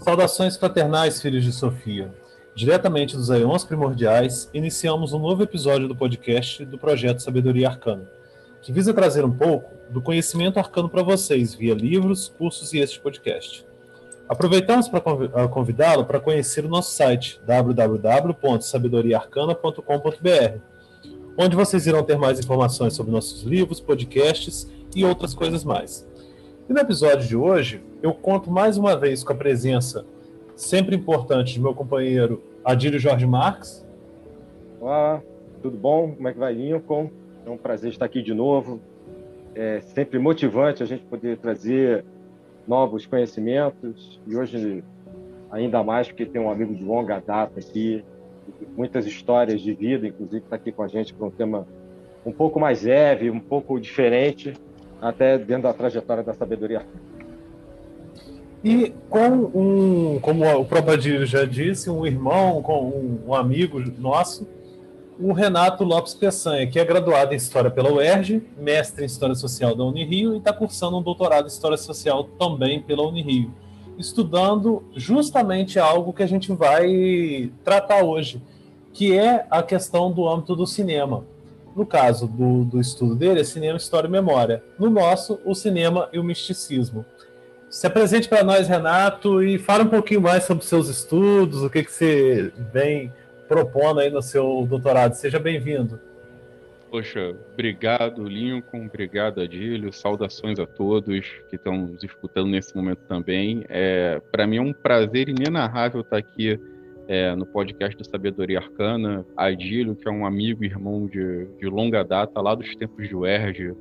Saudações fraternais, filhos de Sofia. Diretamente dos Aeons Primordiais, iniciamos um novo episódio do podcast do projeto Sabedoria Arcana, que visa trazer um pouco do conhecimento arcano para vocês via livros, cursos e este podcast. Aproveitamos para convidá-lo para conhecer o nosso site www.sabedoriaarcana.com.br, onde vocês irão ter mais informações sobre nossos livros, podcasts e outras coisas mais. E no episódio de hoje, eu conto mais uma vez com a presença sempre importante de meu companheiro Adílio Jorge Marques. Olá, tudo bom? Como é que vai, Lincoln? É um prazer estar aqui de novo. É sempre motivante a gente poder trazer novos conhecimentos e hoje ainda mais porque tem um amigo de longa data aqui, muitas histórias de vida, inclusive está aqui com a gente para um tema um pouco mais leve, um pouco diferente, até dentro da trajetória da sabedoria. E com um, como o próprio Adílio já disse, um irmão, com um amigo nosso, o Renato Lopes Peçanha, que é graduado em História pela UERJ, mestre em História Social da Unirio e está cursando um doutorado em História Social também pela Unirio, estudando justamente algo que a gente vai tratar hoje, que é a questão do âmbito do cinema. No caso do, do estudo dele, é cinema, história e memória. No nosso, o cinema e o misticismo. Se apresente para nós, Renato, e fale um pouquinho mais sobre seus estudos, o que, que você vem propondo aí no seu doutorado. Seja bem-vindo. Poxa, obrigado, Lincoln, obrigado, Adílio, saudações a todos que estão nos escutando nesse momento também. É, Para mim é um prazer inenarrável estar aqui é, no podcast do Sabedoria Arcana. Adílio, que é um amigo e irmão de, de longa data, lá dos tempos de UERJ.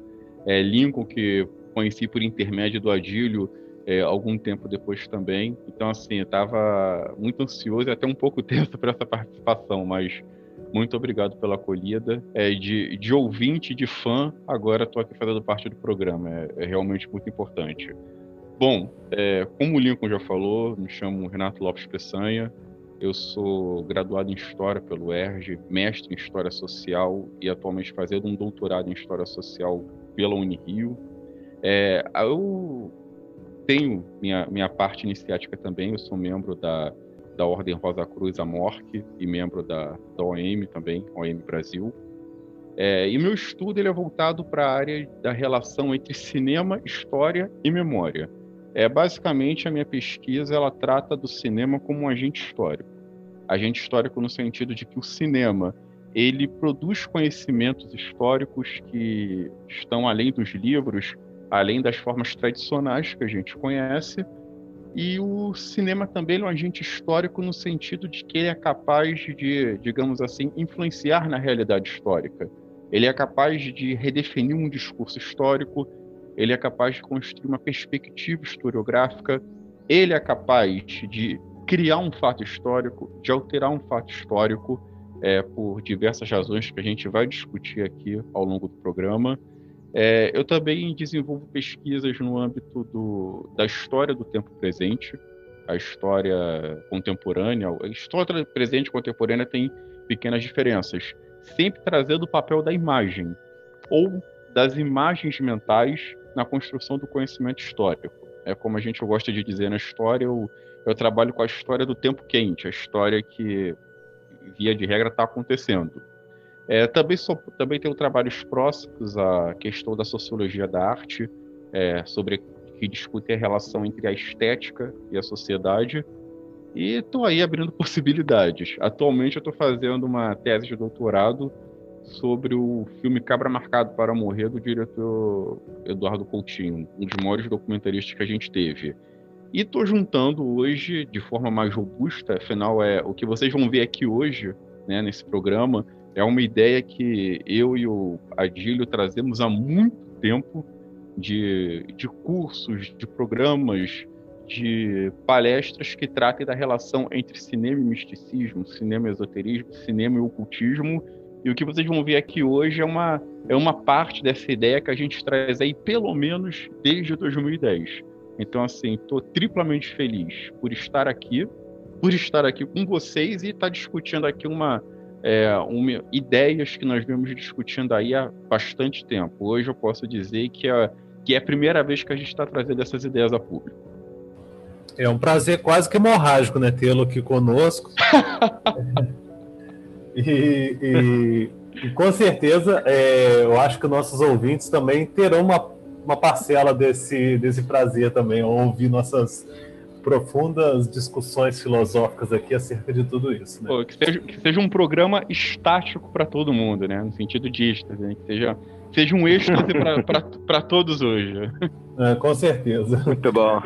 É, Lincoln, que conheci por intermédio do Adílio, é, algum tempo depois também. Então, assim, eu estava muito ansioso e até um pouco tenso para essa participação, mas muito obrigado pela acolhida. É, de, de ouvinte, de fã, agora estou aqui fazendo parte do programa. É, é realmente muito importante. Bom, é, como o Lincoln já falou, me chamo Renato Lopes Peçanha. Eu sou graduado em História pelo ERJ, mestre em História Social e atualmente fazendo um doutorado em História Social pela Unirio. É, eu tenho minha, minha parte iniciática também, eu sou membro da, da Ordem Rosa Cruz Amorque e membro da, da OM também, OM Brasil. É, e meu estudo ele é voltado para a área da relação entre cinema, história e memória. É, basicamente, a minha pesquisa ela trata do cinema como um agente histórico. Agente histórico no sentido de que o cinema ele produz conhecimentos históricos que estão além dos livros, além das formas tradicionais que a gente conhece. E o cinema também é um agente histórico no sentido de que ele é capaz de, digamos assim, influenciar na realidade histórica. Ele é capaz de redefinir um discurso histórico, ele é capaz de construir uma perspectiva historiográfica, ele é capaz de criar um fato histórico, de alterar um fato histórico, é, por diversas razões que a gente vai discutir aqui ao longo do programa. É, eu também desenvolvo pesquisas no âmbito do, da história do tempo presente, a história contemporânea. A história presente e contemporânea tem pequenas diferenças, sempre trazendo o papel da imagem ou das imagens mentais na construção do conhecimento histórico. É como a gente gosta de dizer na história, eu, eu trabalho com a história do tempo quente, a história que, via de regra, está acontecendo. É, também, sou, também tenho trabalhos próximos à questão da sociologia da arte, é, sobre que discute a relação entre a estética e a sociedade. E estou aí abrindo possibilidades. Atualmente eu estou fazendo uma tese de doutorado sobre o filme Cabra Marcado para Morrer, do diretor Eduardo Coutinho, um dos maiores documentaristas que a gente teve. E estou juntando hoje, de forma mais robusta, afinal, é o que vocês vão ver aqui hoje, né, nesse programa, é uma ideia que eu e o Adílio trazemos há muito tempo de, de cursos, de programas, de palestras que tratem da relação entre cinema e misticismo, cinema e esoterismo, cinema e ocultismo. E o que vocês vão ver aqui hoje é uma, é uma parte dessa ideia que a gente traz aí pelo menos desde 2010. Então, assim, estou triplamente feliz por estar aqui, por estar aqui com vocês e estar tá discutindo aqui uma, é, uma, ideias que nós vemos discutindo aí há bastante tempo. Hoje eu posso dizer que é, que é a primeira vez que a gente está trazendo essas ideias a público. É um prazer quase que hemorrágico, né, tê-lo aqui conosco. e, e, e, com certeza, é, eu acho que nossos ouvintes também terão uma, uma parcela desse, desse prazer também, ouvir nossas profundas discussões filosóficas aqui acerca de tudo isso. Né? Pô, que, seja, que, seja, um programa estático para todo mundo, né? No sentido de êxtase, né? que seja, seja um êxtase para todos hoje. É, com certeza. Muito bom.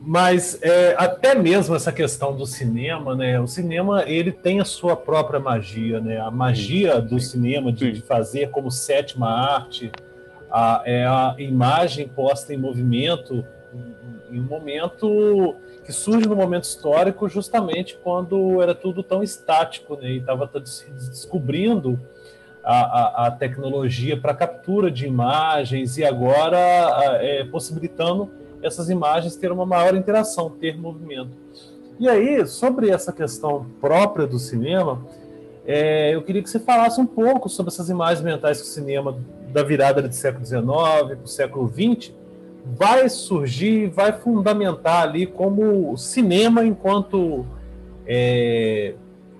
Mas é, até mesmo essa questão do cinema, né? O cinema ele tem a sua própria magia, né? A magia do cinema de, de fazer como sétima arte, a, é a imagem posta em movimento em um momento que surge no momento histórico justamente quando era tudo tão estático, né? E estava descobrindo a, a, a tecnologia para captura de imagens e agora é, possibilitando essas imagens ter uma maior interação, ter movimento. E aí, sobre essa questão própria do cinema, é, eu queria que você falasse um pouco sobre essas imagens mentais que o cinema da virada do século XIX para o século XX vai surgir, vai fundamentar ali como cinema enquanto é,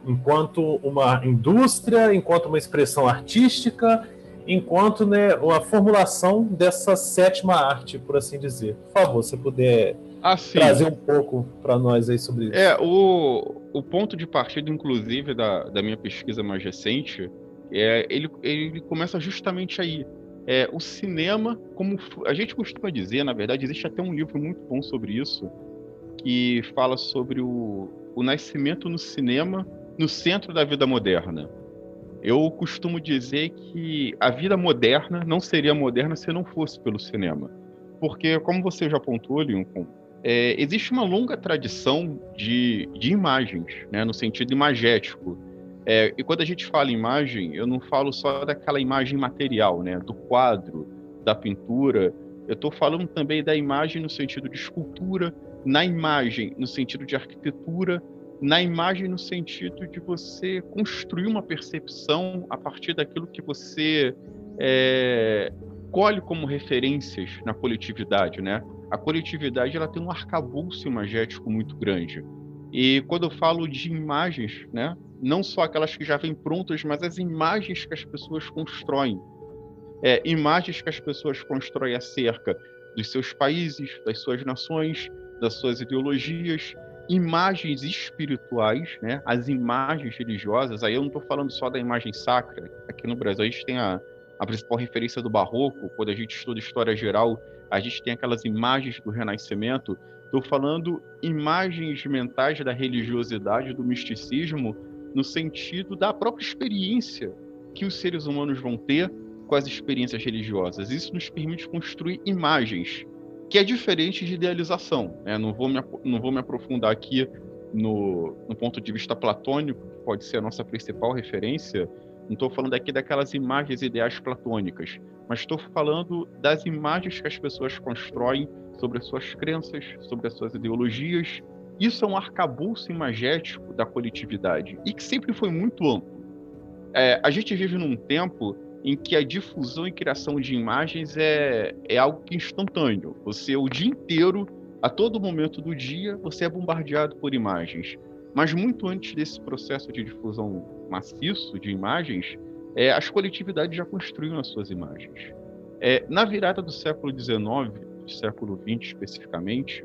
enquanto uma indústria, enquanto uma expressão artística enquanto né, a formulação dessa sétima arte, por assim dizer. Por favor, se puder assim, trazer um pouco para nós aí sobre isso. É, o, o ponto de partida, inclusive, da, da minha pesquisa mais recente, é, ele, ele começa justamente aí. É, o cinema, como a gente costuma dizer, na verdade, existe até um livro muito bom sobre isso, que fala sobre o, o nascimento no cinema no centro da vida moderna. Eu costumo dizer que a vida moderna não seria moderna se não fosse pelo cinema. Porque, como você já apontou, Lincoln, é, existe uma longa tradição de, de imagens, né, no sentido imagético. É, e quando a gente fala imagem, eu não falo só daquela imagem material, né, do quadro, da pintura. Eu estou falando também da imagem no sentido de escultura, na imagem no sentido de arquitetura, na imagem no sentido de você construir uma percepção a partir daquilo que você é, colhe como referências na coletividade, né? A coletividade ela tem um arcabouço imagético muito grande. E quando eu falo de imagens, né, não só aquelas que já vêm prontas, mas as imagens que as pessoas constroem. É, imagens que as pessoas constroem acerca dos seus países, das suas nações, das suas ideologias, imagens espirituais, né? As imagens religiosas. Aí eu não estou falando só da imagem sacra. Aqui no Brasil a gente tem a, a principal referência do Barroco. Quando a gente estuda história geral, a gente tem aquelas imagens do Renascimento. Estou falando imagens mentais da religiosidade, do misticismo, no sentido da própria experiência que os seres humanos vão ter com as experiências religiosas. Isso nos permite construir imagens que é diferente de idealização. Né? Não, vou me, não vou me aprofundar aqui no, no ponto de vista platônico, que pode ser a nossa principal referência. Não estou falando aqui daquelas imagens ideais platônicas, mas estou falando das imagens que as pessoas constroem sobre as suas crenças, sobre as suas ideologias. Isso é um arcabouço imagético da coletividade e que sempre foi muito amplo. É, a gente vive num tempo em que a difusão e criação de imagens é, é algo instantâneo. Você, o dia inteiro, a todo momento do dia, você é bombardeado por imagens. Mas muito antes desse processo de difusão maciço de imagens, é, as coletividades já construíam as suas imagens. É, na virada do século XIX, do século XX especificamente,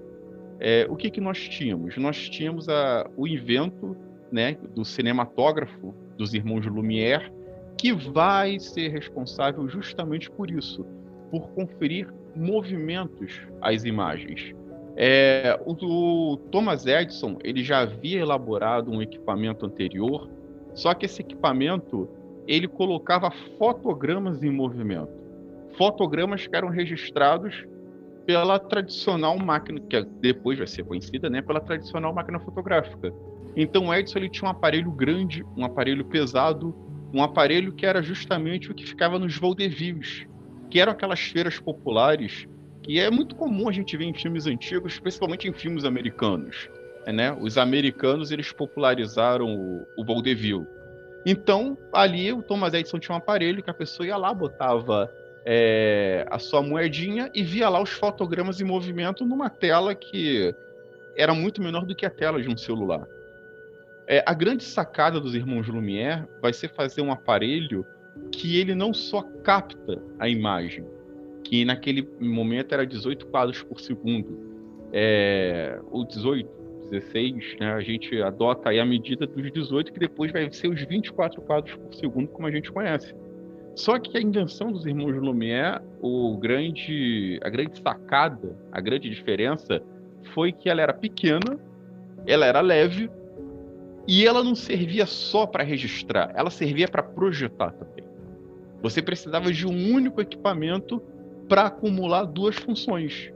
é, o que, que nós tínhamos? Nós tínhamos a, o invento né, do cinematógrafo dos irmãos Lumière, que vai ser responsável justamente por isso, por conferir movimentos às imagens. É, o, o, Thomas Edison ele já havia elaborado um equipamento anterior, só que esse equipamento ele colocava fotogramas em movimento, fotogramas que eram registrados pela tradicional máquina que depois vai ser conhecida, né, pela tradicional máquina fotográfica. Então Edison ele tinha um aparelho grande, um aparelho pesado um aparelho que era justamente o que ficava nos vaudevilles, que eram aquelas feiras populares que é muito comum a gente ver em filmes antigos, principalmente em filmes americanos. Né? Os americanos eles popularizaram o, o vaudeville. Então, ali o Thomas Edison tinha um aparelho que a pessoa ia lá, botava é, a sua moedinha e via lá os fotogramas em movimento numa tela que era muito menor do que a tela de um celular. É, a grande sacada dos irmãos Lumière vai ser fazer um aparelho que ele não só capta a imagem, que naquele momento era 18 quadros por segundo, é, ou 18, 16, né, a gente adota aí a medida dos 18, que depois vai ser os 24 quadros por segundo, como a gente conhece. Só que a invenção dos irmãos Lumière, o grande, a grande sacada, a grande diferença foi que ela era pequena, ela era leve e ela não servia só para registrar, ela servia para projetar também. Você precisava de um único equipamento para acumular duas funções.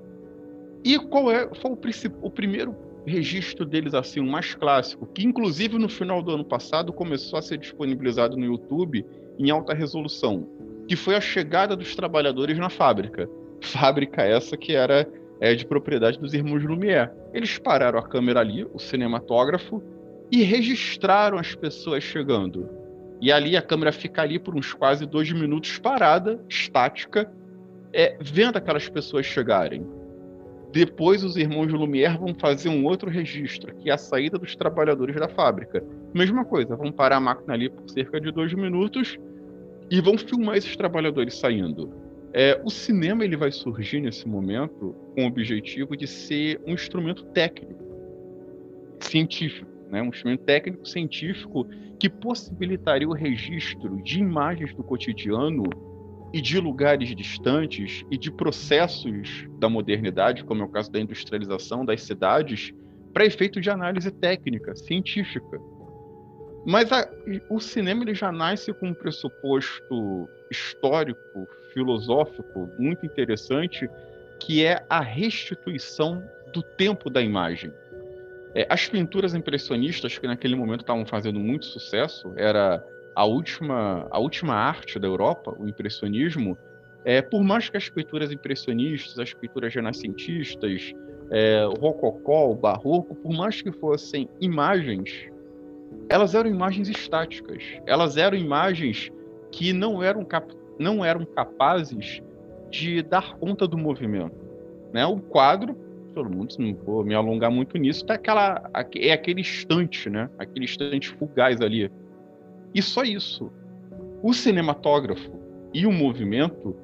E qual é foi o, o primeiro registro deles assim, o mais clássico, que inclusive no final do ano passado começou a ser disponibilizado no YouTube em alta resolução, que foi a chegada dos trabalhadores na fábrica. Fábrica essa que era é, de propriedade dos irmãos Lumière. Eles pararam a câmera ali, o cinematógrafo, e registraram as pessoas chegando. E ali a câmera fica ali por uns quase dois minutos parada, estática, é, vendo aquelas pessoas chegarem. Depois os irmãos Lumière vão fazer um outro registro, que é a saída dos trabalhadores da fábrica. Mesma coisa, vão parar a máquina ali por cerca de dois minutos e vão filmar esses trabalhadores saindo. É, o cinema ele vai surgir nesse momento com o objetivo de ser um instrumento técnico, científico, né? um instrumento técnico científico que possibilitaria o registro de imagens do cotidiano e de lugares distantes e de processos da modernidade, como é o caso da industrialização das cidades, para efeito de análise técnica, científica. Mas a, o cinema ele já nasce com um pressuposto histórico, filosófico muito interessante, que é a restituição do tempo da imagem. É, as pinturas impressionistas, que naquele momento estavam fazendo muito sucesso, era a última, a última arte da Europa, o impressionismo, é, por mais que as pinturas impressionistas, as pinturas renascentistas, é, o rococó, o barroco, por mais que fossem imagens, elas eram imagens estáticas. Elas eram imagens que não eram, cap não eram capazes de dar conta do movimento. Né? O quadro, todo mundo, não vou me alongar muito nisso, é, aquela, é aquele instante, né? aquele instante fugaz ali. E só isso. O cinematógrafo e o movimento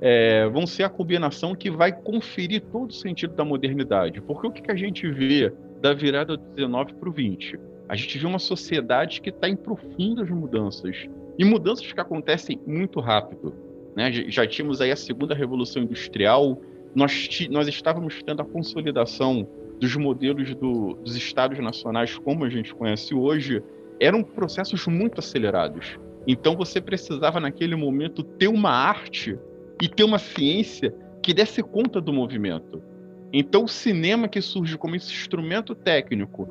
é, vão ser a combinação que vai conferir todo o sentido da modernidade. Porque o que, a gente vê da virada do 19 para o 20? A gente vê uma sociedade que está em profundas mudanças. E mudanças que acontecem muito rápido. Né? Já tínhamos aí a segunda revolução industrial, nós, nós estávamos tendo a consolidação dos modelos do, dos estados nacionais como a gente conhece hoje, eram processos muito acelerados. Então você precisava naquele momento ter uma arte e ter uma ciência que desse conta do movimento. Então o cinema que surge como esse instrumento técnico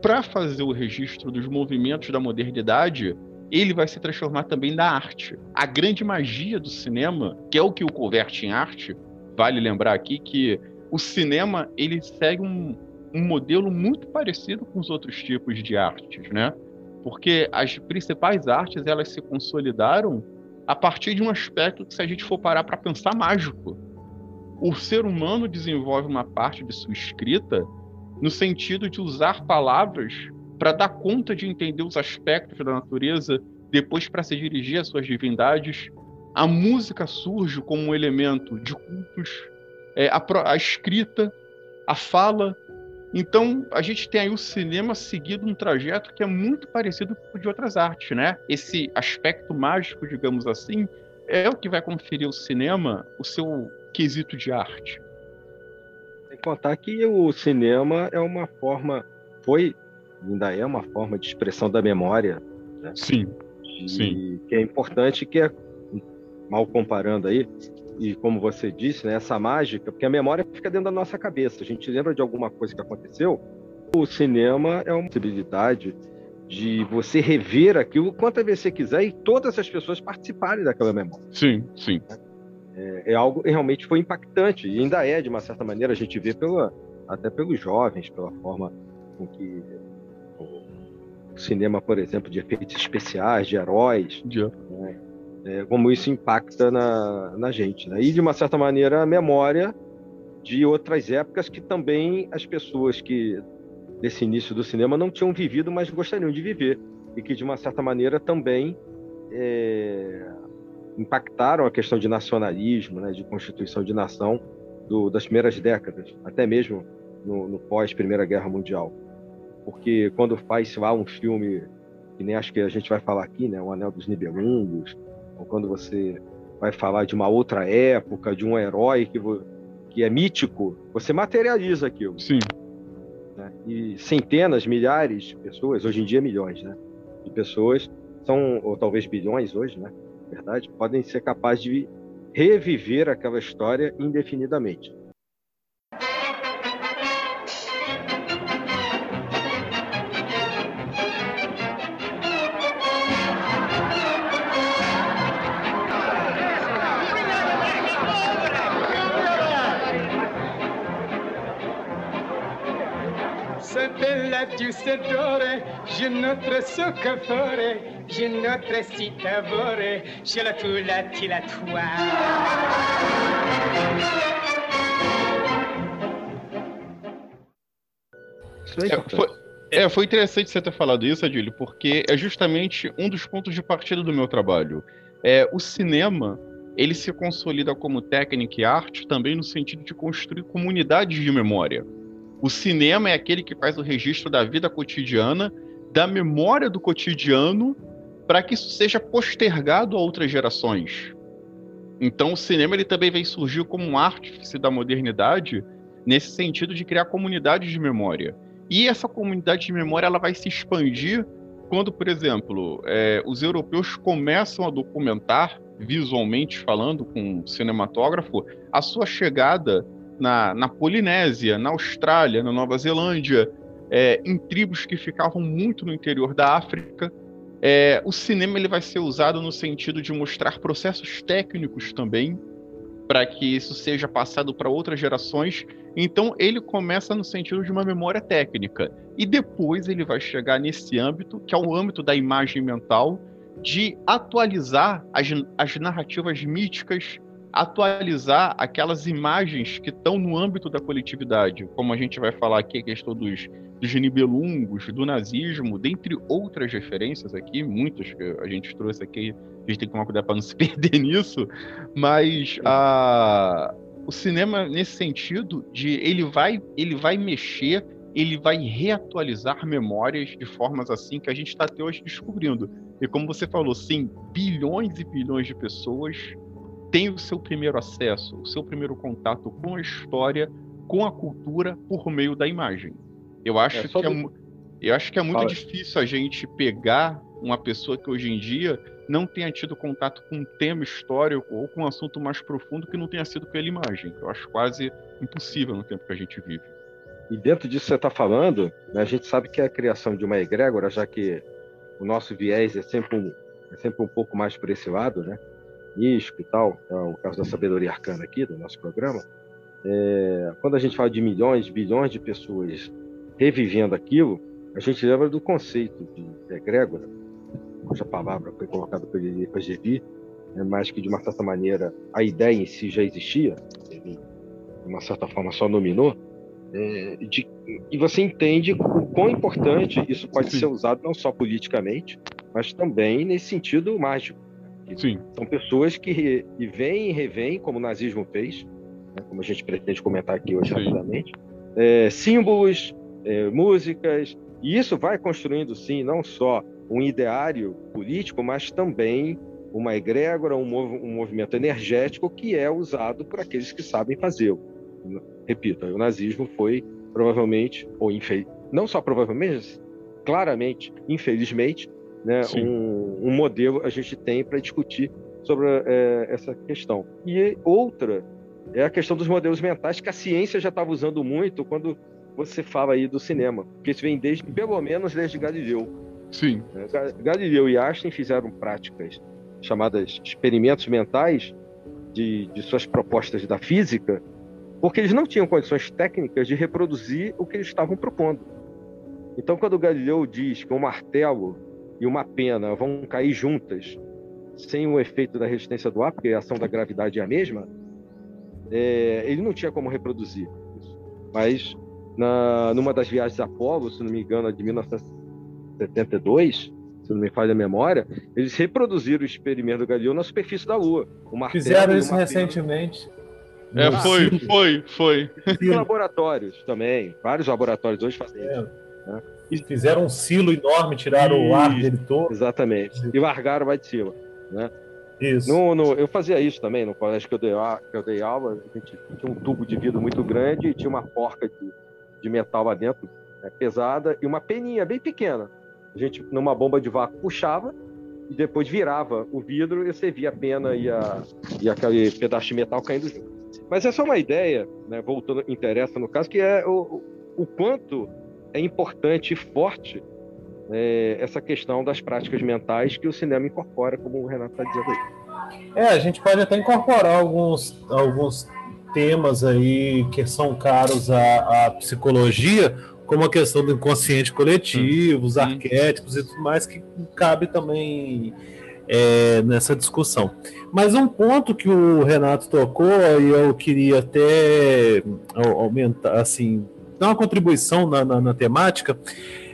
para fazer o registro dos movimentos da modernidade, ele vai se transformar também na arte. A grande magia do cinema, que é o que o converte em arte, vale lembrar aqui que o cinema ele segue um, um modelo muito parecido com os outros tipos de artes, né? Porque as principais artes elas se consolidaram a partir de um aspecto que, se a gente for parar para pensar, mágico. O ser humano desenvolve uma parte de sua escrita no sentido de usar palavras para dar conta de entender os aspectos da natureza, depois para se dirigir às suas divindades. A música surge como um elemento de cultos, é, a, a escrita, a fala então, a gente tem aí o cinema seguindo um trajeto que é muito parecido com o de outras artes, né? Esse aspecto mágico, digamos assim, é o que vai conferir ao cinema o seu quesito de arte. Sem contar que o cinema é uma forma, foi, ainda é uma forma de expressão da memória. Né? Sim, e sim. Que é importante, que é, mal comparando aí, e como você disse, né, essa mágica, porque a memória fica dentro da nossa cabeça. A gente lembra de alguma coisa que aconteceu. O cinema é uma possibilidade de você rever aquilo quantas vezes você quiser e todas as pessoas participarem daquela memória. Sim, sim. é, é, algo que realmente foi impactante e ainda é de uma certa maneira a gente vê pela até pelos jovens pela forma com que o cinema por exemplo de efeitos especiais de heróis né, é, como isso impacta na, na gente né? e de uma certa maneira a memória de outras épocas que também as pessoas que desse início do cinema não tinham vivido mas gostariam de viver. E que de uma certa maneira também é, impactaram a questão de nacionalismo, né, de constituição de nação do, das primeiras décadas, até mesmo no, no pós Primeira Guerra Mundial, porque quando faz lá um filme que nem acho que a gente vai falar aqui, né, o Anel dos Nibelungos, ou quando você vai falar de uma outra época, de um herói que, que é mítico, você materializa aquilo. Sim. Né? E centenas, milhares de pessoas, hoje em dia milhões, né, de pessoas são ou talvez bilhões hoje, né, verdade, podem ser capazes de reviver aquela história indefinidamente. Tu se dore, je notre ce que ferai, je notre si t'avore, je la tu la ti la tua. É, foi, é, foi interessante você ter falado isso, Adílio, porque é justamente um dos pontos de partida do meu trabalho. É, o cinema, ele se consolida como técnica e arte também no sentido de construir comunidades de memória. O cinema é aquele que faz o registro da vida cotidiana, da memória do cotidiano, para que isso seja postergado a outras gerações. Então, o cinema ele também vem surgir como um artífice da modernidade, nesse sentido de criar comunidades de memória. E essa comunidade de memória ela vai se expandir quando, por exemplo, é, os europeus começam a documentar, visualmente falando, com um cinematógrafo, a sua chegada na, na Polinésia, na Austrália, na Nova Zelândia, é, em tribos que ficavam muito no interior da África. É, o cinema ele vai ser usado no sentido de mostrar processos técnicos também, para que isso seja passado para outras gerações. Então, ele começa no sentido de uma memória técnica. E depois ele vai chegar nesse âmbito, que é o âmbito da imagem mental, de atualizar as, as narrativas míticas atualizar aquelas imagens que estão no âmbito da coletividade, como a gente vai falar aqui, a questão dos, dos nibelungos, do nazismo, dentre outras referências aqui, muitas que a gente trouxe aqui, a gente tem que tomar cuidado para não se perder nisso, mas a, o cinema, nesse sentido, de ele vai, ele vai mexer, ele vai reatualizar memórias de formas assim que a gente está até hoje descobrindo. E como você falou, sim, bilhões e bilhões de pessoas tem o seu primeiro acesso, o seu primeiro contato com a história, com a cultura por meio da imagem. Eu acho é, que é, eu acho que é muito Fala. difícil a gente pegar uma pessoa que hoje em dia não tenha tido contato com um tema histórico ou com um assunto mais profundo que não tenha sido pela imagem. Eu acho quase impossível no tempo que a gente vive. E dentro disso que você está falando, né, a gente sabe que a criação de uma egrégora, já que o nosso viés é sempre um, é sempre um pouco mais por esse lado, né? Místico e tal, é o caso da sabedoria arcana aqui do nosso programa, é, quando a gente fala de milhões, bilhões de pessoas revivendo aquilo, a gente lembra do conceito de egrégora, cuja palavra foi colocada por Egevi, né, mas que de uma certa maneira a ideia em si já existia, ele, de uma certa forma só nominou, é, de, e você entende o quão importante isso pode Sim. ser usado não só politicamente, mas também nesse sentido mágico. Sim. São pessoas que vêm e revêm, como o nazismo fez, né, como a gente pretende comentar aqui hoje sim. rapidamente, é, símbolos, é, músicas, e isso vai construindo, sim, não só um ideário político, mas também uma egrégora, um, mov um movimento energético que é usado por aqueles que sabem fazê-lo. Repito, o nazismo foi provavelmente, ou infeliz, não só provavelmente, claramente, infelizmente, né, um, um, modelo a gente tem para discutir sobre é, essa questão. E outra é a questão dos modelos mentais que a ciência já estava usando muito quando você fala aí do cinema, porque isso vem desde, pelo menos desde Galileu. Sim. É, Galileu e Einstein fizeram práticas chamadas experimentos mentais de, de suas propostas da física, porque eles não tinham condições técnicas de reproduzir o que eles estavam propondo. Então, quando o Galileu diz que um martelo e uma pena vão cair juntas, sem o efeito da resistência do ar, porque a ação da gravidade é a mesma, é, ele não tinha como reproduzir isso. Mas, na, numa das viagens Apolo, se não me engano, de 1972, se não me falha a memória, eles reproduziram o experimento do Galileu na superfície da Lua. Fizeram isso recentemente. É, foi, foi, foi. E laboratórios também. Vários laboratórios hoje fazem é. isso. Né? Fizeram um silo enorme, tiraram e... o ar dele todo. Exatamente. E largaram lá de cima. Né? Isso. No, no, eu fazia isso também no colégio que eu dei, que eu dei aula. A gente tinha um tubo de vidro muito grande e tinha uma porca de, de metal lá dentro, né, pesada, e uma peninha bem pequena. A gente, numa bomba de vácuo, puxava e depois virava o vidro e você via a pena e, a, e aquele pedaço de metal caindo junto. Mas essa é uma ideia, né, voltando, interessa no caso, que é o, o quanto é importante e forte é, essa questão das práticas mentais que o cinema incorpora, como o Renato está dizendo aí. É, a gente pode até incorporar alguns, alguns temas aí que são caros à, à psicologia, como a questão do inconsciente coletivo, os arquétipos e tudo mais, que cabe também é, nessa discussão. Mas um ponto que o Renato tocou, e eu queria até aumentar, assim, dar uma contribuição na, na, na temática,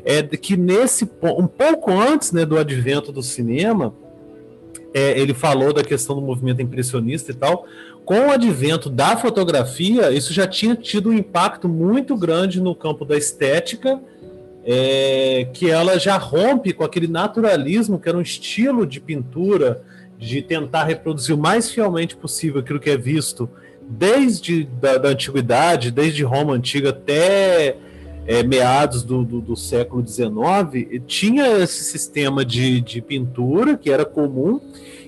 é que nesse um pouco antes né, do advento do cinema, é, ele falou da questão do movimento impressionista e tal. Com o advento da fotografia, isso já tinha tido um impacto muito grande no campo da estética, é, que ela já rompe com aquele naturalismo que era um estilo de pintura, de tentar reproduzir o mais fielmente possível aquilo que é visto desde da, da antiguidade, desde Roma antiga até é, meados do, do, do, século XIX, tinha esse sistema de, de pintura que era comum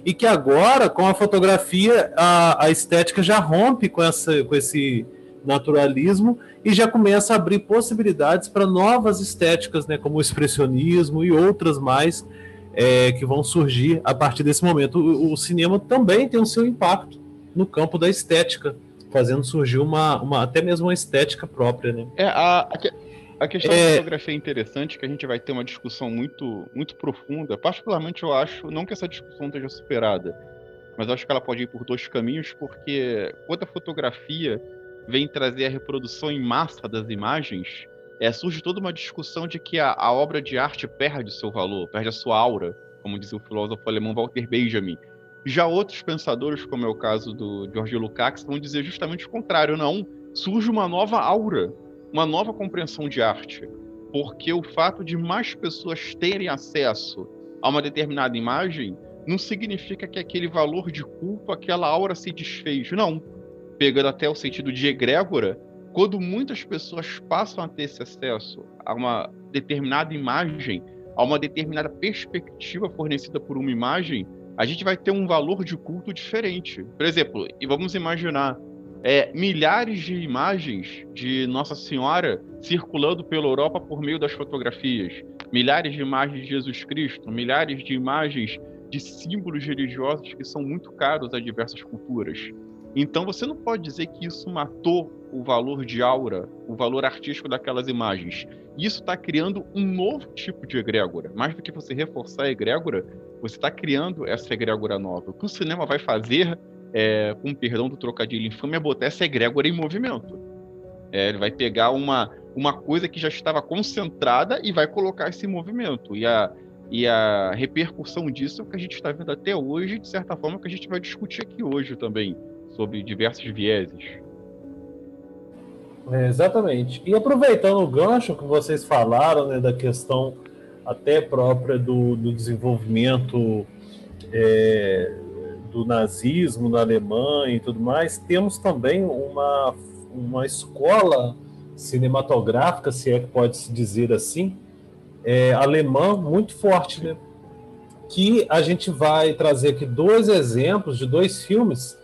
e que agora, com a fotografia, a, a estética já rompe com, essa, com esse naturalismo e já começa a abrir possibilidades para novas estéticas, né, como o expressionismo e outras mais é, que vão surgir a partir desse momento. O, o, cinema também tem o seu impacto no campo da estética, fazendo surgir uma, uma até mesmo uma estética própria, né? É, a, a questão é... da fotografia é interessante, que a gente vai ter uma discussão muito, muito profunda. Particularmente, eu acho, não que essa discussão esteja superada, mas eu acho que ela pode ir por dois caminhos, porque quando a fotografia vem trazer a reprodução em massa das imagens, é, surge toda uma discussão de que a, a obra de arte perde o seu valor, perde a sua aura, como dizia o filósofo alemão Walter Benjamin. Já outros pensadores, como é o caso do George Lukács, vão dizer justamente o contrário. Não, surge uma nova aura uma nova compreensão de arte, porque o fato de mais pessoas terem acesso a uma determinada imagem não significa que aquele valor de culpa, aquela aura se desfez. Não. Pegando até o sentido de egrégora, quando muitas pessoas passam a ter esse acesso a uma determinada imagem, a uma determinada perspectiva fornecida por uma imagem, a gente vai ter um valor de culto diferente. Por exemplo, e vamos imaginar é, milhares de imagens de Nossa Senhora circulando pela Europa por meio das fotografias, milhares de imagens de Jesus Cristo, milhares de imagens de símbolos religiosos que são muito caros a diversas culturas. Então você não pode dizer que isso matou o valor de aura, o valor artístico daquelas imagens. Isso está criando um novo tipo de egrégora. Mais do que você reforçar a egrégora, você está criando essa egrégora nova. O que o cinema vai fazer é, com perdão do trocadilho infame, é botar essa egrégora em movimento. É, ele vai pegar uma, uma coisa que já estava concentrada e vai colocar esse movimento. E a, e a repercussão disso é o que a gente está vendo até hoje, de certa forma, que a gente vai discutir aqui hoje também, sobre diversos vieses. É, exatamente. E aproveitando o gancho que vocês falaram, né, da questão até própria do, do desenvolvimento é, do nazismo na Alemanha e tudo mais, temos também uma, uma escola cinematográfica, se é que pode se dizer assim, é, alemã muito forte, né? Que a gente vai trazer aqui dois exemplos de dois filmes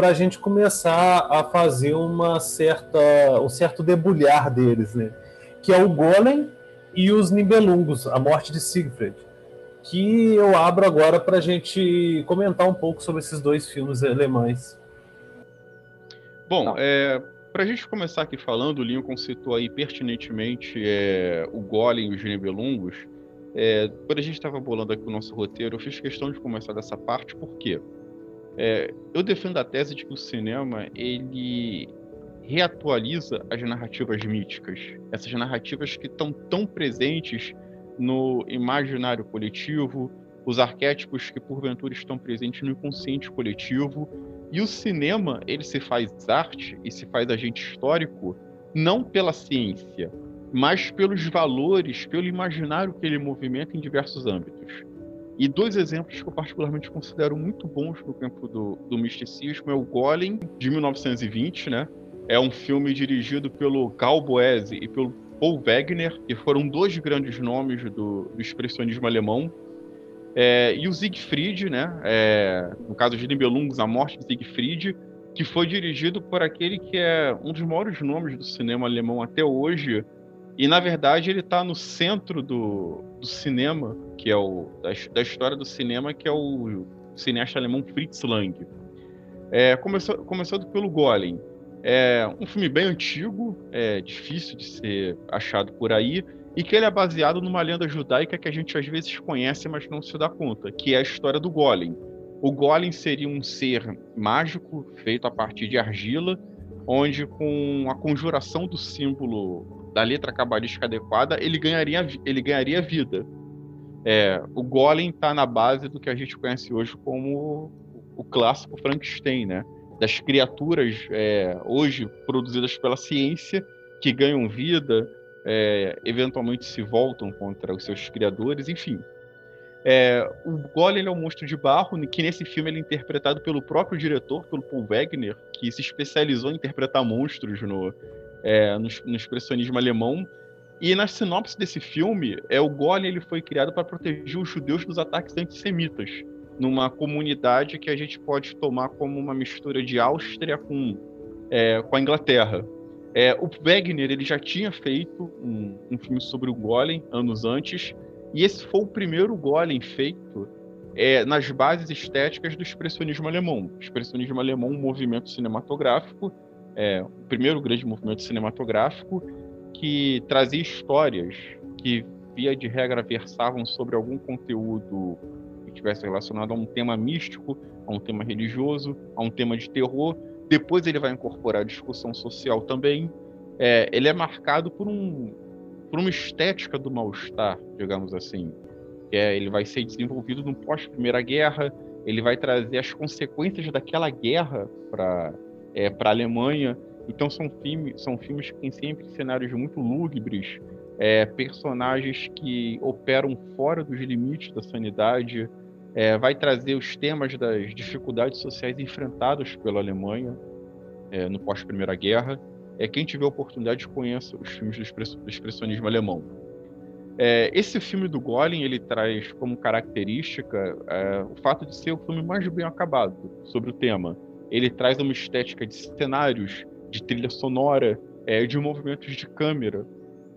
para a gente começar a fazer uma certa, um certo debulhar deles, né? Que é o Golem e os Nibelungos, a morte de Siegfried que eu abro agora para a gente comentar um pouco sobre esses dois filmes alemães. Bom, é, para a gente começar aqui falando, o Lincoln citou aí pertinentemente é, o Golem e os Nibelungos. É, quando a gente estava bolando aqui o nosso roteiro, eu fiz questão de começar dessa parte, por quê? É, eu defendo a tese de que o cinema ele reatualiza as narrativas míticas, essas narrativas que estão tão presentes no imaginário coletivo, os arquétipos que porventura estão presentes no inconsciente coletivo. E o cinema, ele se faz arte e se faz agente histórico não pela ciência, mas pelos valores, pelo imaginário que ele movimenta em diversos âmbitos. E dois exemplos que eu particularmente considero muito bons no campo do, do misticismo é o Golem, de 1920, né? É um filme dirigido pelo Carl Boese e pelo Paul Wegener, que foram dois grandes nomes do, do expressionismo alemão. É, e o Siegfried, né? É, no caso de Nibelungos, A Morte de Siegfried, que foi dirigido por aquele que é um dos maiores nomes do cinema alemão até hoje, e na verdade ele está no centro do, do, cinema, que é o da, da, história do cinema, que é o cineasta alemão Fritz Lang. É, começou, começando pelo Golem. É um filme bem antigo, é difícil de ser achado por aí, e que ele é baseado numa lenda judaica que a gente às vezes conhece, mas não se dá conta, que é a história do Golem. O Golem seria um ser mágico feito a partir de argila, onde com a conjuração do símbolo da letra cabalística adequada, ele ganharia, ele ganharia vida. É, o Golem está na base do que a gente conhece hoje como o clássico Frankenstein, né? Das criaturas é, hoje produzidas pela ciência que ganham vida, é, eventualmente se voltam contra os seus criadores, enfim. É, o Golem é um monstro de barro, que nesse filme ele é interpretado pelo próprio diretor, pelo Paul Wegner, que se especializou em interpretar monstros no, é, no, no, expressionismo alemão. E na sinopse desse filme, é o Golem ele foi criado para proteger os judeus dos ataques antissemitas, numa comunidade que a gente pode tomar como uma mistura de Áustria com, é, com a Inglaterra. É, o Wegener ele já tinha feito um, um, filme sobre o Golem anos antes, e esse foi o primeiro Golem feito é, nas bases estéticas do expressionismo alemão. O expressionismo alemão, um movimento cinematográfico é, o primeiro grande movimento cinematográfico que trazia histórias que, via de regra, versavam sobre algum conteúdo que tivesse relacionado a um tema místico, a um tema religioso, a um tema de terror. Depois ele vai incorporar discussão social também. É, ele é marcado por, um, por uma estética do mal-estar, digamos assim. É, ele vai ser desenvolvido no pós-Primeira Guerra, ele vai trazer as consequências daquela guerra para é, para a Alemanha. Então são, filmes, são filmes que têm sempre cenários muito lúgubres, é, personagens que operam fora dos limites da sanidade, é, vai trazer os temas das dificuldades sociais enfrentadas pela Alemanha é, no pós-Primeira Guerra. É, quem tiver oportunidade conheça os filmes do, expressionismo alemão. É, esse filme do Golem ele traz como característica é, o fato de ser o filme mais bem acabado sobre o tema ele traz uma estética de cenários, de trilha sonora, é, de movimentos de câmera.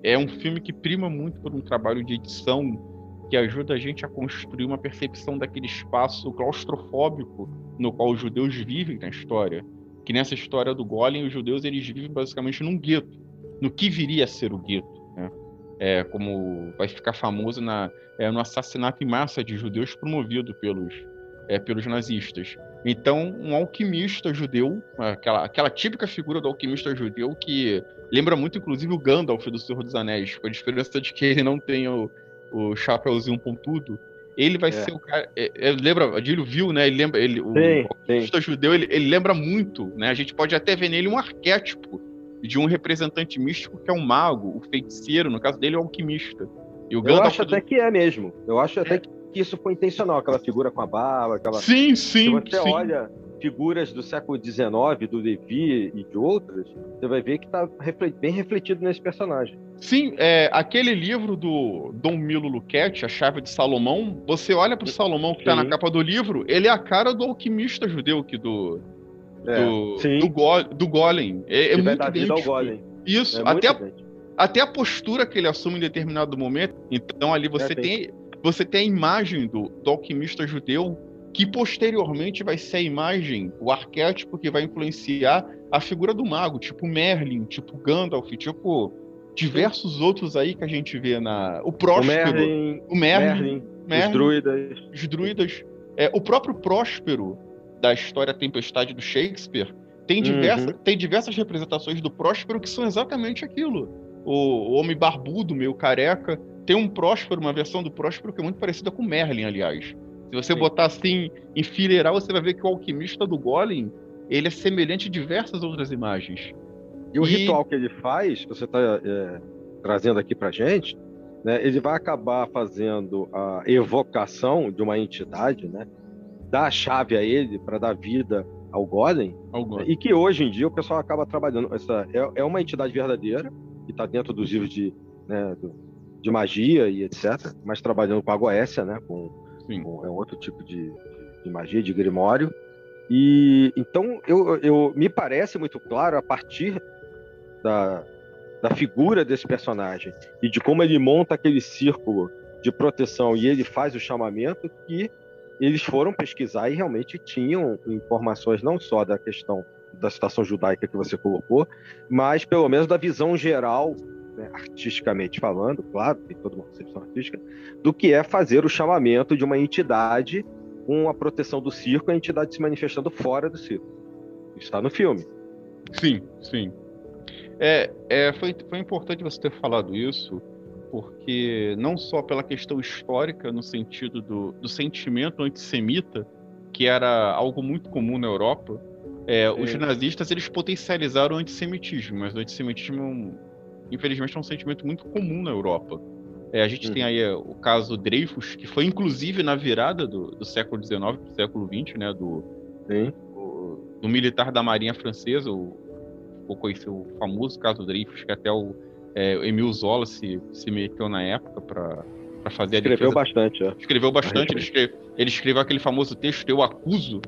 É um filme que prima muito por um trabalho de edição que ajuda a gente a construir uma percepção daquele espaço claustrofóbico no qual os judeus vivem na história. Que nessa história do Golem, os judeus eles vivem basicamente num gueto, no que viria a ser o gueto. Né? É, como vai ficar famoso na, é, no assassinato em massa de judeus promovido pelos, é, pelos nazistas. Então, um alquimista judeu, aquela, aquela típica figura do alquimista judeu que lembra muito, inclusive, o Gandalf do Senhor dos Anéis, com a diferença de que ele não tem o, o chapéuzinho pontudo. Ele vai é. ser o cara. É, é, lembra, Adílio viu, né? Ele lembra. Ele, o sim, alquimista sim. judeu, ele, ele lembra muito, né? A gente pode até ver nele um arquétipo de um representante místico que é um mago, o feiticeiro, no caso dele, é o alquimista. E o Eu Gandalf acho do... até que é mesmo. Eu acho até é. que que isso foi intencional, aquela figura com a barba, aquela. Sim, sim. Se você sim. olha figuras do século XIX, do Levi e de outras, você vai ver que está bem refletido nesse personagem. Sim, é, aquele livro do Dom Milo Luquete, A Chave de Salomão, você olha para o Salomão que está na capa do livro, ele é a cara do alquimista judeu que do, é, do, do, go, do Golem. É, é muito Golem. Isso, é até, a, até a postura que ele assume em determinado momento. Então ali você é, tem. Você tem a imagem do, do alquimista judeu que posteriormente vai ser a imagem, o arquétipo que vai influenciar a figura do mago, tipo Merlin, tipo Gandalf, tipo diversos outros aí que a gente vê na. O Próspero. O Merlin. O Merlin, Merlin, Merlin os druidas. Os druidas. É, o próprio Próspero da história Tempestade do Shakespeare tem, diversa, uhum. tem diversas representações do Próspero que são exatamente aquilo. O, o homem barbudo, meio careca. Tem um Próspero, uma versão do Próspero que é muito parecida com Merlin, aliás. Se você Sim. botar assim, enfileirar, você vai ver que o alquimista do Golem ele é semelhante a diversas outras imagens. E o e... ritual que ele faz, você está é, trazendo aqui para gente, né, ele vai acabar fazendo a evocação de uma entidade, né, dar a chave a ele para dar vida ao Golem, ao Golem, e que hoje em dia o pessoal acaba trabalhando. Essa é, é uma entidade verdadeira que está dentro dos livros de, né, do, de magia e etc., mas trabalhando com a Goécia, né, com, com é outro tipo de, de magia, de grimório. E então eu, eu me parece muito claro a partir da, da figura desse personagem e de como ele monta aquele círculo de proteção e ele faz o chamamento que eles foram pesquisar e realmente tinham informações não só da questão da situação judaica que você colocou, mas pelo menos da visão geral, né, artisticamente falando, claro, tem toda uma concepção artística, do que é fazer o chamamento de uma entidade com a proteção do circo, a entidade se manifestando fora do circo. Está no filme. Sim, sim. É, é, foi, foi importante você ter falado isso, porque não só pela questão histórica, no sentido do, do sentimento antissemita, que era algo muito comum na Europa, é, os nazistas eles potencializaram o antissemitismo, mas o antissemitismo, infelizmente, é um sentimento muito comum na Europa. É, a gente uhum. tem aí é, o caso Dreyfus, que foi inclusive na virada do, do século XIX para o século XX, né, do, do, do, militar da Marinha Francesa, o, conhecido o famoso caso Dreyfus, que até o é, Emil Zola se, se meteu na época para fazer a Escreveu defesa. bastante, é. Escreveu bastante. Ele escreveu, ele escreveu aquele famoso texto Eu Acuso,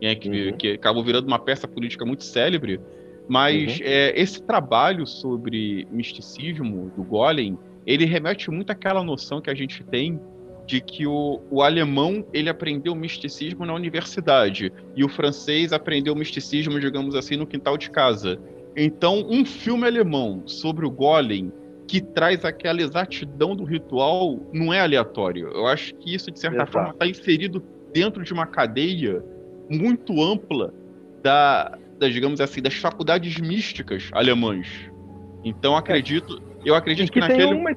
né, que, uhum. que acabou virando uma peça política muito célebre. Mas uhum. é, esse trabalho sobre misticismo do Golem, ele remete muito àquela noção que a gente tem de que o, o alemão ele aprendeu misticismo na universidade e o francês aprendeu misticismo, digamos assim, no quintal de casa. Então, um filme alemão sobre o Golem que traz aquela exatidão do ritual não é aleatório. Eu acho que isso, de certa Exato. forma, está inserido dentro de uma cadeia muito ampla da, da, digamos assim, das faculdades místicas alemãs. Então, acredito, eu acredito que, que naquele. Uma...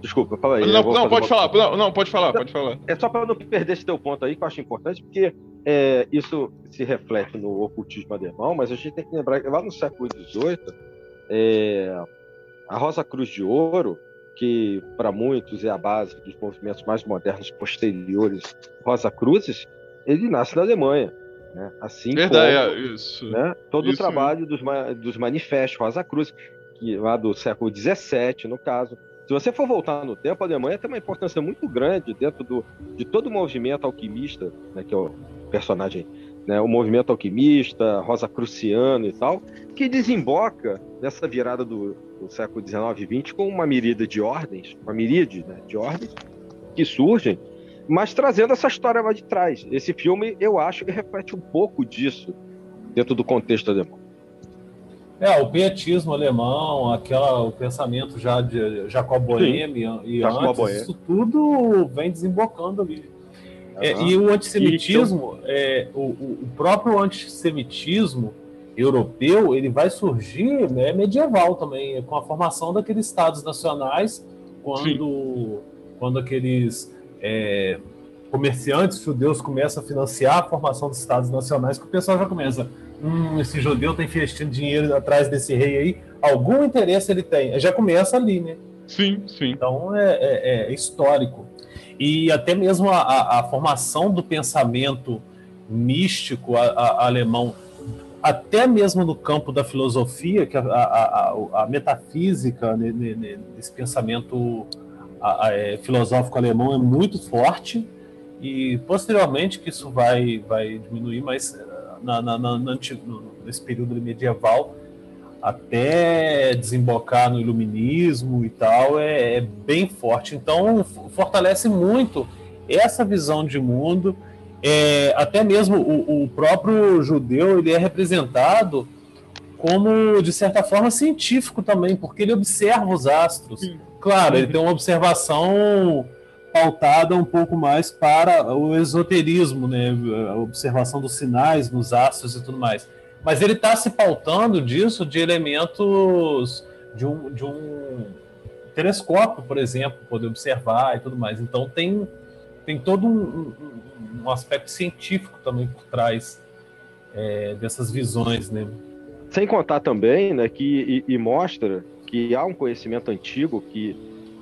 Desculpa, fala aí. Não, não pode falar, não, não, pode falar, pode falar. É só para não perder esse teu ponto aí, que eu acho importante, porque é, isso se reflete no ocultismo alemão, mas a gente tem que lembrar que lá no século XVIII, é, a Rosa Cruz de Ouro, que para muitos é a base dos movimentos mais modernos posteriores, Rosa Cruzes, ele nasce na Alemanha. Né? Assim Verdade, como, é, isso. Né? todo isso. o trabalho dos, dos manifestos Rosa Cruz, que, lá do século XVII, no caso, se você for voltar no tempo, a Alemanha tem uma importância muito grande dentro do, de todo o movimento alquimista, né, que é o personagem, né, o movimento alquimista, Rosa Cruciano e tal, que desemboca nessa virada do, do século XIX e XX com uma miríade de ordens, uma miríade né, de ordens que surgem, mas trazendo essa história lá de trás. Esse filme, eu acho que reflete um pouco disso dentro do contexto alemão. É, o pietismo alemão, aquela, o pensamento já de Jacob Boehme e Jacob antes, isso tudo vem desembocando ali. Uhum. É, e o antissemitismo, e, é, o, o, próprio antissemitismo europeu, ele vai surgir né, medieval também, com a formação daqueles estados nacionais, quando, quando aqueles é, comerciantes judeus começam a financiar a formação dos estados nacionais, que o pessoal já começa hum, esse judeu está investindo dinheiro atrás desse rei aí, algum interesse ele tem. Já começa ali, né? Sim, sim. Então é, é, é histórico. E até mesmo a, a, a, formação do pensamento místico a, alemão, até mesmo no campo da filosofia, que a, metafísica né, nesse pensamento é, filosófico alemão é muito forte e posteriormente que isso vai, vai diminuir, mas na, na, na, nesse período medieval até desembocar no iluminismo e tal é, é, bem forte. Então fortalece muito essa visão de mundo é, até mesmo o, o, próprio judeu ele é representado como, de certa forma, científico também, porque ele observa os astros. Sim. Claro, ele tem uma observação pautada um pouco mais para o esoterismo, né? a observação dos sinais nos astros e tudo mais. Mas ele está se pautando disso de elementos de um, de um telescópio, por exemplo, poder observar e tudo mais. Então tem, tem todo um, um, um aspecto científico também por trás é, dessas visões, né? Sem contar também, né, que e, e mostra que há um conhecimento antigo que,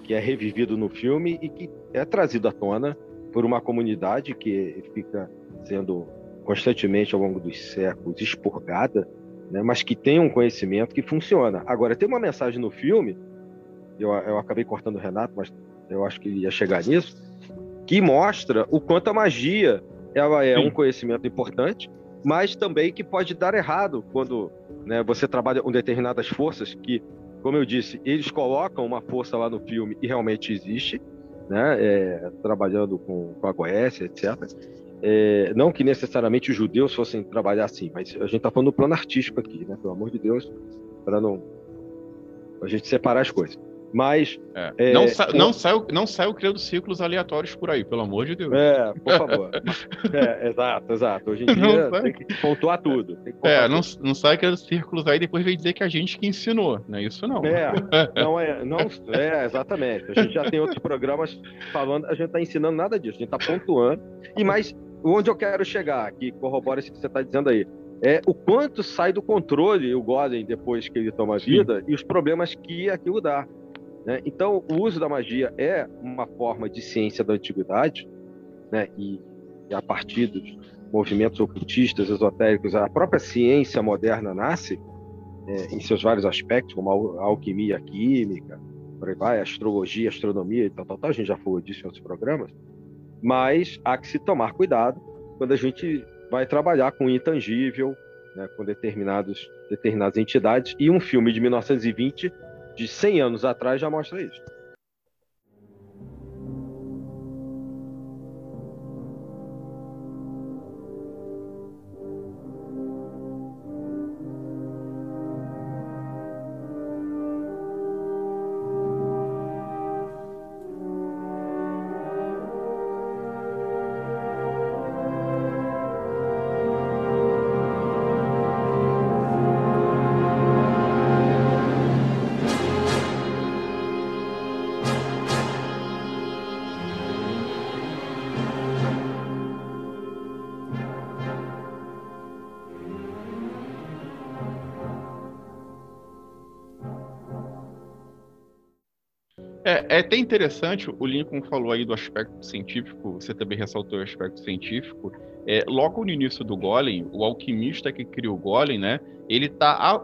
que é revivido no filme e que é trazido à tona por uma comunidade que fica sendo constantemente ao longo dos séculos expurgada, né, mas que tem um conhecimento que funciona. Agora, tem uma mensagem no filme, eu, eu acabei cortando o Renato, mas eu acho que ia chegar nisso, que mostra o quanto a magia ela é Sim. um conhecimento importante, mas também que pode dar errado quando né, você trabalha com determinadas forças que, como eu disse, eles colocam uma força lá no filme e realmente existe, né, é, trabalhando com, com a Goécia, etc. É, não que necessariamente os judeus fossem trabalhar assim, mas a gente está falando do plano artístico aqui, né, pelo amor de Deus, para não a gente separar as coisas. Mas. É. É, não, sa não, saiu, não saiu criando ciclos aleatórios por aí, pelo amor de Deus. É, por favor. é, exato, exato. Hoje em dia tem que pontuar tudo. Que pontuar é, não, tudo. não sai criando círculos aí depois vem dizer que a gente que ensinou, né? Isso não. É, não é, não, é, exatamente. A gente já tem outros programas falando, a gente está ensinando nada disso, a gente está pontuando. E mais, onde eu quero chegar, que corrobora isso que você está dizendo aí, é o quanto sai do controle o Golem depois que ele toma vida Sim. e os problemas que aquilo dá. Né? Então, o uso da magia é uma forma de ciência da antiguidade, né? e, e a partir dos movimentos ocultistas, esotéricos, a própria ciência moderna nasce é, em seus vários aspectos, como a alquimia, a química, por aí vai, a astrologia, a astronomia e tal, tal, tal. A gente já falou disso em outros programas. Mas há que se tomar cuidado quando a gente vai trabalhar com intangível, né, com determinados, determinadas entidades. E um filme de 1920 de 100 anos atrás já mostra isso. É, até interessante, o Lincoln falou aí do aspecto científico, você também ressaltou o aspecto científico. É, logo no início do Golem, o alquimista que criou o Golem, né, ele está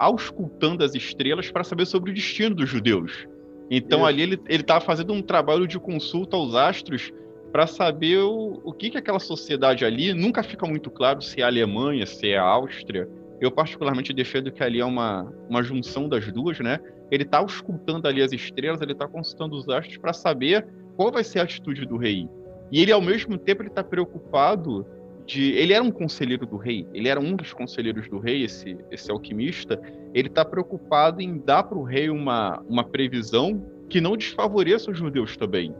auscultando as estrelas para saber sobre o destino dos judeus. Então Isso. ali ele está fazendo um trabalho de consulta aos astros para saber o, o que, que aquela sociedade ali, nunca fica muito claro se é a Alemanha, se é a Áustria. Eu particularmente defendo que ali é uma, uma junção das duas, né? ele está auscultando ali as estrelas, ele está consultando os astros para saber qual vai ser a atitude do rei. E ele, ao mesmo tempo, ele está preocupado de... Ele era um conselheiro do rei, ele era um dos conselheiros do rei, esse, esse alquimista. Ele está preocupado em dar para o rei uma, uma previsão que não desfavoreça os judeus também.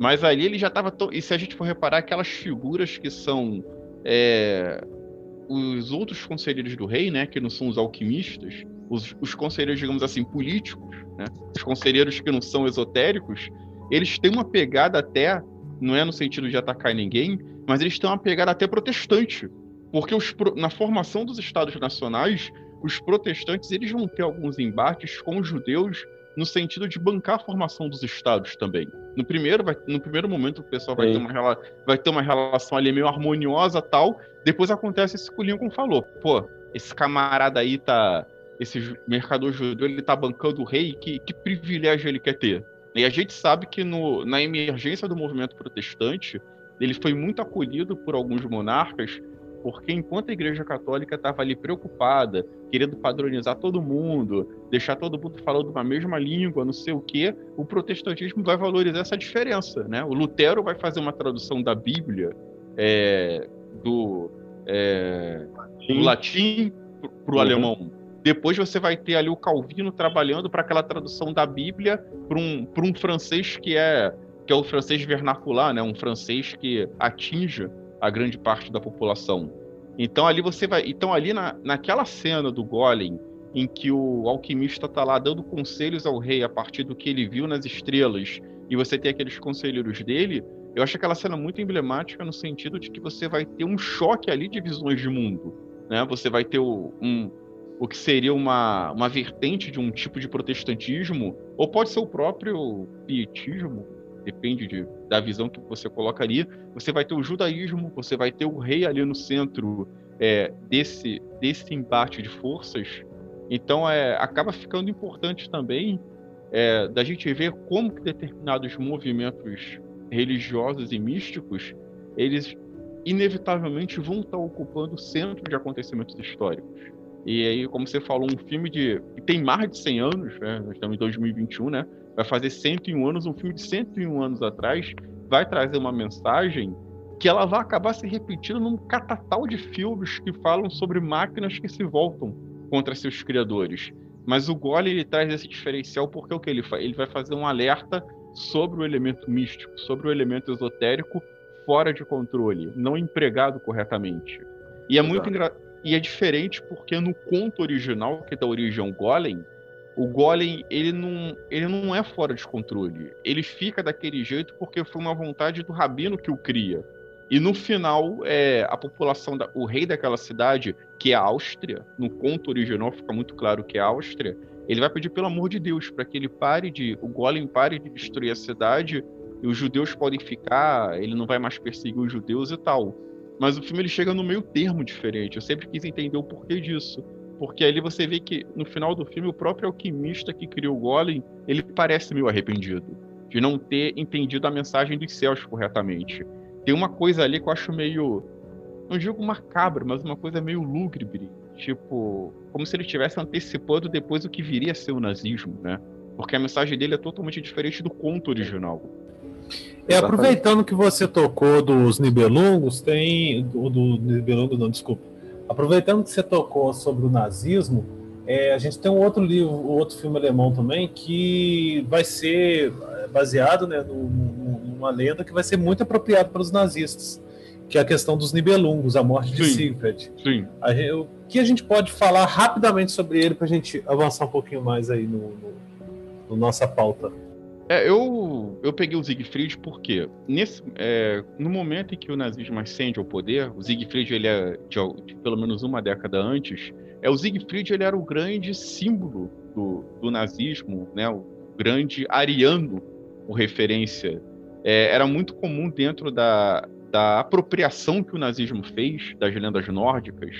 Mas ali ele já estava... To... E se a gente for reparar, aquelas figuras que são... É... Os outros conselheiros do rei, né, que não são os alquimistas, os, os conselheiros, digamos assim, políticos, né? os conselheiros que não são esotéricos, eles têm uma pegada até, não é no sentido de atacar ninguém, mas eles têm uma pegada até protestante. Porque os, na formação dos estados nacionais, os protestantes eles vão ter alguns embates com os judeus no sentido de bancar a formação dos estados também. No primeiro, vai, no primeiro momento o pessoal vai ter, uma, vai ter uma relação ali meio harmoniosa tal, depois acontece esse que o Lincoln falou. Pô, esse camarada aí tá esse mercador judeu ele está bancando o rei, que, que privilégio ele quer ter? E a gente sabe que no, na emergência do movimento protestante, ele foi muito acolhido por alguns monarcas, porque enquanto a Igreja Católica estava ali preocupada, querendo padronizar todo mundo, deixar todo mundo falando uma mesma língua, não sei o quê, o protestantismo vai valorizar essa diferença, né? O Lutero vai fazer uma tradução da Bíblia é, do, é, do latim para o uhum. alemão. Depois você vai ter ali o Calvino trabalhando para aquela tradução da Bíblia para um, um francês que é que é o francês vernacular, né? Um francês que atinge a grande parte da população. Então ali você vai, então ali na, naquela cena do Golem em que o alquimista está lá dando conselhos ao rei a partir do que ele viu nas estrelas e você tem aqueles conselheiros dele, eu acho aquela cena muito emblemática no sentido de que você vai ter um choque ali de visões de mundo, né? Você vai ter o, um, o que seria uma, uma vertente de um tipo de protestantismo, ou pode ser o próprio pietismo, depende de, da visão que você colocaria. Você vai ter o judaísmo, você vai ter o rei ali no centro é, desse, desse embate de forças. Então é, acaba ficando importante também é, da gente ver como que determinados movimentos religiosos e místicos, eles inevitavelmente vão estar ocupando o centro de acontecimentos históricos. E aí, como você falou, um filme de que tem mais de 100 anos, né? nós estamos em 2021, né? Vai fazer 101 anos, um filme de 101 anos atrás, vai trazer uma mensagem que ela vai acabar se repetindo num catatal de filmes que falam sobre máquinas que se voltam contra seus criadores. Mas o Gole ele traz esse diferencial porque o que ele faz? Ele vai fazer um alerta sobre o elemento místico, sobre o elemento esotérico fora de controle, não empregado corretamente. E é muito engra... e é diferente porque no conto original, que dá origem ao Golem, o Golem ele não, ele não é fora de controle. Ele fica daquele jeito porque foi uma vontade do rabino que o cria. E no final, é, a população, da, o rei daquela cidade, que é a Áustria, no conto original fica muito claro que é a Áustria, ele vai pedir pelo amor de Deus para que ele pare de, o Golem pare de destruir a cidade e os judeus podem ficar, ele não vai mais perseguir os judeus e tal. Mas o filme ele chega no meio termo diferente. Eu sempre quis entender o porquê disso. Porque ali você vê que no final do filme o próprio alquimista que criou o Golem, ele parece meio arrependido de não ter entendido a mensagem dos céus corretamente. Tem uma coisa ali que eu acho meio não digo macabro, mas uma coisa meio lúgubre Tipo, como se ele estivesse antecipando depois o que viria a ser o nazismo, né? Porque a mensagem dele é totalmente diferente do conto original. É, aproveitando que você tocou dos Nibelungos, tem. Do, do Nibelungo, não, desculpa. Aproveitando que você tocou sobre o nazismo, é, a gente tem um outro livro, outro filme alemão também, que vai ser baseado né, numa lenda que vai ser muito apropriado para os nazistas que é a questão dos Nibelungos, a morte de Sigurd. Sim. Gente, o que a gente pode falar rapidamente sobre ele para a gente avançar um pouquinho mais aí no, no, no nossa pauta? É, eu, eu peguei o Siegfried porque nesse, é, no momento em que o nazismo ascende ao poder, o Siegfried ele é de, de, pelo menos uma década antes, é o Siegfried ele era o grande símbolo do, do nazismo, né, o grande ariano, por referência. É, era muito comum dentro da, da apropriação que o nazismo fez das lendas nórdicas.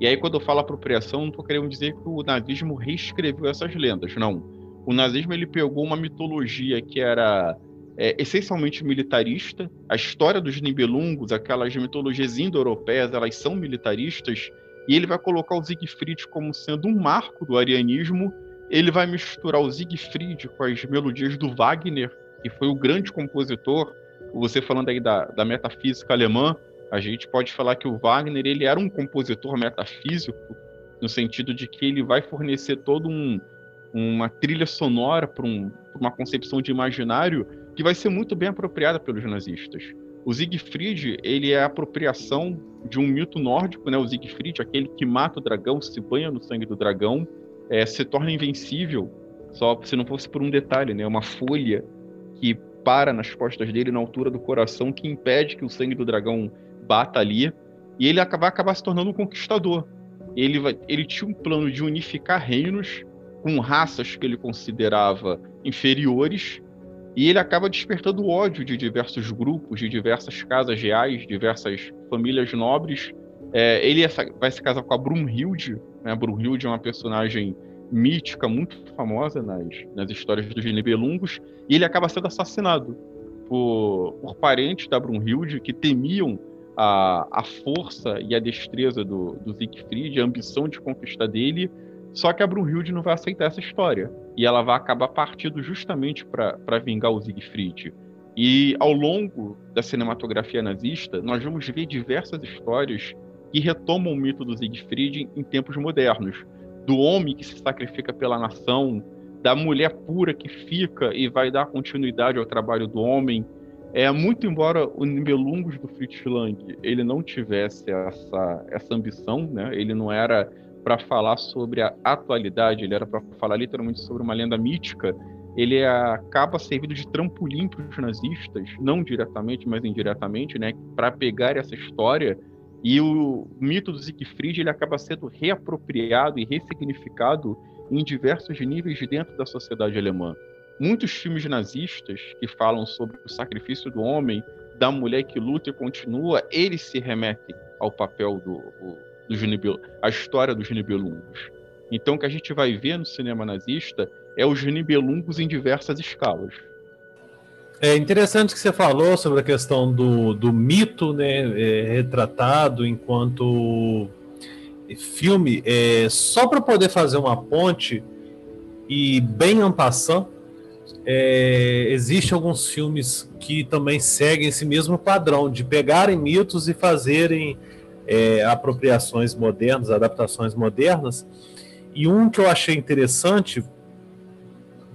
E aí, quando eu falo apropriação, não estou querendo dizer que o nazismo reescreveu essas lendas, não. O nazismo ele pegou uma mitologia que era é, essencialmente militarista. A história dos Nibelungos, aquelas mitologias indo-europeias, elas são militaristas. E ele vai colocar o Siegfried como sendo um marco do arianismo. Ele vai misturar o Siegfried com as melodias do Wagner, que foi o grande compositor você falando aí da, da metafísica alemã, a gente pode falar que o Wagner ele era um compositor metafísico no sentido de que ele vai fornecer todo um, uma trilha sonora para um, uma concepção de imaginário que vai ser muito bem apropriada pelos nazistas. O Siegfried ele é a apropriação de um mito nórdico, né? O Siegfried, aquele que mata o dragão, se banha no sangue do dragão, é, se torna invencível. Só se não fosse por um detalhe, né? Uma folha que para nas costas dele, na altura do coração, que impede que o sangue do dragão bata ali. E ele vai acabar se tornando um conquistador. Ele, vai, ele tinha um plano de unificar reinos com raças que ele considerava inferiores. E ele acaba despertando ódio de diversos grupos, de diversas casas reais, diversas famílias nobres. É, ele vai se casar com a Brunhilde. Né? Brunhilde é uma personagem mítica muito famosa nas, nas histórias dos Nibelungos, e ele acaba sendo assassinado por, por parentes da Brunhilde que temiam a, a força e a destreza do, do Siegfried, a ambição de conquista dele, só que a Brunhilde não vai aceitar essa história, e ela vai acabar partindo justamente para vingar o Siegfried. E ao longo da cinematografia nazista, nós vamos ver diversas histórias que retomam o mito do Siegfried em tempos modernos, do homem que se sacrifica pela nação, da mulher pura que fica e vai dar continuidade ao trabalho do homem. É muito embora o Nibelungos do Fritz Lang ele não tivesse essa essa ambição, né? Ele não era para falar sobre a atualidade, ele era para falar literalmente sobre uma lenda mítica. Ele acaba servindo de trampolim para os nazistas, não diretamente, mas indiretamente, né, para pegar essa história e o mito do Siegfried ele acaba sendo reapropriado e ressignificado em diversos níveis dentro da sociedade alemã. Muitos filmes nazistas que falam sobre o sacrifício do homem, da mulher que luta e continua, eles se remetem ao papel do, do Junibel, a história dos Nibelungos. Então, o que a gente vai ver no cinema nazista é os Nibelungos em diversas escalas. É interessante que você falou sobre a questão do, do mito né, é, retratado enquanto filme. É, só para poder fazer uma ponte e bem ampassando, é, existe alguns filmes que também seguem esse mesmo padrão de pegarem mitos e fazerem é, apropriações modernas, adaptações modernas. E um que eu achei interessante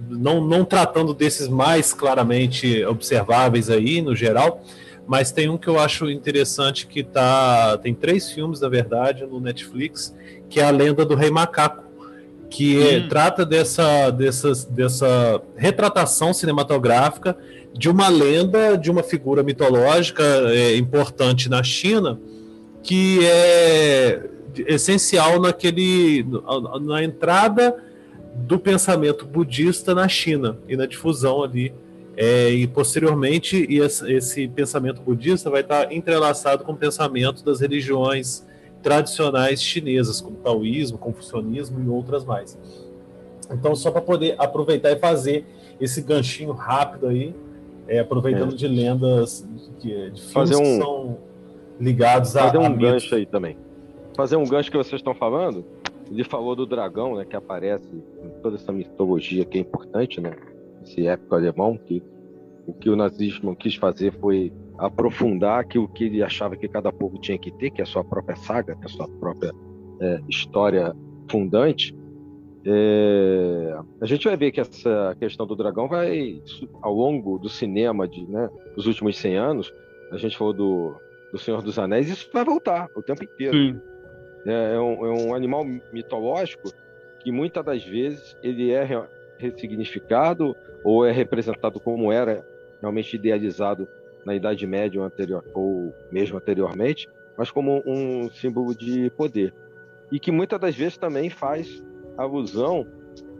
não, não tratando desses mais claramente observáveis aí no geral, mas tem um que eu acho interessante que tá tem três filmes na verdade no Netflix que é a Lenda do Rei Macaco que hum. trata dessa, dessa, dessa retratação cinematográfica de uma lenda de uma figura mitológica é, importante na China que é essencial naquele na entrada do pensamento budista na China e na difusão ali. É, e posteriormente, esse, pensamento budista vai estar entrelaçado com o pensamento das religiões tradicionais chinesas, como taoísmo, confucionismo e outras mais. Então, só para poder aproveitar e fazer esse ganchinho rápido aí, é, aproveitando é. de lendas de, de fazer um, que são ligados a. Fazer um a gancho aí também. Fazer um gancho que vocês estão falando ele falou do dragão, né, que aparece em toda essa mitologia que é importante, né? Esse épico alemão que o que o nazismo quis fazer foi aprofundar que o que ele achava que cada povo tinha que ter, que é a sua própria saga, que é a sua própria é, história fundante. É, a gente vai ver que essa questão do dragão vai, ao longo do cinema de, né, dos últimos 100 anos, a gente falou do, do Senhor dos Anéis, isso vai voltar o tempo inteiro. Sim. É, é um, é um animal mitológico que muitas das vezes ele é ressignificado ou é representado como era realmente idealizado na Idade Média ou, anterior, ou mesmo anteriormente, mas como um símbolo de poder. E que muitas das vezes também faz alusão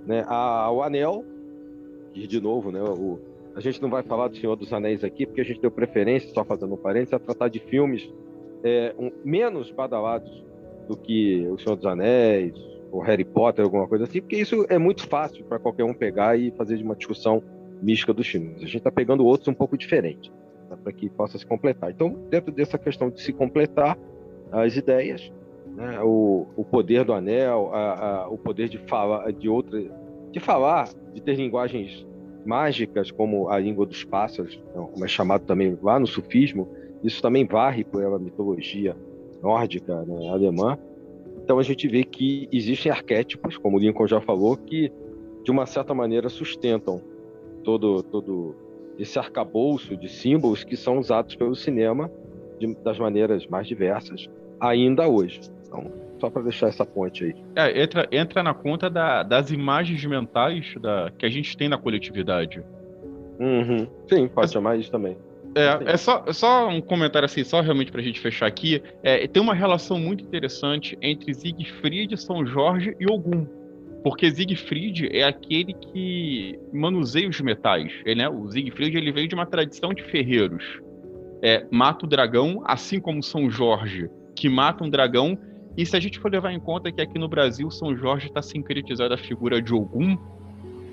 né, ao anel, e de novo, né, o, a gente não vai falar do Senhor dos Anéis aqui, porque a gente deu preferência, só fazendo um parênteses, a tratar de filmes é, um, menos badalados do que O Senhor dos Anéis, ou Harry Potter, alguma coisa assim, porque isso é muito fácil para qualquer um pegar e fazer de uma discussão mística dos filmes. A gente está pegando outros um pouco diferentes, tá? para que possa se completar. Então, dentro dessa questão de se completar as ideias, né, o, o poder do anel, a, a, o poder de falar, de outra, de falar, de ter linguagens mágicas, como a língua dos pássaros, como é chamado também lá no sufismo, isso também varre pela mitologia nórdica, né, alemã. Então a gente vê que existem arquétipos, como o Lincoln já falou, que de uma certa maneira sustentam todo, todo esse arcabouço de símbolos que são usados pelo cinema de, das maneiras mais diversas, ainda hoje. Então, só para deixar essa ponte aí. É, entra, entra na conta da, das imagens mentais da, que a gente tem na coletividade. Uhum. Sim, pode Mas, chamar isso também. É, é só, é só um comentário assim, só realmente para a gente fechar aqui. É, tem uma relação muito interessante entre Siegfried, São Jorge e Ogum. Porque Siegfried é aquele que manuseia os metais. Ele, né? O Siegfried ele veio de uma tradição de ferreiros. É, mata o dragão, assim como São Jorge, que mata um dragão. E se a gente for levar em conta que aqui no Brasil São Jorge está sincretizada a figura de Ogum,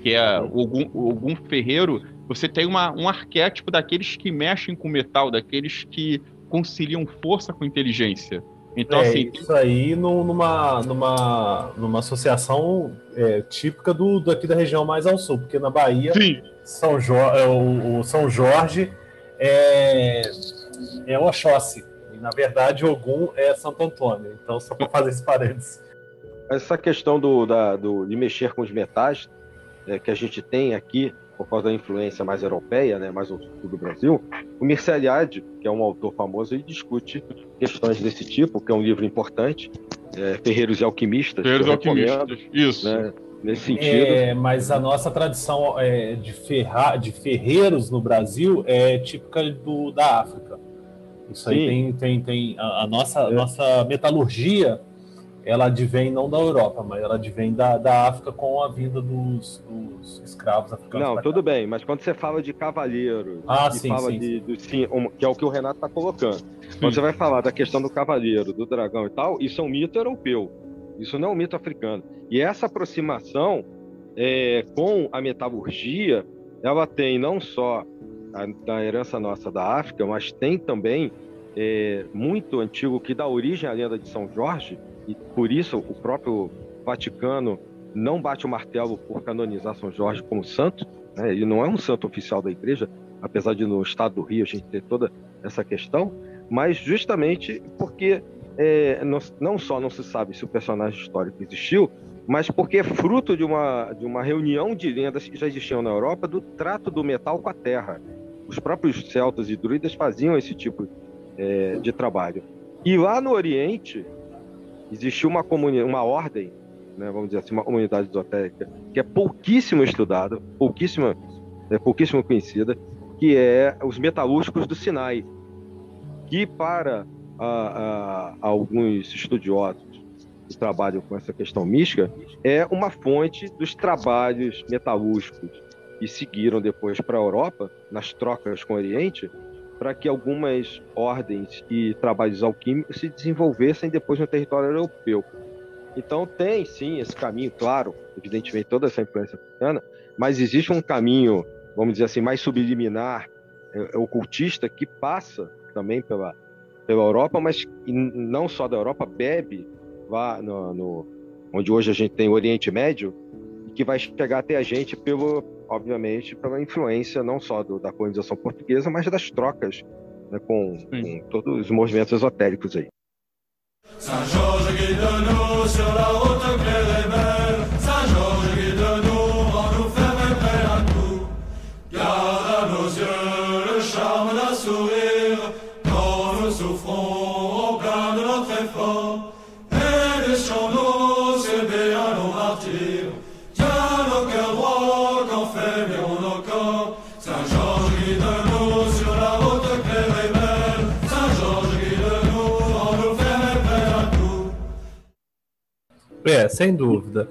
que é o Ogum, Ogum ferreiro, você tem uma, um arquétipo daqueles que mexem com metal, daqueles que conciliam força com inteligência. Então, é, assim, isso aí numa, numa, numa associação é, típica do, daqui da região mais ao sul, porque na Bahia, Sim. São Jorge, é, o, o, São Jorge é, é Oxóssi. E, na verdade, Ogum é Santo Antônio. Então, só para fazer esse parênteses. Essa questão do, da, do, de mexer com os metais é, que a gente tem aqui por causa da influência mais europeia, né, mais ao sul do Brasil, o Mircea Eliade, que é um autor famoso, ele discute questões desse tipo, que é um livro importante, é, Ferreiros e Alquimistas. Ferreiros e Alquimistas, isso. Né, nesse sentido. É, mas a nossa tradição é, de, ferra, de ferreiros no Brasil é típica do, da África. Isso Sim. aí tem, tem, tem a, a nossa, é. nossa metalurgia ela advém não da Europa, mas ela advém da, da África com a vinda dos, dos escravos africanos. Não, tudo bem, mas quando você fala de cavaleiro, ah, sim, fala sim, de, de sim, que é o que o Renato está colocando. Quando você vai falar da questão do cavaleiro, do dragão e tal, isso é um mito europeu. Isso não é um mito africano. E essa aproximação é, com a metalurgia, ela tem não só da herança nossa da África, mas tem também é, muito antigo que dá origem à lenda de São Jorge, e por isso o próprio Vaticano não bate o martelo por canonizar São Jorge como santo, né? ele não é um santo oficial da igreja, apesar de no estado do Rio a gente ter toda essa questão, mas justamente porque é, não, não, só não se sabe se o personagem histórico existiu, mas porque é fruto de uma, de uma reunião de lendas que já existiam na Europa do trato do metal com a terra. Os próprios celtas e druidas faziam esse tipo é, de trabalho. E lá no Oriente, existiu uma, comunidade, uma ordem, né, vamos dizer assim, uma comunidade esotérica, que é pouquíssimo estudada, pouquíssima, é, pouquíssimo conhecida, que é os metalúrgicos do Sinai, que para a, a, alguns estudiosos que trabalham com essa questão mística, é uma fonte dos trabalhos metalúrgicos que seguiram depois para a Europa, nas trocas com o Oriente, para que algumas ordens e trabalhos alquímicos se desenvolvessem depois no território europeu. Então tem sim esse caminho, claro, evidentemente toda essa influência africana, mas existe um caminho, vamos dizer assim, mais subliminar, é, é ocultista, que passa também pela, pela Europa, mas não só da Europa, bebe lá no, no onde hoje a gente tem o Oriente Médio, e que vai chegar até a gente pelo, obviamente, pela influência não só do, da colonização portuguesa, mas das trocas né, com, com, todos os movimentos esotéricos aí. É, sem dúvida.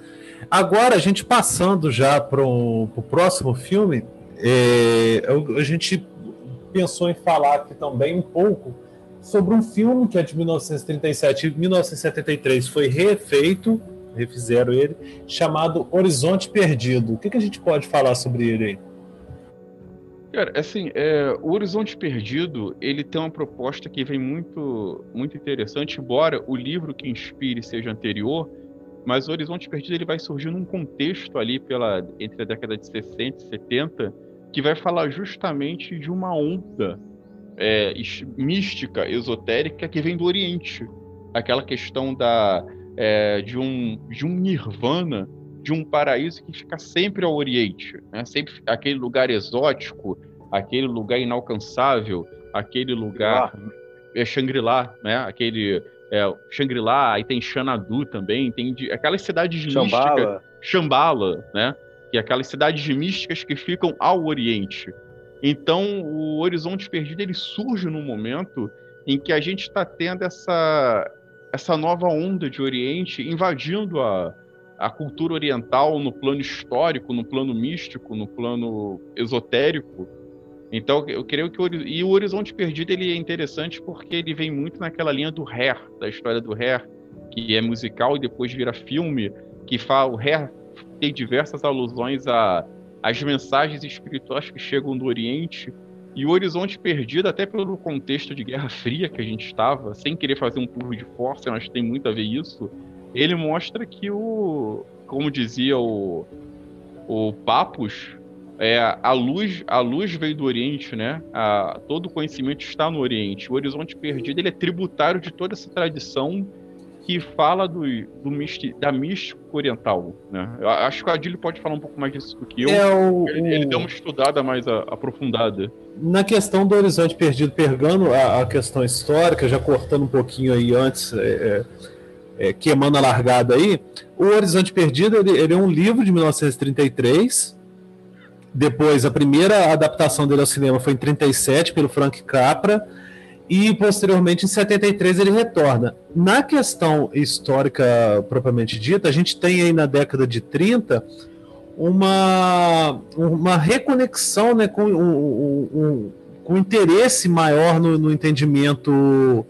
Agora, a gente passando já para o próximo filme, é, a gente pensou em falar aqui também um pouco sobre um filme que é de 1937 e 1973 foi refeito, refizeram ele, chamado Horizonte Perdido. O que, que a gente pode falar sobre ele aí? Cara, assim, é, o Horizonte Perdido, ele tem uma proposta que vem muito, muito interessante, embora o livro que inspire seja anterior, mas o Horizonte Perdido ele vai surgir num contexto ali pela entre a década de 60 e 70 que vai falar justamente de uma onda é, mística, esotérica que vem do Oriente. Aquela questão da, é, de, um, de um nirvana, de um paraíso que fica sempre ao Oriente. Né? Sempre aquele lugar exótico, aquele lugar inalcançável, aquele lugar... Ah. É Shangri-La, né? Aquele é, Shangri-La, aí tem Xanadu também, tem de, aquelas cidades Shambhala. místicas, Shambhala, né? E aquelas cidades místicas que ficam ao Oriente. Então, o Horizonte Perdido ele surge num momento em que a gente está tendo essa, essa nova onda de Oriente invadindo a, a cultura oriental no plano histórico, no plano místico, no plano esotérico, então, eu creio que o, e o Horizonte Perdido ele é interessante porque ele vem muito naquela linha do Hair, da história do Hair, que é musical e depois vira filme, que fala o Hair tem diversas alusões a as mensagens espirituais que chegam do Oriente. E o Horizonte Perdido, até pelo contexto de Guerra Fria que a gente estava, sem querer fazer um curvo de força, mas tem muito a ver isso, ele mostra que o, como dizia o, o Papus, é, a luz a luz veio do Oriente, né? A, todo o conhecimento está no Oriente. O Horizonte Perdido ele é tributário de toda essa tradição que fala do, do misti, da mística oriental, né? Eu acho que o Adílio pode falar um pouco mais disso do que eu. É o, ele, ele deu uma estudada mais a, aprofundada. Na questão do Horizonte Perdido, pegando a, a, questão histórica, já cortando um pouquinho aí antes, é, é, é queimando a largada aí, o Horizonte Perdido ele, ele é um livro de 1933. Depois, a primeira adaptação dele ao cinema foi em 37 pelo Frank Capra e posteriormente em 73 ele retorna. Na questão histórica propriamente dita, a gente tem aí na década de 30 uma, uma reconexão né, com um, um, um interesse maior no, no, entendimento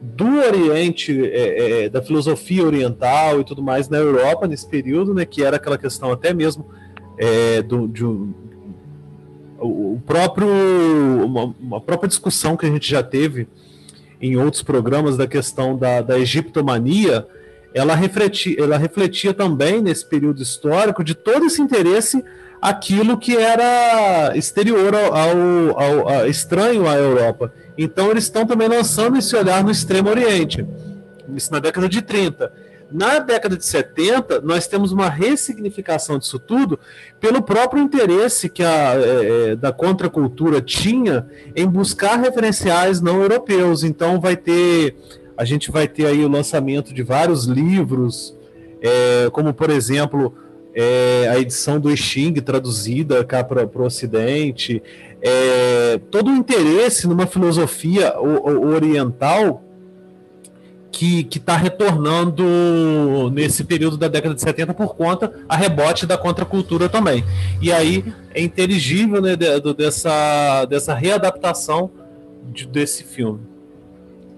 do Oriente, é, é, da filosofia oriental e tudo mais na Europa nesse período, né, que era aquela questão até mesmo é, do, de, o próprio uma, uma, própria discussão que a gente já teve em outros programas da questão da, da egiptomania, ela refletia, ela refletia também nesse período histórico de todo esse interesse aquilo que era exterior ao, ao, ao, ao estranho à Europa. Então eles estão também lançando esse olhar no Extremo Oriente, isso na década de 30. Na década de 70, nós temos uma ressignificação disso tudo pelo próprio interesse que a é, é, da contracultura tinha em buscar referenciais não europeus. Então vai ter, a gente vai ter aí o lançamento de vários livros, é, como por exemplo é, a edição do Xing traduzida cá para o Ocidente, é, todo o interesse numa filosofia oriental que está retornando nesse período da década de 70 por conta a rebote da contracultura também. E aí é inteligível né, de, dessa, dessa readaptação de, desse filme.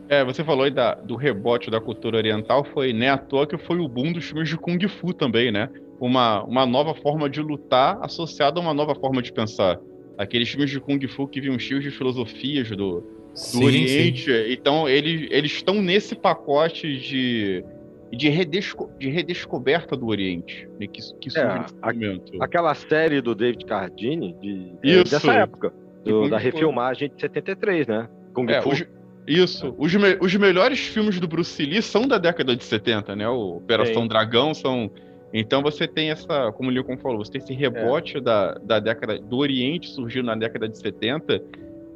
É, você falou aí da, do rebote da cultura oriental, foi né, à toa que foi o boom dos filmes de Kung Fu também, né? Uma, uma nova forma de lutar associada a uma nova forma de pensar. Aqueles filmes de Kung Fu que vinham cheios de filosofias do, do Oriente. Sim. Então, eles, eles estão nesse pacote de, de, redesco, de redescoberta do Oriente, né, que, que surge é, nesse momento. Aquela série do David Cardini, de, é, Isso. dessa época, do, da refilmagem de 73, né? Kung é, Fu. Os, isso. Os, me, os melhores filmes do Bruce Lee são da década de 70, né? O Operação Sim. Dragão são. Então você tem essa, como o Lincoln falou, você tem esse rebote é. da, da década do Oriente surgindo na década de 70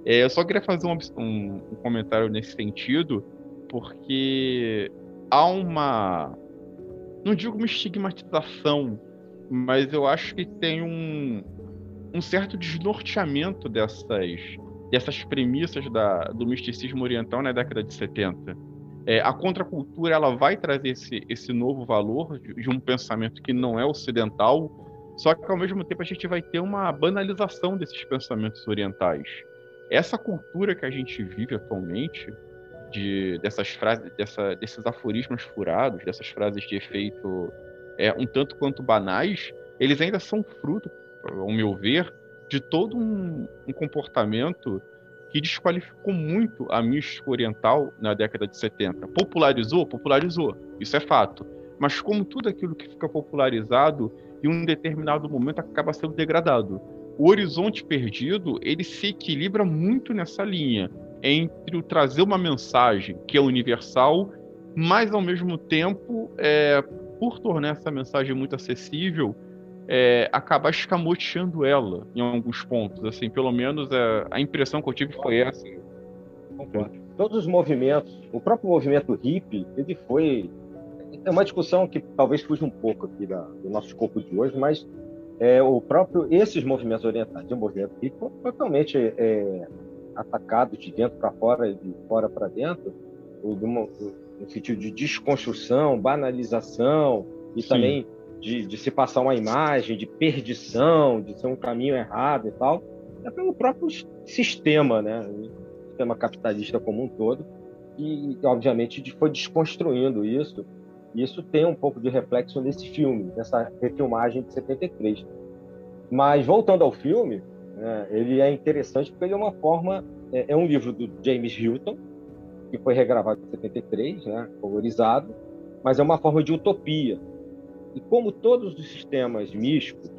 é, eu só queria fazer um, um, um, comentário nesse sentido, porque há uma. Não digo uma estigmatização, mas eu acho que tem um, um certo desnorteamento dessas, dessas premissas da, do misticismo oriental na década de 70. É, a contracultura ela vai trazer esse, esse novo valor de, de um pensamento que não é ocidental, só que ao mesmo tempo a gente vai ter uma banalização desses pensamentos orientais essa cultura que a gente vive atualmente, de, dessas frases, dessa, desses aforismos furados, dessas frases de efeito é, um tanto quanto banais, eles ainda são fruto, ao meu ver, de todo um, um comportamento que desqualificou muito a mística oriental na década de 70. Popularizou? Popularizou. Isso é fato. Mas como tudo aquilo que fica popularizado, em um determinado momento acaba sendo degradado o horizonte perdido ele se equilibra muito nessa linha entre o trazer uma mensagem que é universal, mas ao mesmo tempo, é, por tornar essa mensagem muito acessível, é, acabar escamoteando ela em alguns pontos. Assim, pelo menos é, a impressão que eu tive foi essa. Todos os movimentos, o próprio movimento hippie, ele foi é uma discussão que talvez fuja um pouco aqui da, do nosso escopo de hoje, mas é, o próprio esses movimentos orientais de um movimento que foram totalmente é, atacados de dentro para fora e de fora para dentro, no sentido de desconstrução, banalização e Sim. também de, de, se passar uma imagem de perdição, de ser um caminho errado e tal, é pelo próprio sistema, né? O sistema capitalista como um todo, e obviamente foi desconstruindo isso isso tem um pouco de reflexo nesse filme, nessa refilmagem de 73. Mas voltando ao filme, É, ele é interessante porque ele é uma forma, é, é, um livro do James Hilton, que foi regravado em 73, né, colorizado, mas é uma forma de utopia. E como todos os sistemas místicos,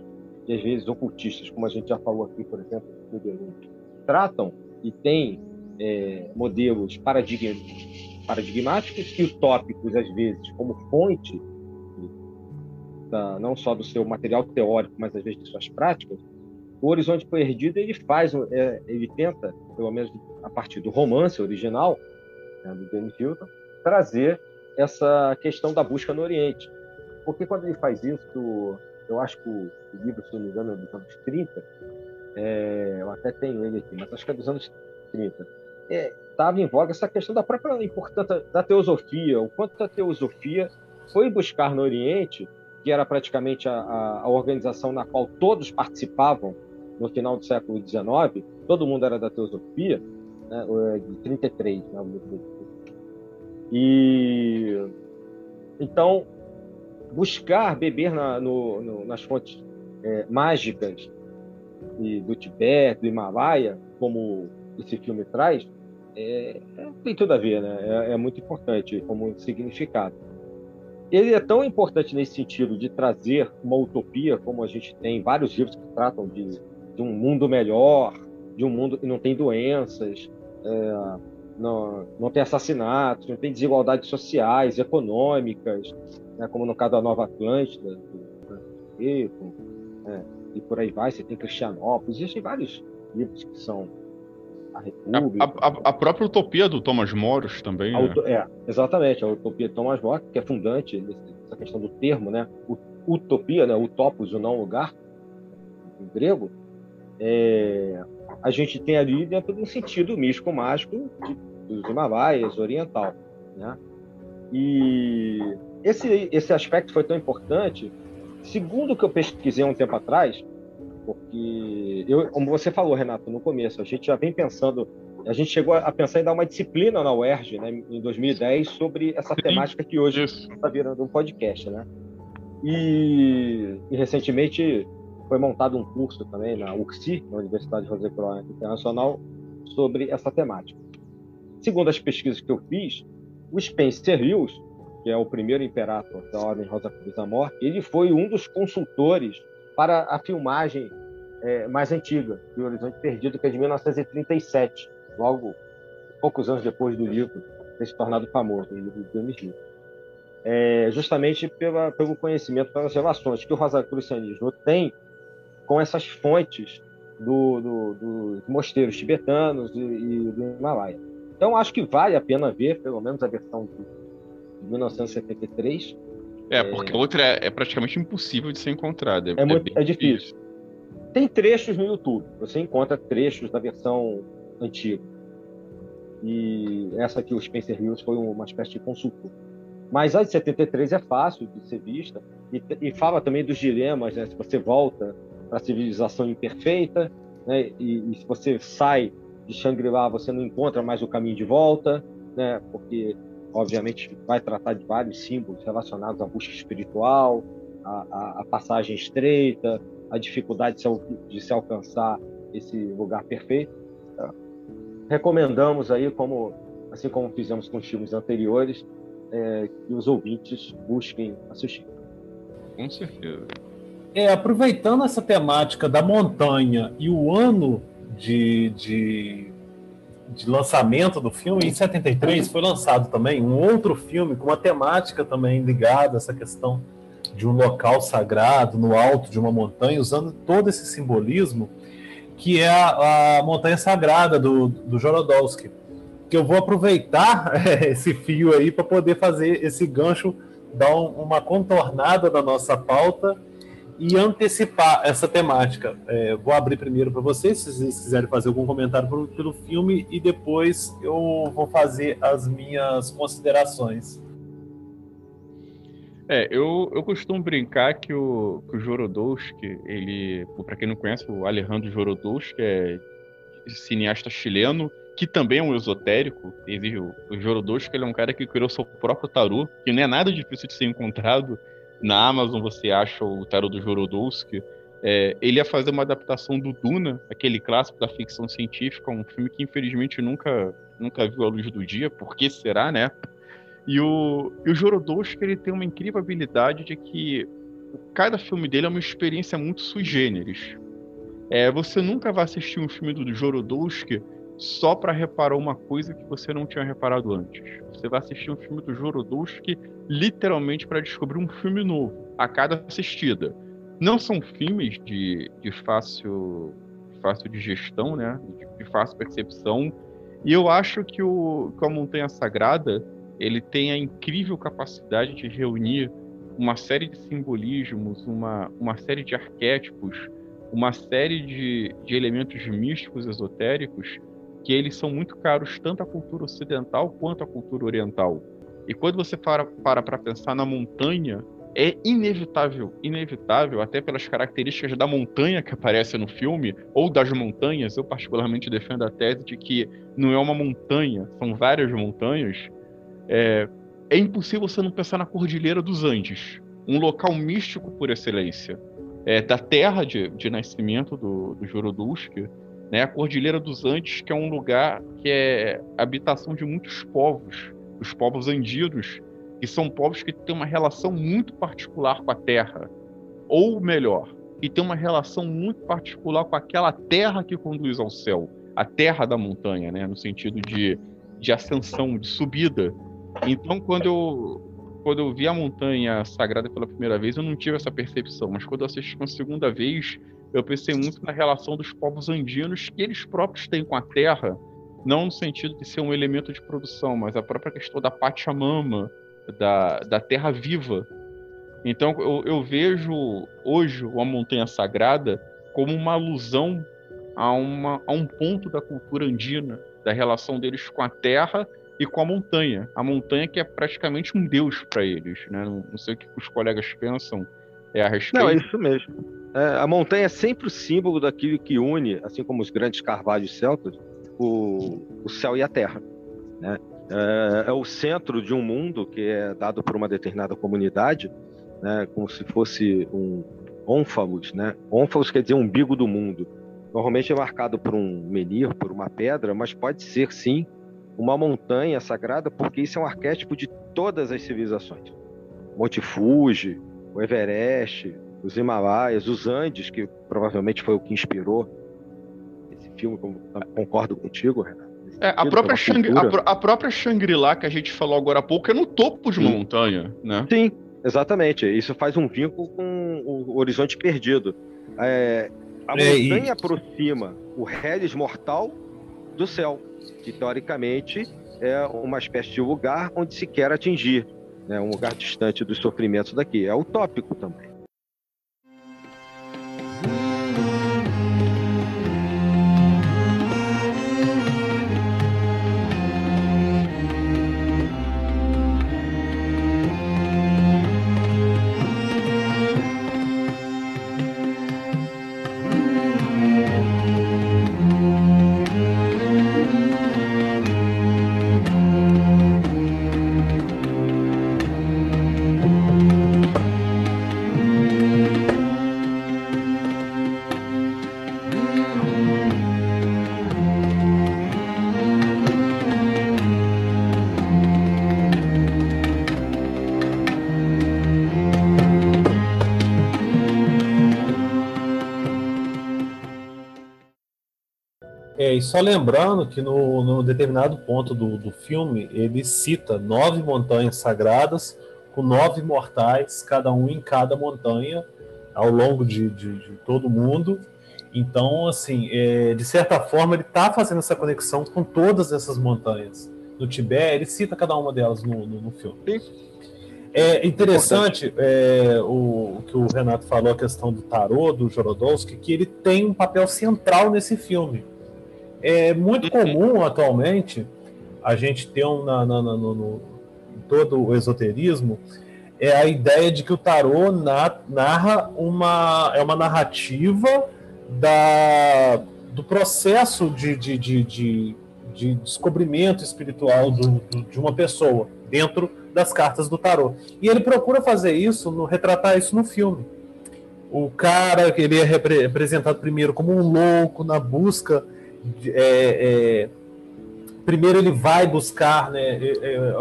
e às vezes ocultistas, como a gente já falou aqui, por exemplo, tratam e têm é, modelos paradigm, paradigmáticos e utópicos, às vezes, como fonte da, não só do seu material teórico, mas às vezes de suas práticas, o Horizonte Perdido ele faz, é, ele tenta, pelo menos a partir do romance original né, do Dennis Hilton, trazer essa questão da busca no Oriente. Porque quando ele faz isso, eu acho que o, livro, se não me engano, é dos anos 30, é, eu até tenho ele aqui, mas acho que é dos anos 30, estava em voga essa questão da própria importância da teosofia, o quanto a teosofia foi buscar no Oriente que era praticamente a, a, a, organização na qual todos participavam no final do século XIX, todo mundo era da teosofia, né, é de 33, né, e então buscar beber na, no, no, nas fontes é, mágicas e do Tibete, do Himalaia, como esse filme traz, é, é, tem tudo a ver, né? É, é muito importante como significado ele é tão importante nesse sentido de trazer uma utopia, como a gente tem vários livros que tratam de, de um mundo melhor, de um mundo que não tem doenças, é, não, não tem assassinatos, não tem desigualdades sociais, econômicas, né, como no caso da Nova Atlântida, do, é, e por aí vai, você tem Cristianópolis, existem vários livros que são a República. A, a, a, própria utopia do Thomas Moros também. Né? É, exatamente, a utopia de Thomas Moros, que é fundante nessa questão do termo, né? Utopia, né? Utopos, o não lugar, em grego. É, a gente tem ali dentro de um sentido místico mágico de, dos Himalaias, oriental, né? E esse, esse aspecto foi tão importante, segundo o que eu pesquisei um tempo atrás, porque, eu, como você falou, Renato, no começo, a gente já vem pensando, a gente chegou a pensar em dar uma disciplina na UERJ, né, em 2010, sobre essa Sim, temática que hoje está virando um podcast, né? E, e, recentemente foi montado um curso também na UCSI, na Universidade José Croix Internacional, sobre essa temática. Segundo as pesquisas que eu fiz, o Spencer Lewis, que é o primeiro imperator da Ordem Rosa Cruz da Morte, ele foi um dos consultores para a filmagem é, mais antiga, do Horizonte Perdido, que é de 1937, logo poucos anos depois do livro ter se tornado famoso, o livro do James Lee. É, justamente pela, pelo conhecimento, pelas relações que o Rosacrucianismo tem com essas fontes do, do, dos mosteiros tibetanos e, e, do Himalaia. Então, acho que vale a pena ver, pelo menos a versão de 1973, é, porque a outra é, é, praticamente impossível de ser encontrada. É, é, muito, é difícil. difícil. Tem trechos no YouTube. Você encontra trechos da versão antiga. E essa aqui, o Spencer Lewis, foi uma espécie de consultor. Mas a de 73 é fácil de ser vista e, e fala também dos dilemas, né? Se você volta para a civilização imperfeita, né? E, e se você sai de Shangri-La, você não encontra mais o caminho de volta, né? Porque obviamente vai tratar de vários símbolos relacionados à busca espiritual, à, à passagem estreita, à dificuldade de se, de se, alcançar esse lugar perfeito. Tá? Recomendamos aí, como, assim como fizemos com os filmes anteriores, é, que os ouvintes busquem assistir. Com certeza. É, aproveitando essa temática da montanha e o ano de, de de lançamento do filme, em 73 foi lançado também um outro filme com uma temática também ligada a essa questão de um local sagrado no alto de uma montanha, usando todo esse simbolismo, que é a, a montanha sagrada do, do Jorodowski. Que eu vou aproveitar esse fio aí para poder fazer esse gancho, dar um, uma contornada da nossa pauta e antecipar essa temática. É, vou abrir primeiro para vocês, se vocês quiserem fazer algum comentário pelo, pelo filme, e depois eu vou fazer as minhas considerações. É, eu, eu costumo brincar que o, que o Jorodowski, ele, para quem não conhece, o Alejandro Jorodowski é cineasta chileno, que também é um esotérico. Ele, o, o Jorodowski ele é um cara que criou seu próprio tarô, que não é nada difícil de ser encontrado na Amazon você acha o tarot do Jorodowski. É, ele ia fazer uma adaptação do Duna, aquele clássico da ficção científica, um filme que infelizmente nunca, nunca viu a luz do dia, por que será, né? E o, e o Jorodowski, ele tem uma incrível habilidade de que cada filme dele é uma experiência muito sui generis. É, você nunca vai assistir um filme do Jorodowski só para reparar uma coisa que você não tinha reparado antes. Você vai assistir um filme do Jorodowski literalmente para descobrir um filme novo a cada assistida. Não são filmes de, de fácil, fácil digestão, né? De, de fácil percepção. E eu acho que o, que a Montanha Sagrada ele tem a incrível capacidade de reunir uma série de simbolismos, uma, uma série de arquétipos, uma série de, de elementos místicos, esotéricos, que eles são muito caros tanto à cultura ocidental quanto à cultura oriental. E quando você para para pensar na montanha, é inevitável, inevitável, até pelas características da montanha que aparece no filme, ou das montanhas, eu particularmente defendo a tese de que não é uma montanha, são várias montanhas, é, é impossível você não pensar na Cordilheira dos Andes, um local místico por excelência, é, da terra de, de nascimento do, do né, a Cordilheira dos Andes, que é um lugar que é habitação de muitos povos, os povos andinos, que são povos que têm uma relação muito particular com a terra, ou melhor, que têm uma relação muito particular com aquela terra que conduz ao céu, a terra da montanha, né, no sentido de, de ascensão, de subida. Então, quando eu quando eu vi a montanha sagrada pela primeira vez, eu não tive essa percepção, mas quando eu assisti uma segunda vez, eu pensei muito na relação dos povos andinos que eles próprios têm com a terra, não no sentido de ser um elemento de produção, mas a própria questão da Pachamama, da, da terra viva. Então eu, eu vejo hoje a montanha sagrada como uma alusão a, uma, a um ponto da cultura andina, da relação deles com a terra e com a montanha. A montanha que é praticamente um deus para eles, né? Não, não, sei o que os colegas pensam é a respeito. Não, é isso mesmo. É, a montanha é sempre o símbolo daquilo que une, assim como os grandes carvalhos celtas, o, o céu e a terra. Né? É, é, o centro de um mundo que é dado por uma determinada comunidade, né? como se fosse um ônfalos. Né? Ônfalos quer dizer umbigo do mundo. Normalmente é marcado por um menir, por uma pedra, mas pode ser sim uma montanha sagrada, porque isso é um arquétipo de todas as civilizações. Monte Fuji, o Everest, os Himalaias, os Andes, que provavelmente foi o que inspirou esse filme, concordo contigo, Renato. É, a, própria Shangri, a, a, própria Shangri-La que a gente falou agora há pouco é no topo de uma Sim. montanha, né? Sim, exatamente. Isso faz um vínculo com o horizonte perdido. É, a é, montanha aproxima o Hellis mortal do céu que teoricamente é uma espécie de lugar onde se quer atingir, né? um lugar distante dos sofrimentos daqui. É utópico também. E só lembrando que no, no determinado ponto do, do filme, ele cita nove montanhas sagradas, com nove mortais, cada um em cada montanha, ao longo de, de, de todo o mundo. Então, assim, é, de certa forma, ele está fazendo essa conexão com todas essas montanhas. No Tibete, ele cita cada uma delas no, no, no filme. É interessante é, o, o, que o Renato falou, a questão do tarô, do Jorodowski, que ele tem um papel central nesse filme. É muito comum atualmente a gente ter um, na, na, na, no, no, todo o esoterismo é a ideia de que o tarô na, narra uma é uma narrativa da, do processo de, de, de, de, de descobrimento espiritual do, do, de uma pessoa dentro das cartas do tarô. E ele procura fazer isso, no, retratar isso no filme. o cara, ele é representado primeiro como um louco na busca. É, é, primeiro ele vai buscar né, é, é,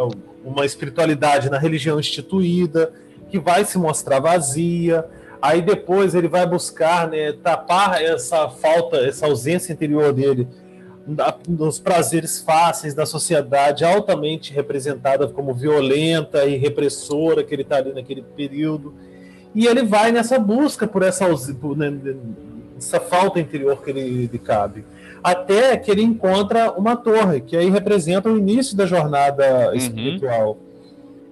uma espiritualidade na religião instituída, que vai se mostrar vazia. Aí depois ele vai buscar né, tapar essa falta, essa ausência interior dele nos prazeres fáceis da sociedade altamente representada como violenta e repressora que ele está ali naquele período e ele vai nessa busca por essa, por, né, essa falta interior que ele, ele cabe. Até que ele encontra uma torre, que aí representa o início da jornada uhum. espiritual.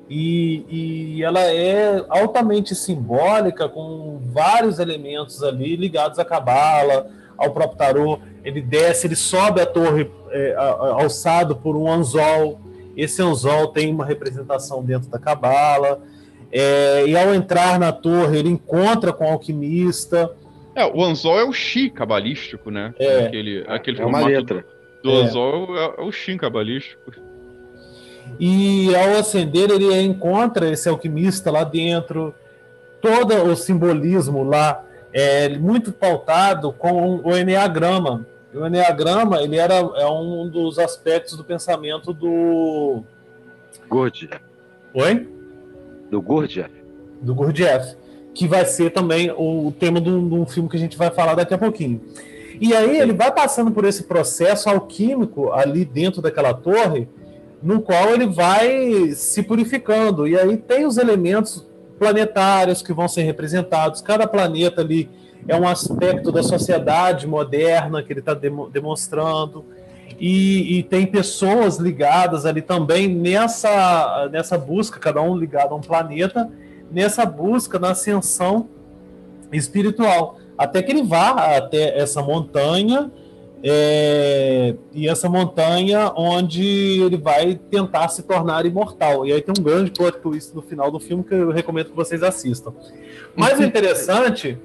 E, e, ela é altamente simbólica, com vários elementos ali ligados à cabala, ao próprio tarô. Ele desce, ele sobe a torre é, alçado por um anzol. Esse anzol tem uma representação dentro da cabala. É, e ao entrar na torre, ele encontra com o alquimista. É, o anzol é o chi cabalístico, né? É, aquele, aquele é uma letra. Do, do é. anzol é, é o chi cabalístico. E ao acender, ele encontra esse alquimista lá dentro. Todo o simbolismo lá é muito pautado com o Enneagrama. O Enneagrama ele era, é um dos aspectos do pensamento do. Gurdjieff. Oi? Do Gurdjieff. Do Gurdjieff. Que vai ser também o tema de um, filme que a gente vai falar daqui a pouquinho. E aí ele vai passando por esse processo alquímico ali dentro daquela torre, no qual ele vai se purificando. E aí tem os elementos planetários que vão ser representados. Cada planeta ali é um aspecto da sociedade moderna que ele está demonstrando. E, e, tem pessoas ligadas ali também nessa, nessa busca, cada um ligado a um planeta, nessa busca na ascensão espiritual. Até que ele vá até essa montanha, é, e essa montanha onde ele vai tentar se tornar imortal. E aí tem um grande plot twist no final do filme que eu recomendo que vocês assistam. Mas o interessante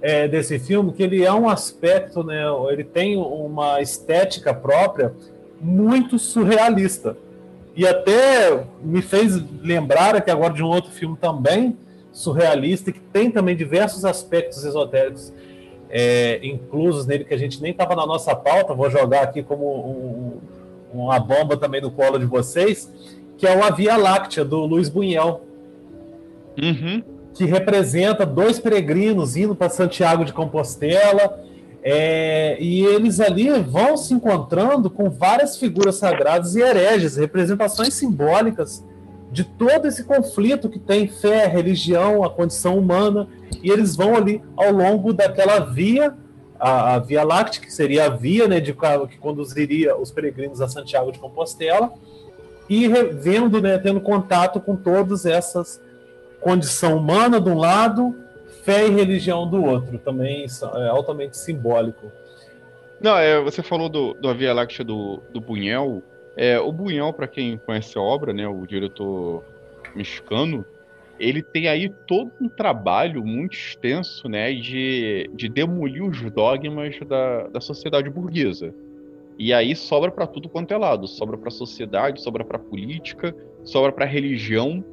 é, desse filme que ele é um aspecto, né, ele tem uma estética própria muito surrealista. E até me fez lembrar aqui agora de um outro filme também surrealista, que tem também diversos aspectos esotéricos é, inclusos nele que a gente nem estava na nossa pauta. Vou jogar aqui como um, uma bomba também no colo de vocês, que é o A Via Láctea, do Luiz Bunhel. Uhum que representa dois peregrinos indo para Santiago de Compostela. É, e eles ali vão se encontrando com várias figuras sagradas e hereges, representações simbólicas de todo esse conflito que tem fé, religião, a condição humana, e eles vão ali ao longo daquela via, a, a Via Láctea, que seria a via né, de, que conduziria os peregrinos a Santiago de Compostela, e vendo, né, tendo contato com todas essas condição humana de um lado, fé e religião do outro. Também é altamente simbólico. Não, é, você falou do, do Via Láctea do, do Bunhel. É, o Bunhel, para quem conhece a obra, né, o diretor mexicano, ele tem aí todo um trabalho muito extenso né, de, de demolir os dogmas da, da sociedade burguesa. E aí sobra para tudo quanto é lado. Sobra para a sociedade, sobra para a política, sobra para a religião.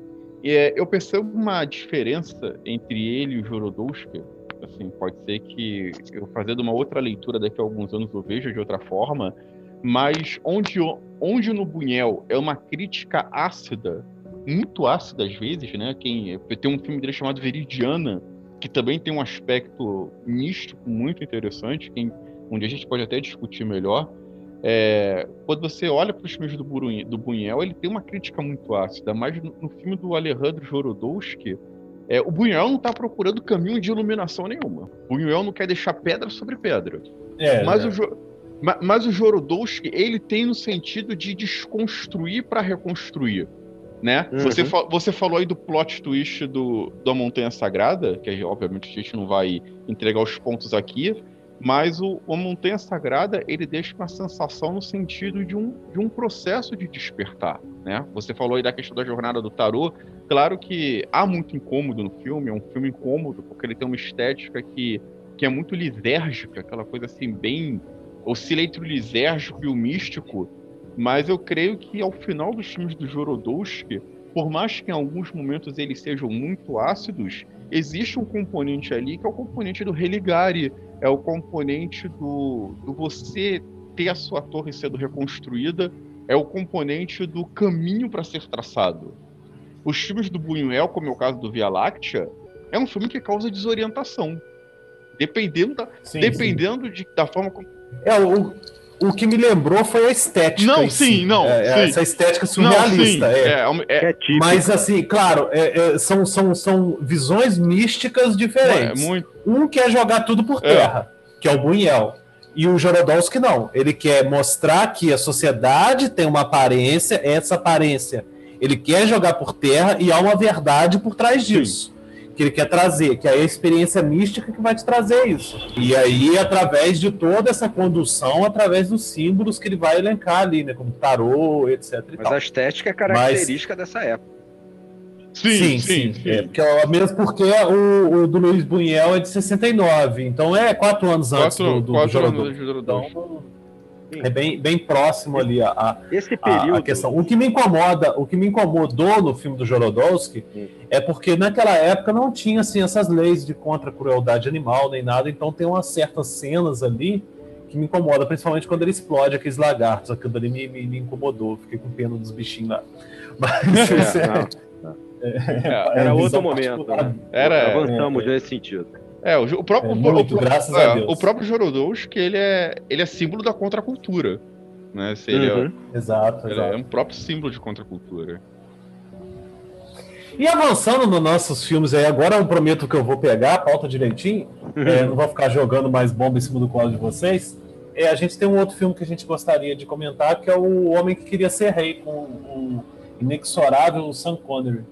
É, eu percebo uma diferença entre ele e o Jorodowski. Assim, pode ser que eu fazendo uma outra leitura daqui a alguns anos eu veja de outra forma, mas onde, onde no Bunhel é uma crítica ácida, muito ácida às vezes, né? Quem tem um filme dele chamado Veridiana, que também tem um aspecto místico muito interessante, onde a gente pode até discutir melhor. É, quando você olha para os filmes do, Burunho, do Buñuel, ele tem uma crítica muito ácida, mas no, no filme do Alejandro Jorodowski, é, o Buñuel não está procurando caminho de iluminação nenhuma. O Buñuel não quer deixar pedra sobre pedra. É, mas, é. O, mas, mas o Jorodowski, ele tem no sentido de desconstruir para reconstruir. Né? Uhum. Você, fa você falou aí do plot twist do, da Montanha Sagrada, que obviamente a gente não vai entregar os pontos aqui, mas o, o Montanha Sagrada ele deixa uma sensação no sentido de um, de um processo de despertar, né? Você falou aí da questão da jornada do tarô. Claro que há muito incômodo no filme, é um filme incômodo porque ele tem uma estética que, que é muito lisérgica, aquela coisa assim bem oscila entre o lisérgico e o místico, Mas eu creio que ao final dos filmes do Jorodowski, por mais que em alguns momentos eles sejam muito ácidos, existe um componente ali que é o componente do religare, é o componente do, do você ter a sua torre sendo reconstruída, é o componente do caminho para ser traçado. Os filmes do Buñuel, como é o caso do Via Láctea, é um filme que causa desorientação. Dependendo da, sim, dependendo sim. De, da forma como. É, o, o que me lembrou foi a estética. Não, sim, si. não. É, sim. Essa estética surrealista. Não, é. É, é, é Mas, assim, claro, é, é, são, são, são visões místicas diferentes. muito... Um quer jogar tudo por terra, que é o Buñuel. E o Jorodowski não. Ele quer mostrar que a sociedade tem uma aparência, essa aparência ele quer jogar por terra e há uma verdade por trás disso. Sim que ele quer trazer, que é a experiência mística que vai te trazer isso. E aí, através de toda essa condução, através dos símbolos que ele vai elencar ali, né? Como tarô, etc. Mas tal. a estética é característica Mas... dessa época. Sim, sim. sim, sim. É, porque, mesmo porque o, o, do Luiz Bunhel é de 69, então é quatro anos quatro, antes do, do, quatro do Anos do então, é bem, bem próximo ali a, a, Esse período... a, questão. O que me incomoda, o que me incomodou no filme do Jorodowski é porque naquela época não tinha assim essas leis de contra crueldade animal nem nada, então tem umas certas cenas ali que me incomoda, principalmente quando ele explode aqueles lagartos. Aquilo ali me, me, me incomodou, fiquei com pena dos bichinhos lá. Mas é, é, é, era outro momento. Né? Era, Avançamos nesse sentido. É, o, o próprio, é muito, o, graças é, a Deus. O próprio Jorodous, que ele é, ele é símbolo da contracultura. Né? Se ele uhum. é, exato, ele exato. é um próprio símbolo de contracultura. E avançando nos nossos filmes aí, agora eu prometo que eu vou pegar a pauta direitinho, uhum. é, não vou ficar jogando mais bomba em cima do colo de vocês. É, a gente tem um outro filme que a gente gostaria de comentar, que é O Homem que Queria Ser Rei, com o inexorável Sam Connery.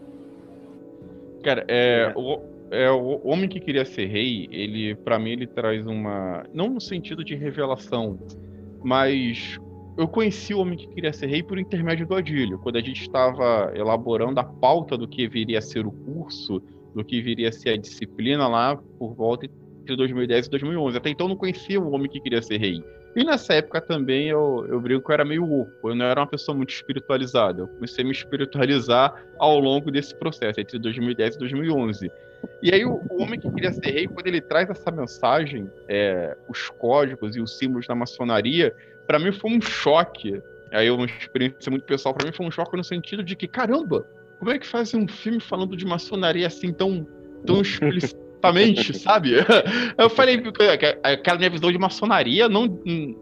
Cara, é, o, é, o homem que queria ser rei, ele, para mim, ele traz uma, não no sentido de revelação, mas eu conheci o homem que queria ser rei por intermédio do Adílio, quando a gente estava elaborando a pauta do que viria a ser o curso, do que viria a ser a disciplina lá por volta entre 2010 e 2011. Até então eu não conhecia o homem que queria ser rei. E nessa época também eu, eu brinco que eu era meio oco, eu não era uma pessoa muito espiritualizada. Eu comecei a me espiritualizar ao longo desse processo, entre 2010 e 2011. E aí o, homem que queria ser rei, quando ele traz essa mensagem, é, os códigos e os símbolos da maçonaria, para mim foi um choque. Aí uma experiência muito pessoal, para mim foi um choque no sentido de que, caramba, como é que faz um filme falando de maçonaria assim tão, tão explícito? exatamente, sabe? Eu falei, aquela minha visão de maçonaria, não,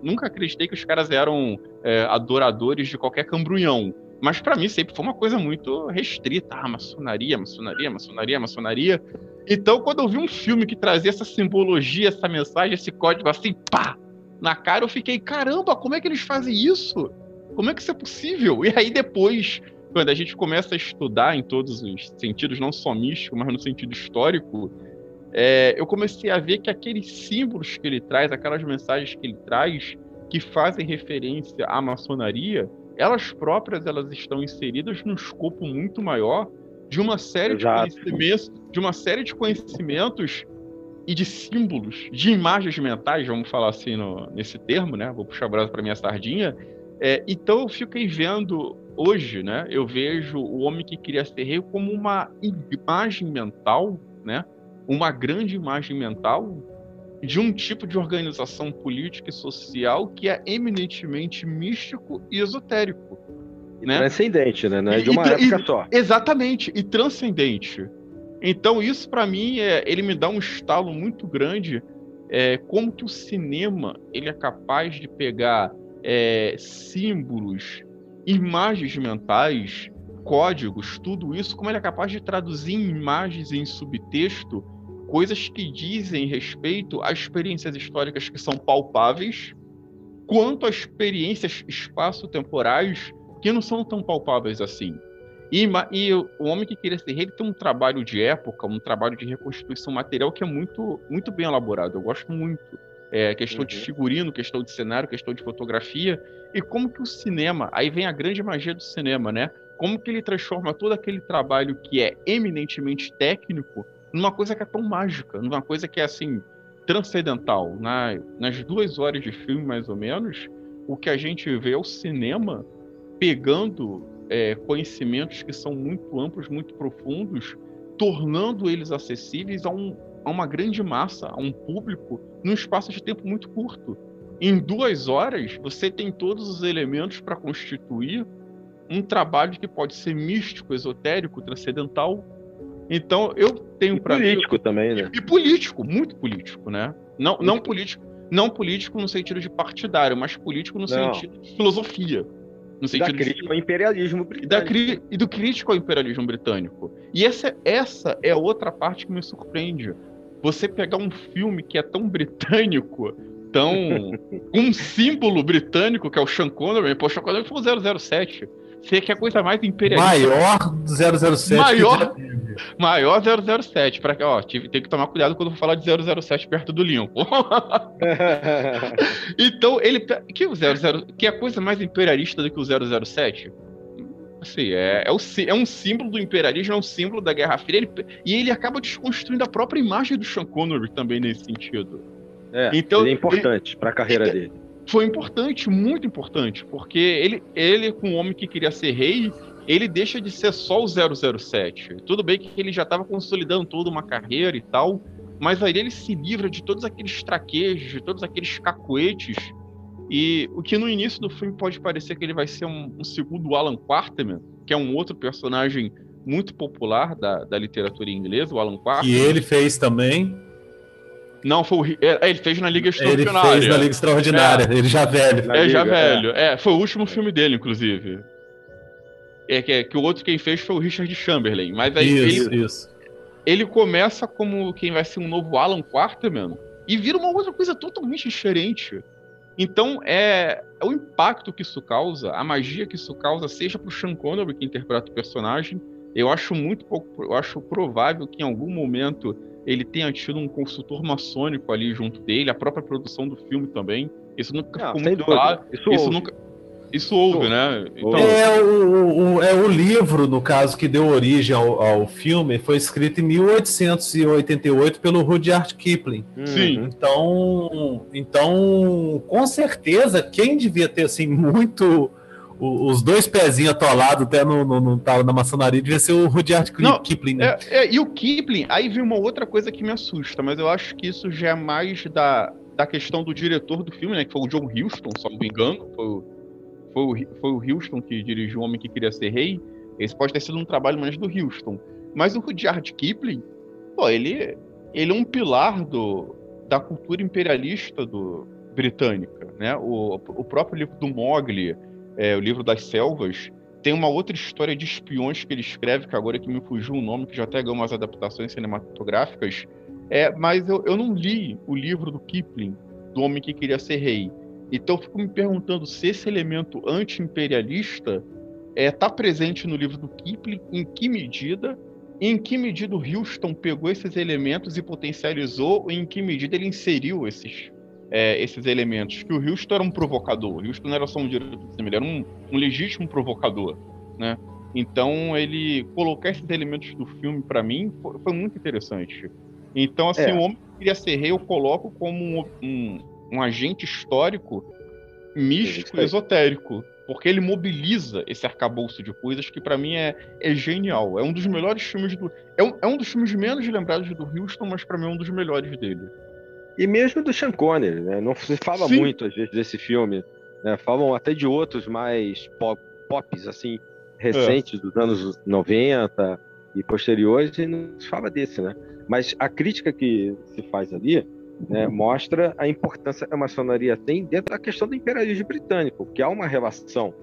nunca acreditei que os caras eram é, adoradores de qualquer cambrunhão. Mas para mim sempre foi uma coisa muito restrita. Ah, maçonaria, maçonaria, maçonaria, maçonaria. Então, quando eu vi um filme que trazia essa simbologia, essa mensagem, esse código assim, pá, na cara, eu fiquei, caramba, como é que eles fazem isso? Como é que isso é possível? E aí depois, quando a gente começa a estudar em todos os sentidos, não só místico, mas no sentido histórico, é, eu comecei a ver que aqueles símbolos que ele traz, aquelas mensagens que ele traz, que fazem referência à maçonaria, elas próprias elas estão inseridas num escopo muito maior de uma série Exato. de conhecimentos, de uma série de conhecimentos e de símbolos, de imagens mentais, vamos falar assim no, nesse termo, né? Vou puxar a brasa para minha sardinha. É, então eu fiquei vendo hoje, né? Eu vejo o homem que queria ser rei como uma imagem mental, né? Uma grande imagem mental de um tipo de organização política e social que é eminentemente místico e esotérico. Né? Transcendente, né? Não é de uma e, época e, só. Exatamente, e transcendente. Então, isso para mim, é, ele me dá um estalo muito grande é, como que o cinema ele é capaz de pegar é, símbolos, imagens mentais, códigos, tudo isso, como ele é capaz de traduzir em imagens em subtexto coisas que dizem respeito a experiências históricas que são palpáveis, quanto a experiências espaço-temporais que não são tão palpáveis assim. E, e, o Homem que Queria Ser Rei tem um trabalho de época, um trabalho de reconstituição material que é muito, muito bem elaborado. Eu gosto muito. É, questão uhum. de figurino, questão de cenário, questão de fotografia. E como que o cinema, aí vem a grande magia do cinema, né? Como que ele transforma todo aquele trabalho que é eminentemente técnico numa coisa que é tão mágica, numa coisa que é assim transcendental. Na, nas duas horas de filme, mais ou menos, o que a gente vê é o cinema pegando é, conhecimentos que são muito amplos, muito profundos, tornando eles acessíveis a, um, a uma grande massa, a um público, num espaço de tempo muito curto. Em duas horas, você tem todos os elementos para constituir um trabalho que pode ser místico, esotérico, transcendental. Então, eu tenho para político também, né? E, e, político, muito político, né? Não, não político, não político no sentido de partidário, mas político no não. sentido de filosofia. No sentido da crítica de... ao imperialismo britânico. Da cri... E do crítico ao imperialismo britânico. E essa, essa é outra parte que me surpreende. Você pegar um filme que é tão britânico, tão. um símbolo britânico, que é o Sean Connery, pô, o Sean Connery foi o 007. Você quer coisa mais imperialista. Maior 007. Maior, maior 007. Pra, ó, tive, tem que tomar cuidado quando for falar de 007 perto do Lincoln. então, ele. Que, o 00, que é a coisa mais imperialista do que o 007? Assim, é, é, o, é um símbolo do imperialismo, é um símbolo da Guerra Fria. Ele, e ele acaba desconstruindo a própria imagem do Sean Connery também nesse sentido. É, então, ele é importante para a carreira dele foi importante, muito importante, porque ele, ele com o homem que queria ser rei, ele deixa de ser só o 007. Tudo bem que ele já estava consolidando toda uma carreira e tal, mas aí ele se livra de todos aqueles traquejos, de todos aqueles cacuetes, e o que no início do filme pode parecer que ele vai ser um, um segundo Alan Quarterman, que é um outro personagem muito popular da, da literatura inglesa, o Alan Quarterman. E ele fez também não, foi o, é, ele fez na Liga Extraordinária. Ele fez na Liga Extraordinária, é. ele já velho. É, já velho. É. é. foi o último filme dele, inclusive. É que, que o outro quem fez foi o Richard Chamberlain. Mas aí isso, ele, isso. ele começa como quem vai ser um novo Alan Quarterman e vira uma outra coisa totalmente diferente. Então, é, é o impacto que isso causa, a magia que isso causa, seja pro Sean Connery, que interpreta o personagem, eu acho muito pouco, eu acho provável que em algum momento ele tenha tido um consultor maçônico ali junto dele, a própria produção do filme também. Isso nunca Não, ficou muito dúvida. claro. Isso, isso nunca. Isso houve, né? Então... É, o, o, é o livro, no caso, que deu origem ao, ao filme, foi escrito em 1888 pelo Rudyard Kipling. Sim. Então, então, com certeza, quem devia ter assim muito os dois pezinhos atolados até no, no, no, na maçonaria devia ser o Rudyard Não, Kipling, né? É, é, e o Kipling, aí vem uma outra coisa que me assusta, mas eu acho que isso já é mais da, da questão do diretor do filme, né? Que foi o John Huston, se não me engano. Foi, o, foi, o, foi o Huston que dirigiu O Homem que Queria Ser Rei. Esse pode ter sido um trabalho mais do Huston. Mas o Rudyard Kipling, pô, ele, ele é um pilar do, da cultura imperialista do, britânica, né? O, o próprio livro do Mogli é, o livro das selvas, tem uma outra história de espiões que ele escreve, que agora que me fugiu o nome, que já até ganhou umas adaptações cinematográficas. É, mas eu, eu não li o livro do Kipling, do Homem que Queria Ser Rei. Então eu fico me perguntando se esse elemento anti-imperialista está é, presente no livro do Kipling, em que medida, em que medida o Houston pegou esses elementos e potencializou, e em que medida ele inseriu esses é, esses elementos, que o Houston era um provocador, o Houston não era só um diretor de cinema, ele era um, um legítimo provocador, né? Então ele colocar esses elementos do filme para mim foi, foi, muito interessante. Então assim, é. o homem que queria ser rei eu coloco como um, um, um agente histórico místico e esotérico, porque ele mobiliza esse arcabouço de coisas que para mim é, é genial. É um dos melhores filmes do é um, é um dos filmes menos lembrados do Houston, mas para mim é um dos melhores dele. E mesmo do Sean Connery, né? Não se fala Sim. muito, às vezes, desse filme. Né? Falam até de outros mais pop, pops, assim, recentes, é. dos anos 90 e posteriores, e não se fala desse, né? Mas a crítica que se faz ali né, mostra a importância que a maçonaria tem dentro da questão do imperialismo britânico, que há uma relação.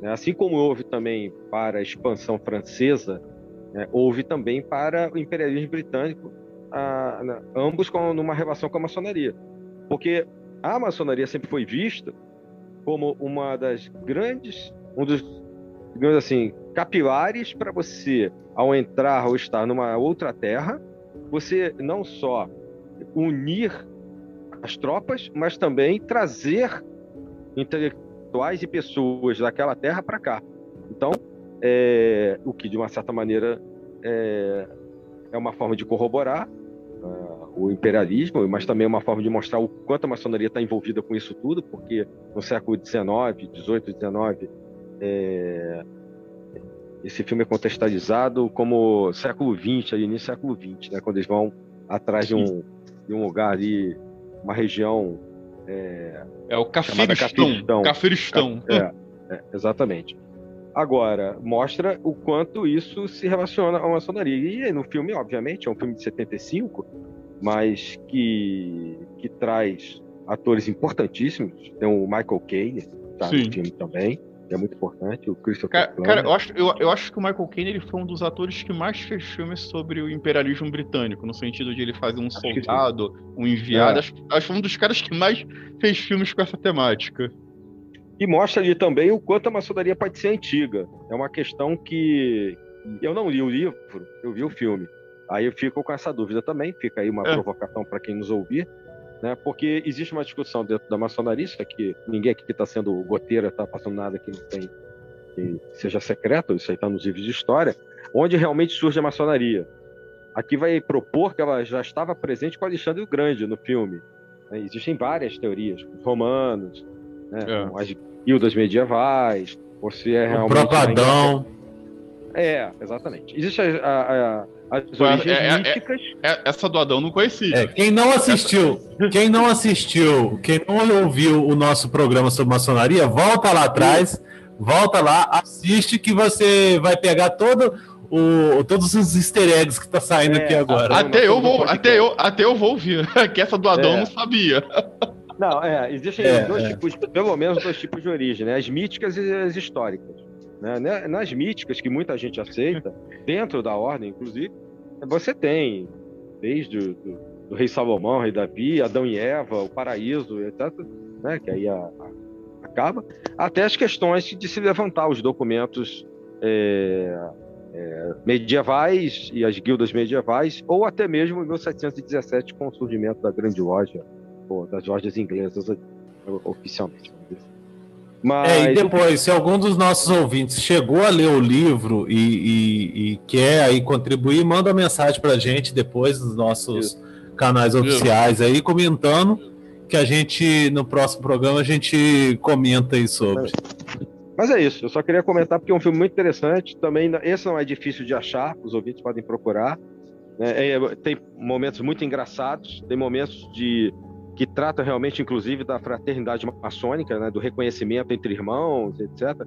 Né? Assim como houve também para a expansão francesa, né, houve também para o imperialismo britânico a, a, ambos com numa relação com a maçonaria. Porque a maçonaria sempre foi vista como uma das grandes, um dos, digamos assim, capilares para você, ao entrar ou estar numa outra terra, você não só unir as tropas, mas também trazer intelectuais e pessoas daquela terra para cá. Então, é, o que de uma certa maneira é, é uma forma de corroborar uh, o imperialismo, mas também é uma forma de mostrar o quanto a maçonaria está envolvida com isso tudo, porque no século XIX, XVIII, XIX, É, esse filme é contextualizado como século XX, ali início do século XX, né? Quando eles vão atrás de um, de um lugar ali, uma região. É, é o Cafiristão. Cafiristão. É, é, exatamente. Agora, mostra o quanto isso se relaciona à maçonaria. E no filme, obviamente, é um filme de 75, mas que, que traz atores importantíssimos. Tem o Michael Caine, tá Sim. no filme também é muito importante, o Christopher Cara, cara eu, acho, eu, eu, acho que o Michael Caine ele foi um dos atores que mais fez filmes sobre o imperialismo britânico, no sentido de ele fazer um acho soldado, um enviado. É. Acho, acho que um dos caras que mais fez filmes com essa temática. E mostra ali também o quanto a maçonaria pode ser antiga. É uma questão que eu não li o livro, eu vi o filme. Aí eu fico com essa dúvida também, fica aí uma é. provocação para quem nos ouvir né? Porque existe uma discussão dentro da maçonaria, isso aqui, ninguém aqui que está sendo goteira está passando nada que não tem que seja secreto, isso aí está nos livros de história, onde realmente surge a maçonaria. Aqui vai propor que ela já estava presente com Alexandre o Grande no filme. Né? Existem várias teorias, os romanos, né? é. as guildas medievais, ou se é realmente. O Propadão. É, exatamente. Existe a, a, a as origens é, é, místicas. É, é, essa do Adão não conhecia. É, quem não assistiu, quem não assistiu, quem não ouviu o nosso programa sobre maçonaria, volta lá atrás, volta lá, assiste que você vai pegar todo o, todos os easter eggs que tá saindo aqui agora. Até eu vou, até eu, até eu vou ouvir, que essa do Adão eu não sabia. Não, é, existem dois tipos, pelo menos dois tipos de origem, né? As míticas e as históricas. Né? né? Nas míticas, que muita gente aceita, dentro da ordem, inclusive, você tem, desde o do, do rei Salomão, rei Davi, Adão e Eva, o paraíso, etc., né? que aí a, a, acaba, até as questões de se levantar os documentos é, é, medievais e as guildas medievais, ou até mesmo em 1717, com o surgimento da grande loja, ou das lojas inglesas oficialmente. Mas... É, e depois, se algum dos nossos ouvintes chegou a ler o livro e, e, e quer aí contribuir, manda uma mensagem para a gente depois nos nossos Isso. canais oficiais aí, comentando que a gente, no próximo programa, a gente comenta aí sobre. Mas é isso, eu só queria comentar porque é um filme muito interessante. Também, esse não é difícil de achar, os ouvintes podem procurar. É, é, tem momentos muito engraçados, tem momentos de que trata realmente, inclusive, da fraternidade maçônica, né, do reconhecimento entre irmãos, etc.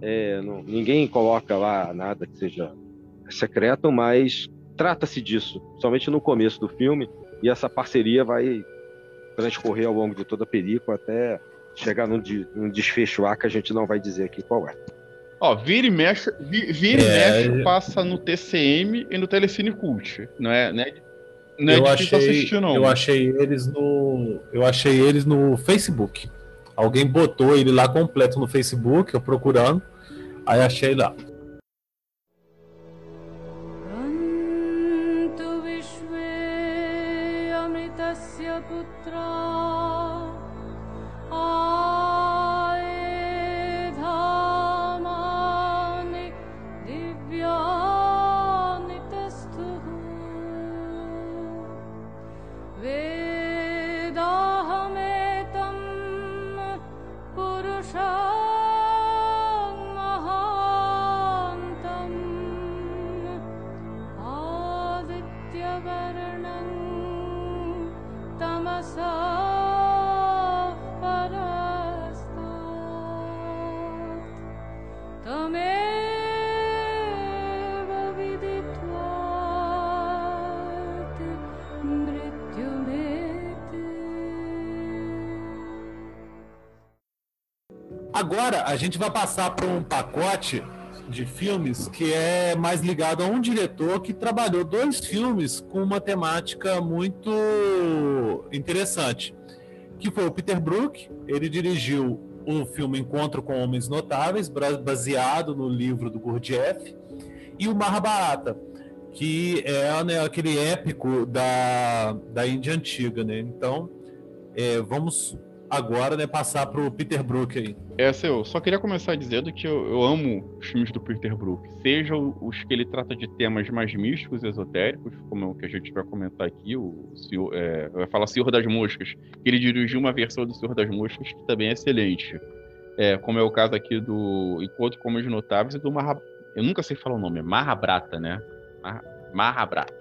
É, não, ninguém coloca lá nada que seja secreto, mas trata-se disso, somente no começo do filme, e essa parceria vai transcorrer ao longo de toda a película até chegar num, num desfecho A que a gente não vai dizer aqui qual é. Ó, vira e mexe, vira é... e mexe passa no TCM e no Telecine Cult, não é, não é é eu achei, assistir, não. Eu achei eles no. Eu achei eles no Facebook. Alguém botou ele lá completo no Facebook, eu procurando. Aí achei lá. Gente vai passar para um pacote de filmes que é mais ligado a um diretor que trabalhou dois filmes com uma temática muito interessante, que foi o Peter Brook. Ele dirigiu o filme Encontro com Homens Notáveis, baseado no livro do Gurdjieff, e o Mahabharata, que é né, aquele épico da, da Índia antiga, né? Então, é, vamos agora, né, passar pro Peter Brook aí. É, eu só queria começar dizendo que eu, eu, amo os filmes do Peter Brook, seja os que ele trata de temas mais místicos, esotéricos, como é o que a gente vai comentar aqui, o Senhor, é, vai falar Senhor das Moscas, que ele dirigiu uma versão do Senhor das Moscas que também é excelente. é, como é o caso aqui do Encontro com os Notáveis e do Maha... Eu nunca sei falar o nome, é Mahabharata, né? Mahabharata.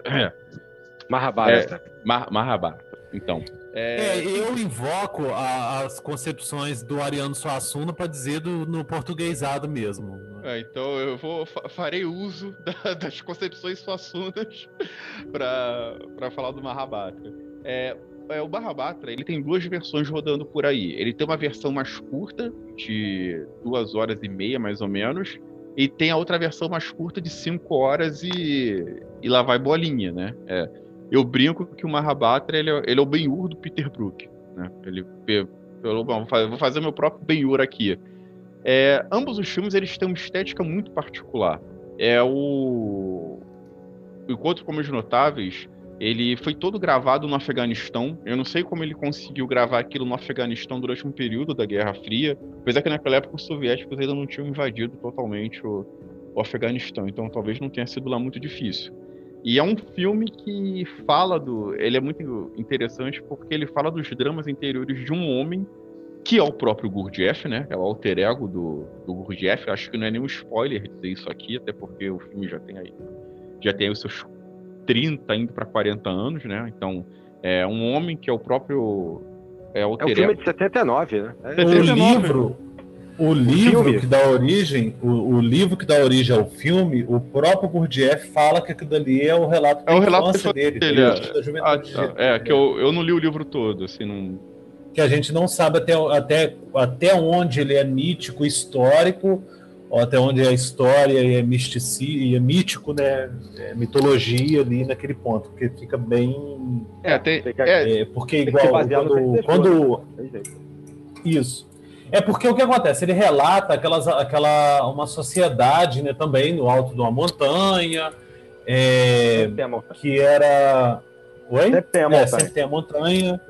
Mahabharata. É. Mahabharata. Então. É... é eu invoco a, as concepções do Ariano Suassuna para dizer do, no portuguesado mesmo. É, então eu vou farei uso da, das concepções suassunas para falar do Mahabharata. É, é, o Barrabatra ele tem duas versões rodando por aí. Ele tem uma versão mais curta, de duas horas e meia, mais ou menos, e tem a outra versão mais curta de cinco horas e, e lá vai bolinha, né? É, eu brinco que o Mahabatra ele, é, ele é o Ben-Hur do Peter Brook, né? Ele, bom, vou fazer meu próprio Ben-Hur aqui. É, ambos os filmes eles têm uma estética muito particular. É o, o Encontro com os Notáveis ele foi todo gravado no Afeganistão. Eu não sei como ele conseguiu gravar aquilo no Afeganistão durante um período da Guerra Fria, apesar que naquela época os soviéticos ainda não tinham invadido totalmente o, o Afeganistão, então talvez não tenha sido lá muito difícil. E é um filme que fala do. Ele é muito interessante porque ele fala dos dramas interiores de um homem que é o próprio Gurdjieff, né? É o alter ego do, do Gurdjieff. Acho que não é nenhum spoiler dizer isso aqui, até porque o filme já tem aí. Já tem os seus 30 indo para 40 anos, né? Então, é um homem que é o próprio é o, é o filme de 79, né? É 79. O livro, o livro que dá origem, o, o, livro que dá origem ao filme, o próprio Gurdjieff fala que aquilo dali é o relato é o relato dele, dele é, ah, tá. é, que eu, eu não li o livro todo, assim, não que a gente não sabe até, até, até onde ele é mítico, histórico, ou até onde a história é mistici, é mítico, né? É mitologia ali naquele ponto, porque fica bem. É, tem, é, é porque igual quando, quando isso é porque o que acontece? Ele relata aquelas, aquela uma sociedade, né? Também no alto de uma montanha, é, que era. Oi? Sempre tem a montanha. É, sempre tem a montanha.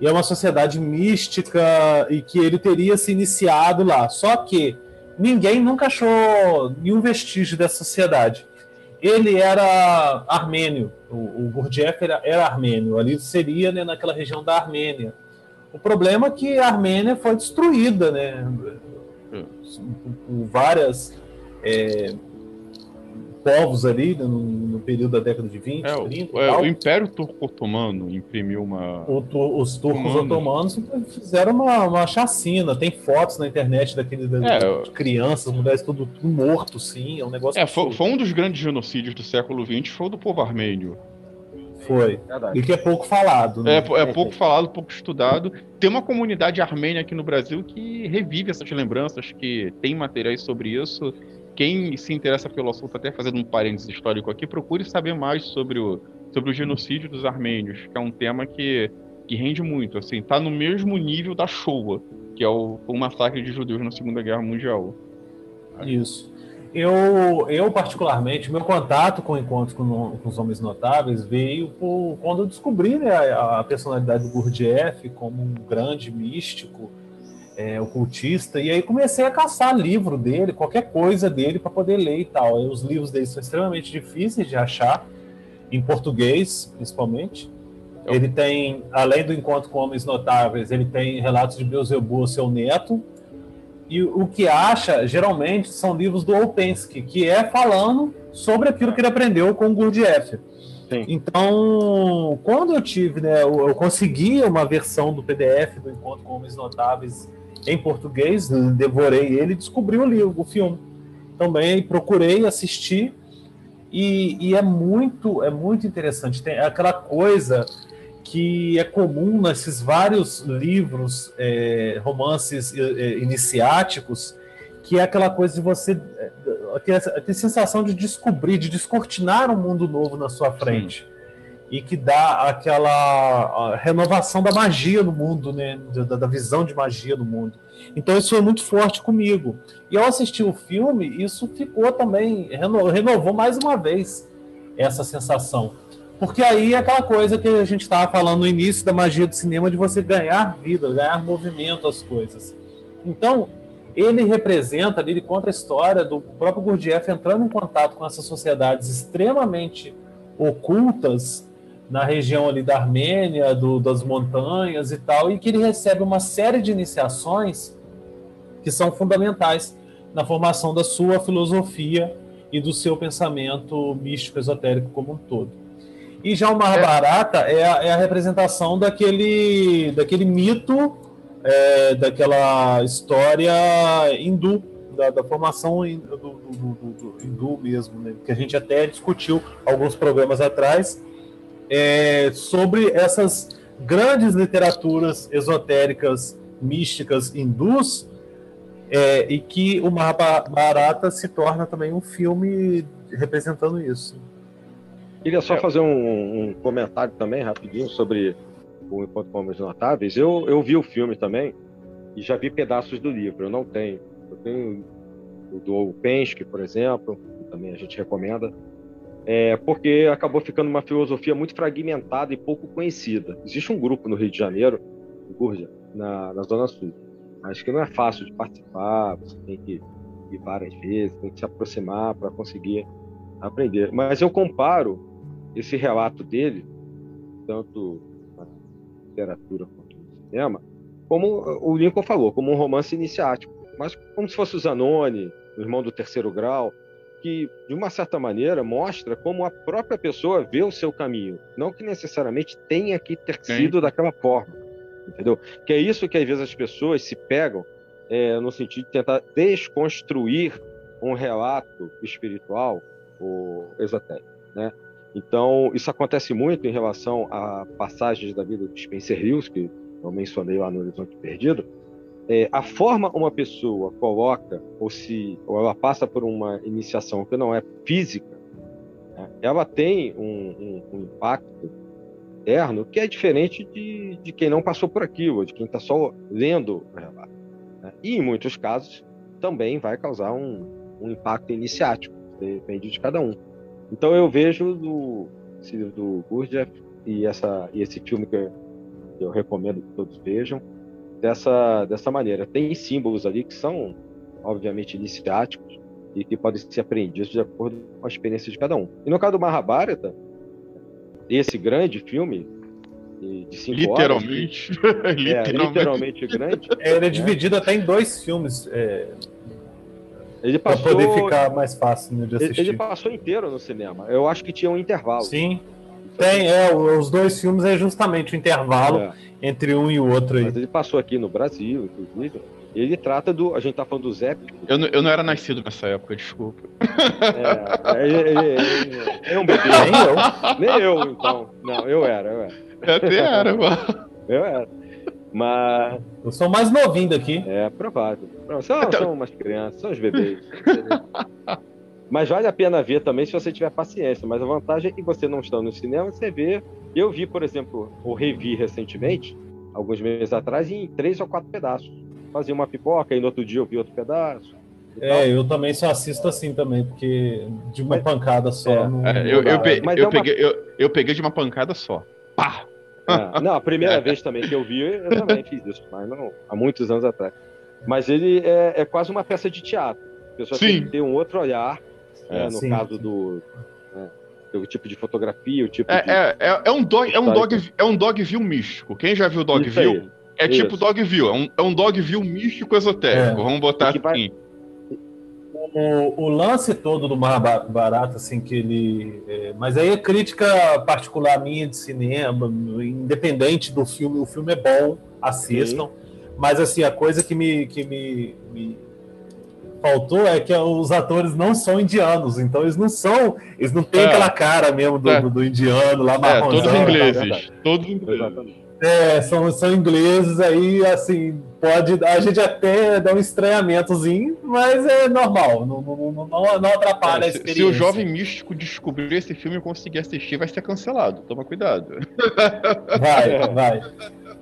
E é uma sociedade mística e que ele teria se iniciado lá. Só que ninguém nunca achou nenhum vestígio dessa sociedade. Ele era armênio, o, o Gurdjieff era, era, armênio, ali seria né, naquela região da Armênia. O problema é que a Armênia foi destruída, né, por várias é, povos ali né, no, no, período da década de 20, é, 30. É, o Império Turco-Otomano imprimiu uma. O, os turcos otomanos fizeram uma, uma chacina. Tem fotos na internet daquele é, de crianças, mulheres, tudo, tudo, morto, sim. É um negócio. É, foi, foi, um dos grandes genocídios do século XX, foi o do povo armênio. Foi. E que é pouco falado. Né? É, é pouco falado, pouco estudado. Tem uma comunidade armênia aqui no Brasil que revive essas lembranças, que tem materiais sobre isso quem se interessa pelo assunto, até fazendo um parênteses histórico aqui, procure saber mais sobre o, sobre o genocídio dos armênios, que é um tema que, que rende muito. Assim, tá no mesmo nível da Shoah, que é o, o massacre de judeus na Segunda Guerra Mundial. Isso. Eu, eu particularmente, meu contato com encontros com, com os homens notáveis veio por, quando eu descobri né, a, a personalidade do Gurdjieff como um grande místico, é, ocultista, e aí comecei a caçar livro dele, qualquer coisa dele para poder ler e tal. E os livros dele são extremamente difíceis de achar, em português principalmente. Ele tem, além do Encontro com Homens Notáveis, ele tem relatos de Beelzebub, seu neto, e o que acha, geralmente, são livros do Opensky, que é falando sobre aquilo que ele aprendeu com o Gurdjieff. Sim. Então, quando eu tive, né, eu, eu consegui uma versão do PDF do Encontro com Homens Notáveis em português, devorei ele e descobri o livro, o filme. Também procurei assistir e, e, é muito é muito interessante. Tem aquela coisa que é comum nesses vários livros, é, romances é, iniciáticos, que é aquela coisa de você ter, ter sensação de descobrir, de descortinar um mundo novo na sua frente. Sim e que dá aquela renovação da magia no mundo, né? Da, da, visão de magia no mundo. Então isso foi muito forte comigo. E ao assistir o filme, isso ficou também, renovou mais uma vez essa sensação. Porque aí é aquela coisa que a gente estava falando no início da magia do cinema, de você ganhar vida, ganhar movimento às coisas. Então, ele representa, ele conta a história do próprio Gurdjieff entrando em contato com essas sociedades extremamente ocultas na região ali da Armênia, do, das montanhas e tal, e que ele recebe uma série de iniciações que são fundamentais na formação da sua filosofia e do seu pensamento místico esotérico como um todo. E já o Mahabharata é a, é a representação daquele, daquele mito, é, daquela história hindu, da, da formação do, do, do, do, hindu mesmo, né? que a gente até discutiu alguns programas atrás, é, sobre essas grandes literaturas esotéricas, místicas hindus, é, e que o Mahabharata se torna também um filme representando isso. Queria só é. fazer um, um, comentário também, rapidinho, sobre o Encontro com Homens Notáveis. Eu, eu vi o filme também e já vi pedaços do livro. Eu não tenho. Eu tenho o do Penske, por exemplo, que também a gente recomenda, é, porque acabou ficando uma filosofia muito fragmentada e pouco conhecida. Existe um grupo no Rio de Janeiro, o Gurja, na, na Zona Sul, mas que não é fácil de participar, você tem que ir várias vezes, tem que se aproximar para conseguir aprender. Mas eu comparo esse relato dele, tanto na literatura quanto no cinema, como o Lincoln falou, como um romance iniciático, mas como se fosse o Zanoni, o irmão do terceiro grau, que de uma certa maneira mostra como a própria pessoa vê o seu caminho, não que necessariamente tenha que ter sido Sim. daquela forma, entendeu? Que é isso que às vezes as pessoas se pegam é, no sentido de tentar desconstruir um relato espiritual ou esotérico, né? Então, isso acontece muito em relação a passagens da vida de Spencer Lewis, que eu mencionei lá no Horizonte Perdido. É, a forma uma pessoa coloca, ou se ou ela passa por uma iniciação que não é física, né, ela tem um, um, um, impacto interno que é diferente de, de quem não passou por aquilo, de quem está só lendo o relato. Né? E, em muitos casos, também vai causar um, um impacto iniciático, depende de cada um. Então eu vejo do esse livro do Gurdjieff e essa e esse filme que eu, que eu recomendo que todos vejam dessa dessa maneira. Tem símbolos ali que são obviamente iniciáticos e que podem ser aprendidos de acordo com a experiência de cada um. E no caso do Mahabharata, esse grande filme de cinco literalmente. horas, é, literalmente. literalmente grande. É, ele é né? dividido até em dois filmes. É, ele passou, pra poder ficar mais fácil né, de assistir. Ele passou inteiro no cinema. Eu acho que tinha um intervalo. Sim. Tem, é, os dois filmes é justamente o intervalo é. entre um e o outro aí. Mas ele passou aqui no Brasil, inclusive. Ele trata do. A gente tá falando do Zé. Eu não, eu não era nascido nessa época, desculpa. É, ele, ele, é um bebê. Nem eu. Nem eu, então. Não, eu era, eu era. Eu até era, mano. Eu era. Mas. Eu sou mais novinho daqui. É, provável. Não, são, então... são umas crianças, são os bebês. Mas vale a pena ver também se você tiver paciência. Mas a vantagem é que você não está no cinema, você vê. Eu vi, por exemplo, o revi recentemente, alguns meses atrás, em três ou quatro pedaços. Fazia uma pipoca e no outro dia eu vi outro pedaço. É, eu também só assisto assim também, porque de uma mas, pancada só. É, não, é, eu, eu, pe eu, é uma... peguei, eu, eu peguei de uma pancada só. Pá! É, não, a primeira vez também que eu vi, eu também fiz isso, mas não, há muitos anos atrás. Mas ele é, é quase uma peça de teatro. A pessoa sim. tem que ter um outro olhar, é, no sim, caso sim. do, né, do tipo de fotografia, o tipo é, de... É, é, é, um dog, é um dog, é um dog view místico. Quem já viu dog view é tipo isso. tipo dog view, é um, é um dog view místico esotérico. É. Vamos botar assim. Vai o, o, lance todo do Mar Barato, assim, que ele. É, mas aí é crítica particular minha de cinema, independente do filme, o filme é bom, assistam. Sim. Mas assim, a coisa que me, que me, me faltou é que os atores não são indianos, então eles não são, eles não têm é. aquela cara mesmo do, é. do, do indiano lá marrom. É, todos ingleses, todos ingleses. É, são, são ingleses aí, assim, pode. A gente até dá um estranhamentozinho, mas é normal, não, não, não, não atrapalha é, a experiência. Se o jovem místico descobrir esse filme e conseguir assistir, vai ser cancelado. Toma cuidado. Vai, vai.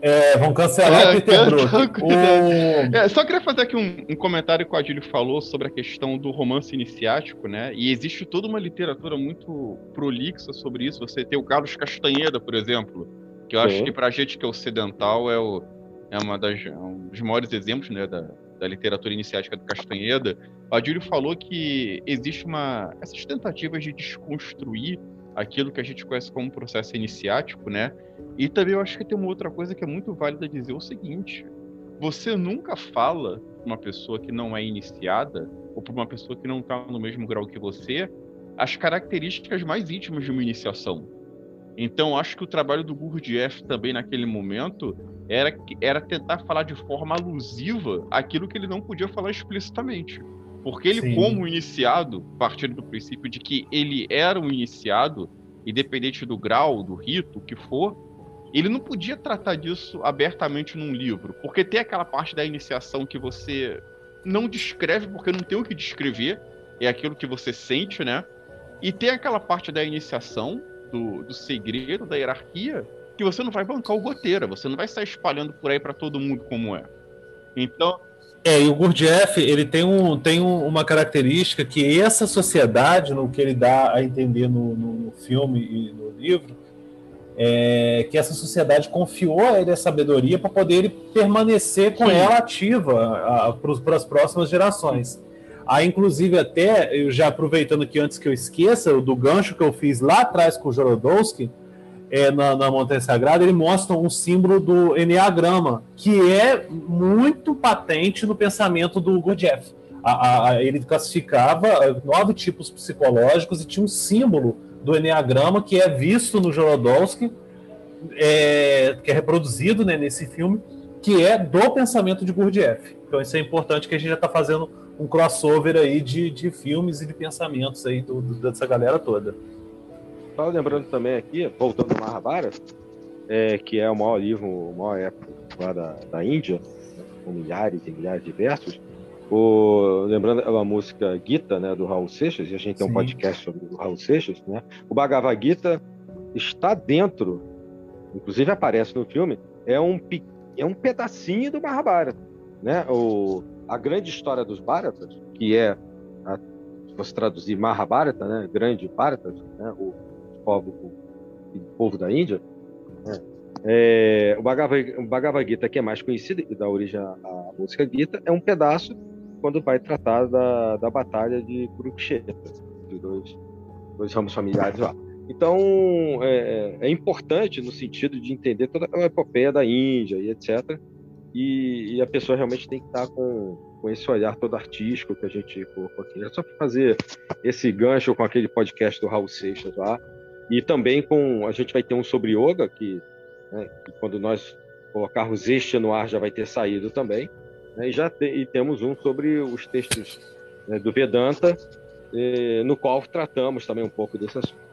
É, vão cancelar é, o Peter o... é, Só queria fazer aqui um, um, comentário que o Adílio falou sobre a questão do romance iniciático, né? E existe toda uma literatura muito prolixa sobre isso. Você tem o Carlos Castanheda, por exemplo, que eu Sim. acho que para a gente que é ocidental é, o, é uma das, é um dos maiores exemplos né, da, da literatura iniciática do Castanheda. O Adílio falou que existe uma essas tentativas de desconstruir aquilo que a gente conhece como processo iniciático, né? E também eu acho que tem uma outra coisa que é muito válida dizer o seguinte: você nunca fala uma pessoa que não é iniciada, ou para uma pessoa que não está no mesmo grau que você, as características mais íntimas de uma iniciação. Então, acho que o trabalho do Gurdjieff também naquele momento era, era tentar falar de forma alusiva aquilo que ele não podia falar explicitamente. Porque ele, Sim. como iniciado, partindo do princípio de que ele era um iniciado, independente do grau, do rito, o que for, ele não podia tratar disso abertamente num livro. Porque tem aquela parte da iniciação que você não descreve porque não tem o que descrever, é aquilo que você sente, né? E tem aquela parte da iniciação, do, do segredo, da hierarquia, que você não vai bancar o goteira, você não vai sair espalhando por aí para todo mundo como é. Então. É, e o Gurdjieff, ele tem, um, tem um, uma característica que essa sociedade, no que ele dá a entender no, no filme e no livro, é que essa sociedade confiou a ele a sabedoria para poder ele permanecer com Sim. ela ativa para as próximas gerações. Aí, inclusive, até, eu já aproveitando aqui antes que eu esqueça, do gancho que eu fiz lá atrás com o Jorodowski, é, na, na Montanha Sagrada, ele mostra um símbolo do Enneagrama, que é muito patente no pensamento do Gurdjieff. A, a, ele classificava nove tipos psicológicos e tinha um símbolo do Enneagrama que é visto no Jorodowski, é, que é reproduzido né, nesse filme, que é do pensamento de Gurdjieff. Então isso é importante que a gente já está fazendo um crossover aí de, de filmes e de pensamentos aí do, do, dessa galera toda. Só lembrando também aqui, voltando ao Mahabharata, é, que é o maior livro, o maior época lá da, da Índia, com milhares e milhares de versos. O, lembrando a música Gita, né, do Raul Seixas, e a gente tem um Sim. podcast sobre o Raul Seixas, né? O Bhagavad Gita está dentro, inclusive aparece no filme, é um, é um pedacinho do Mahabharata, né? O, a grande história dos Bharatas, que é, a, se você traduzir Mahabharata, né, grande Bharatas, né, o povo, o, povo da Índia, né, é, o, Bhagavad, o Bhagavad Gita, que é mais conhecido e dá origem à, música Gita, é um pedaço quando vai tratar da, da batalha de Kurukshetra, de dois, dois ramos familiares lá. Então, é, é, importante no sentido de entender toda a epopeia da Índia e etc., e, e, a pessoa realmente tem que estar com, com esse olhar todo artístico que a gente colocou aqui. É só fazer esse gancho com aquele podcast do Raul Seixas lá. E também com. A gente vai ter um sobre yoga, que, né, que quando nós colocarmos este no ar já vai ter saído também. Né, e já te, e temos um sobre os textos né, do Vedanta, eh, no qual tratamos também um pouco desse assunto.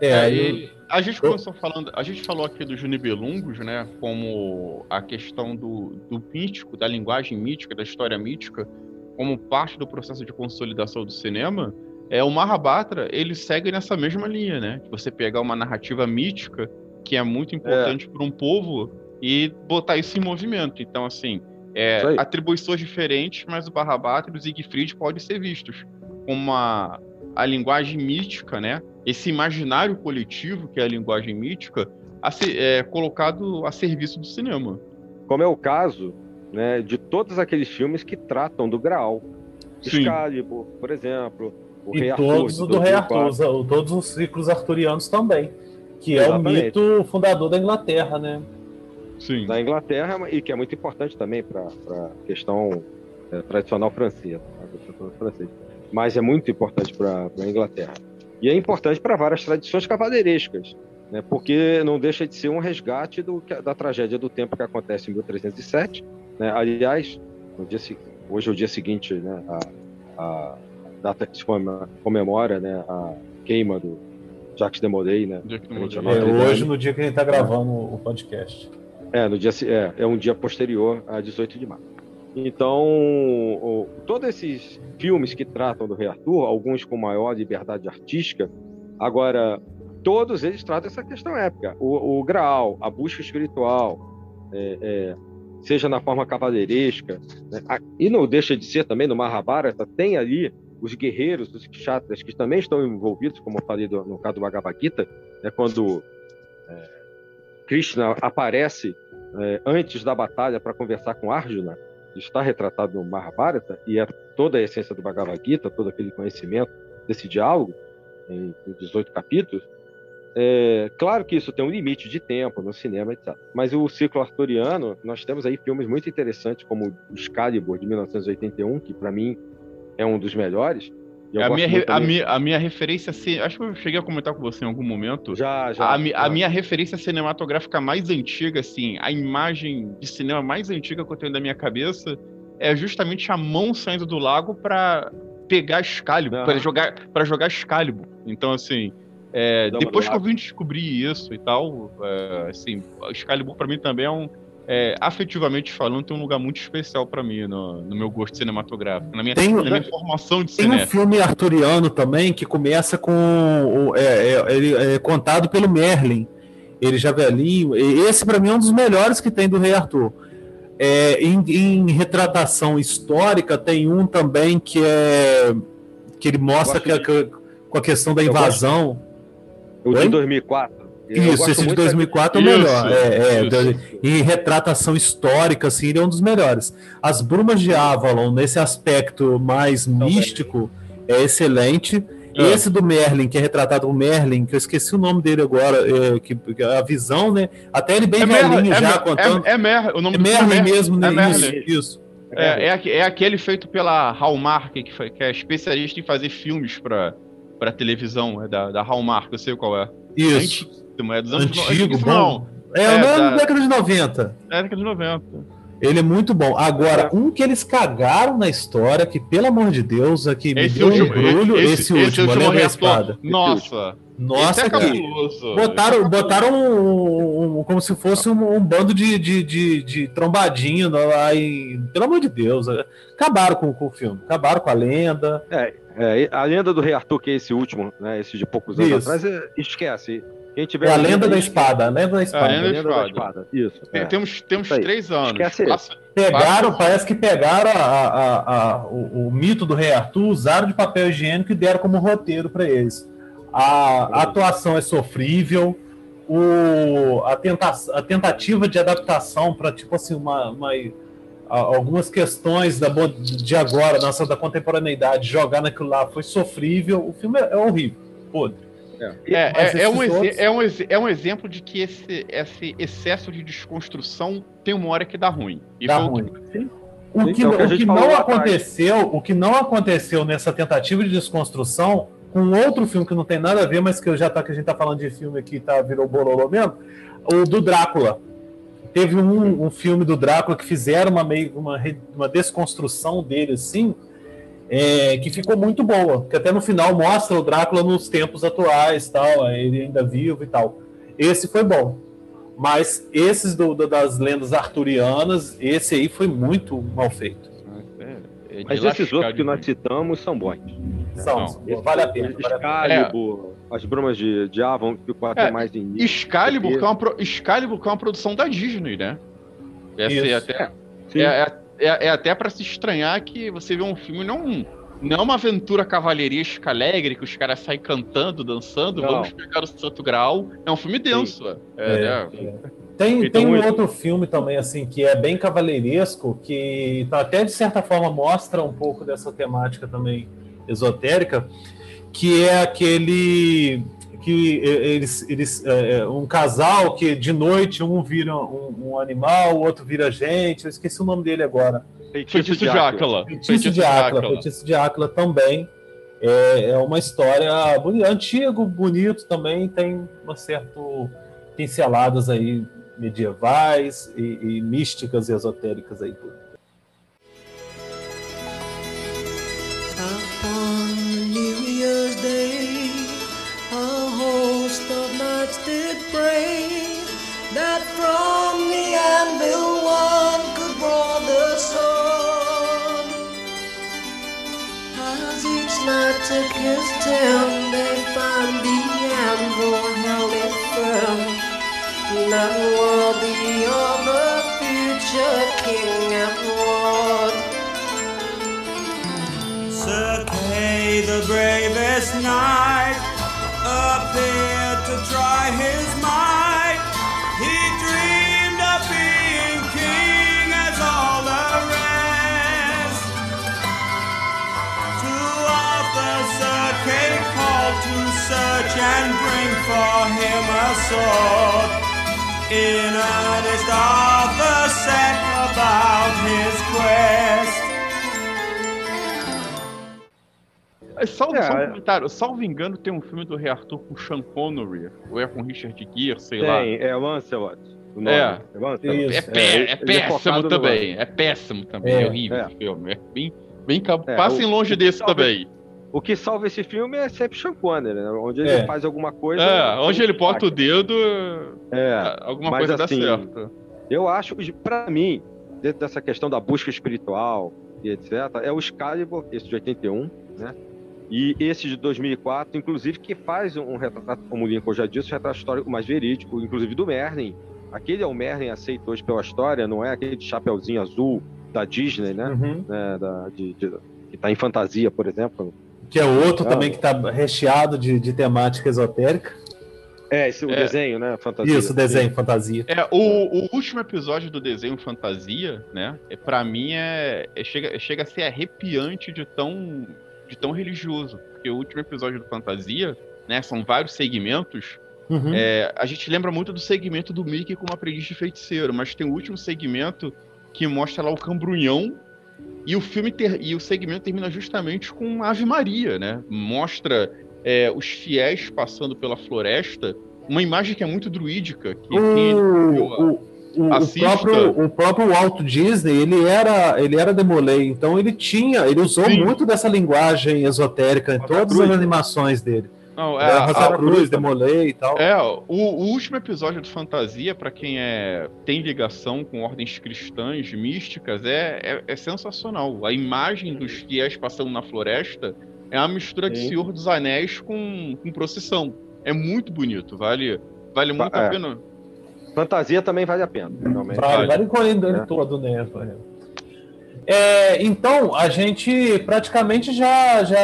É, aí a gente começou falando, a gente falou aqui dos Nibelungos, né, como a questão do, do mítico, da linguagem mítica, da história mítica, como parte do processo de consolidação do cinema. É o Mahabharata, ele segue nessa mesma linha, né? Você pegar uma narrativa mítica que é muito importante é. para um povo e botar isso em movimento. Então, assim, é, atribuições diferentes, mas o Mahabharata e o Siegfried podem ser vistos como uma a linguagem mítica, né? Esse imaginário coletivo que é a linguagem mítica, a ser, é, colocado a serviço do cinema. Como é o caso, né, de todos aqueles filmes que tratam do Graal, Sim. Excalibur, por exemplo, o e Rei todos Arthur, do Rei Arthur, todos os ciclos arturianos também, que Exatamente. é o mito fundador da Inglaterra, né? Sim. Da Inglaterra e que é muito importante também para a questão é, tradicional francesa, francesa mas é muito importante para a Inglaterra. E é importante para várias tradições cavaleirescas, né, porque não deixa de ser um resgate do, da tragédia do tempo que acontece em 1307. Né? Aliás, dia, hoje é o dia seguinte, né, a, a data que se comemora né, a queima do Jacques de Molay. Né, é, hoje, no dia que a gente está gravando é. o podcast. É, no dia, é, é um dia posterior a 18 de março. Então, o, todos esses filmes que tratam do Rei Arthur, alguns com maior liberdade artística, agora, todos eles tratam essa questão épica. O, o Graal, a busca espiritual, é, é, seja na forma cavaleiresca, né? e não deixa de ser também no Mahabharata, tem ali os guerreiros, os kshatras, que também estão envolvidos, como eu falei do, no caso do Bhagavad Gita, né? quando é, Krishna aparece é, antes da batalha para conversar com Arjuna, está retratado no Mahabharata e é toda a essência do Bhagavad Gita, todo aquele conhecimento desse diálogo em 18 capítulos, É, claro que isso tem um limite de tempo no cinema, etc. Mas o ciclo arturiano, nós temos aí filmes muito interessantes, como Excalibur, de 1981, que para mim é um dos melhores. A minha, a, minha, a minha referência, acho que eu cheguei a comentar com você em algum momento. Já, já. A, já. a minha referência cinematográfica mais antiga, assim, a imagem de cinema mais antiga que eu tenho da minha cabeça é justamente a mão saindo do lago para pegar Excalibur, para jogar, para jogar Excalibur. Então, assim, é, depois que eu vim descobrir isso e tal, é, assim, Excalibur para mim também é um, é, afetivamente falando, tem um lugar muito especial para mim no, no, meu gosto cinematográfico, na minha, tem, na minha formação de cinema. Tem um filme arturiano também que começa com. É, é, ele é contado pelo Merlin. Ele já velhinho. Esse, para mim, é um dos melhores que tem do Rei Arthur. É, em, em, retratação histórica, tem um também que é. que ele mostra que, que, com a questão da invasão. O de 2004. Isso, esse de 2004 é o melhor. Isso, é, é, e retratação histórica, assim, ele é um dos melhores. As Brumas de Avalon, nesse aspecto mais místico, é excelente. É. Esse do Merlin, que é retratado o Merlin, que eu esqueci o nome dele agora, é, que, a visão, né? Até ele bem é velhinho já é, contando. É, é, Mer, o nome é Merlin mesmo, né? Isso, isso. É, é, é, aquele feito pela Hallmark, que, foi, que é especialista em fazer filmes para televisão, é da, da Hallmark, eu sei qual é. Isso é dos anos Antigo, no... bom. É, é da década de 90. É, década de 90. Ele é muito bom. Agora, é. um que eles cagaram na história, que, pelo amor de Deus, aqui me deu último, um embrulho, esse, esse, esse último, lembra a espada. Nossa. Nossa, é cara. Botaram, botaram um, um, como se fosse um, um bando de, de, de, de, trombadinho lá e, pelo amor de Deus, acabaram com, com o filme, acabaram com a lenda. É, é, a lenda do Rei Arthur, que é esse último, né, esse de poucos anos Isso. atrás, é, esquece. Quem tiver é a lenda da espada, a lenda da espada. É, a lenda, da, espada. Isso. Tem, é. Temos, temos três anos. Passa, pegaram, passa... parece que pegaram a, a, a, o, o, mito do rei Arthur, usaram de papel higiênico e deram como roteiro para eles. A, atuação é sofrível, o, a, tenta, a tentativa de adaptação para, tipo assim, uma, uma algumas questões da, de agora, nossa, da contemporaneidade, jogar naquilo lá foi sofrível. O filme é, é horrível, podre. É, é, é, um é, um, é um exemplo de que esse, esse excesso de desconstrução tem uma hora que dá ruim. E dá ruim. Que... O que, então, o que, não aconteceu, o que não aconteceu nessa tentativa de desconstrução, com outro filme que não tem nada a ver, mas que já tá que a gente tá falando de filme aqui, tá virou bololô mesmo, o do Drácula. Teve um, um filme do Drácula que fizeram uma meio uma, uma desconstrução dele assim, é, que ficou muito boa, que até no final mostra o Drácula nos tempos atuais, tal, ele ainda vivo e tal. Esse foi bom. Mas esses do, do, das lendas arturianas, esse aí foi muito mal feito. É, é Mas esses outros que nós citamos são bons. São, Não, vale a pena. Excalibur, é. as brumas de, de Avon, que ficou até é, mais em Excalibur, que é uma, Excalibur, que é uma produção da Disney, né? Essa é até, é, é, é, é até para se estranhar que você vê um filme não não é uma aventura cavalheiresca alegre que os caras saem cantando, dançando, não. vamos pegar o Santo Grau. É um filme denso. É, é, é. Tem, então, tem um outro filme também, assim, que é bem cavaleiresco, que tá, até de certa forma mostra um pouco dessa temática também esotérica, que é aquele que eles, eles é, é, um casal que de noite um vira um, um, animal, o outro vira gente. Eu esqueci o nome dele agora. Feitiço, Feitiço de Áquila. Feitiço, de Áquila. Feitiço de Áquila também. É, é uma história bonita, antigo, bonito também, tem uma certo pinceladas aí medievais e, e místicas e esotéricas aí tudo. Pray that from the anvil one could draw the sword. As each knight took his turn, they found the anvil held it firm. Not worthy of the future king and lord. Sir Kay, the bravest knight appeared to try his might. He dreamed of being king as all the rest. To Arthur Sir Kay called to search and bring for him a sword. In earnest Arthur set about his quest. Salvo, É, só um é. comentário, salvo engano, tem um filme do Rei Arthur com Sean Connery, ou é com Richard Gere, sei lá. Tem, é Lancelot. o nome. É. Lancelot. Isso. É, pé- é é péssimo também. É péssimo também. É, É, horrível é. esse filme. É bem, bem É, Passem o- longe o desse salva- também. O que salva esse filme é sempre Sean Connery, né? Onde ele É. faz alguma coisa. É, onde ele bota o dedo, É. alguma coisa assim, dá certo. Eu acho que, pra mim, dentro dessa questão da busca espiritual e etc., é o Excalibur, esse de 81, né? E esse de 2004, inclusive, que faz um retrato, como o Lincoln já disse, um retrato histórico mais verídico, inclusive do Merlin. Aquele é o Merlin aceito hoje pela história, não é aquele de chapeuzinho azul da Disney, né? Uhum. né, da, de, de- que tá em fantasia, por exemplo. Que é outro Ah. também que tá recheado de, de temática esotérica. É, esse o É. desenho, né? Fantasia. Isso, desenho, fantasia. É, o, o último episódio do desenho Fantasia, né? É, para mim é, é- chega, chega a ser arrepiante de tão, de tão religioso. Porque o último episódio do Fantasia, né? São vários segmentos. Uhum. É, a gente lembra muito do segmento do Mickey como aprendiz de feiticeiro, mas tem o último segmento que mostra lá o cambrunhão. E o filme ter- e o segmento termina justamente com Ave Maria, né? Mostra é, os fiéis passando pela floresta, uma imagem que é muito druídica. Que quem- o, o, assista. próprio, o próprio Walt Disney, ele era, ele era Demolay, então ele tinha, ele usou Sim. muito dessa linguagem esotérica em Rosa todas Cruz, as animações dele. Não, é, a- Rosa a- Cruz, Demolay e tal. É, o, o último episódio do Fantasia, pra quem é, tem ligação com ordens cristãs, místicas, é, é, é sensacional. A imagem dos fiéis passando na floresta é uma mistura de. Senhor dos Anéis com, com procissão. É muito bonito, vale, vale muito É. a pena. Fantasia também vale a pena, realmente. Vale, Vale. vale encolhendo ele É. todo, né? É, então, a gente praticamente já, já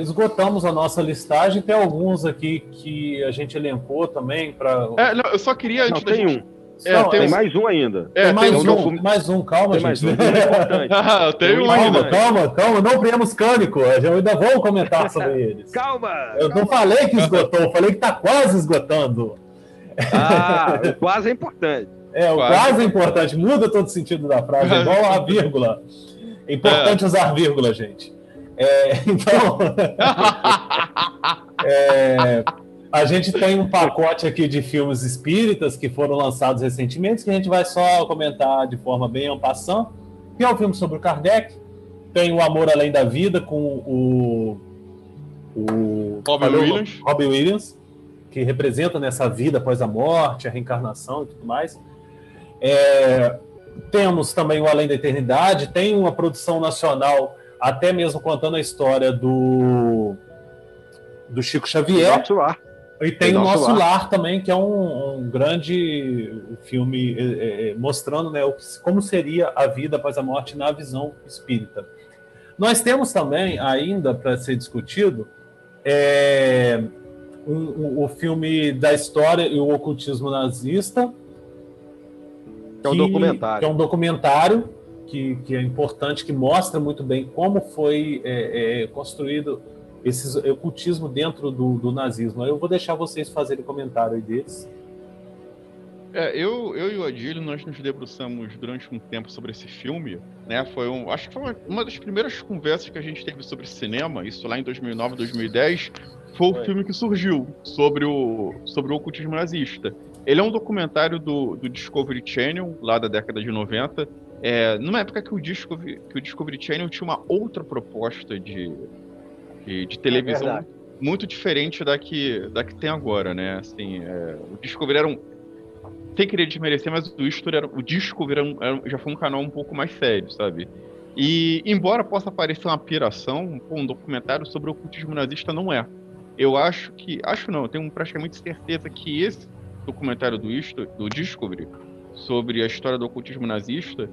esgotamos a nossa listagem. Tem alguns aqui que a gente elencou também para. É, não, eu só queria, Não, antes da tem gente... um. É, Não, tem Tem mais um ainda. É, tem mais tem um, um mais um, calma, Tem gente. mais um. Ah, Tem um um ainda. Calma, calma, calma, não priemos cânico. Eu ainda vou comentar sobre eles. Calma! Eu não falei que esgotou, eu falei que tá quase esgotando. Ah, o quase é importante. É, o Quase. quase é importante, muda todo o sentido da frase, é igual a vírgula. É importante usar vírgula, gente. É, então, é, a gente tem um pacote aqui de filmes espíritas que foram lançados recentemente, que a gente vai só comentar de forma bem passant, que é um filme sobre o Kardec, tem o Amor Além da Vida com o, o Robin o- Williams. Robin Williams, que representa nessa vida após a morte, a reencarnação e tudo mais. É, temos também o Além da Eternidade, tem uma produção nacional, até mesmo contando a história do, do Chico Xavier. Nosso lar. E tem o Nosso Lar. Lar, também, que é um, um grande filme eh, eh, mostrando né, o que- como seria a vida após a morte na visão espírita. Nós temos também, ainda para ser discutido, eh, um- um- o filme da história e o ocultismo nazista. Que é um documentário. Que é um documentário que, que é importante, que mostra muito bem como foi eh, eh, construído esse ocultismo dentro do, do nazismo. Eu vou deixar vocês fazerem comentário aí deles. É, eu, eu e o Adílio, nós nos debruçamos durante um tempo sobre esse filme, né? Foi um, acho que foi uma, uma das primeiras conversas que a gente teve sobre cinema, isso lá em 2009, 2010, foi o filme que surgiu sobre o, sobre o ocultismo nazista. Ele é um documentário do, do Discovery Channel, lá da década de 90, é, numa época que o, Discovery, que o Discovery Channel tinha uma outra proposta de, de, de televisão verdade. muito diferente da que, da que tem agora, né? Assim, é, o Discovery era um. Sem querer desmerecer, mas o History era, o Discovery era um- era já foi um canal um pouco mais sério, sabe? E, embora possa parecer uma piração, um documentário sobre o ocultismo nazista não é. Eu acho que. Acho não, tenho praticamente certeza que esse documentário do, do Discovery sobre a história do ocultismo nazista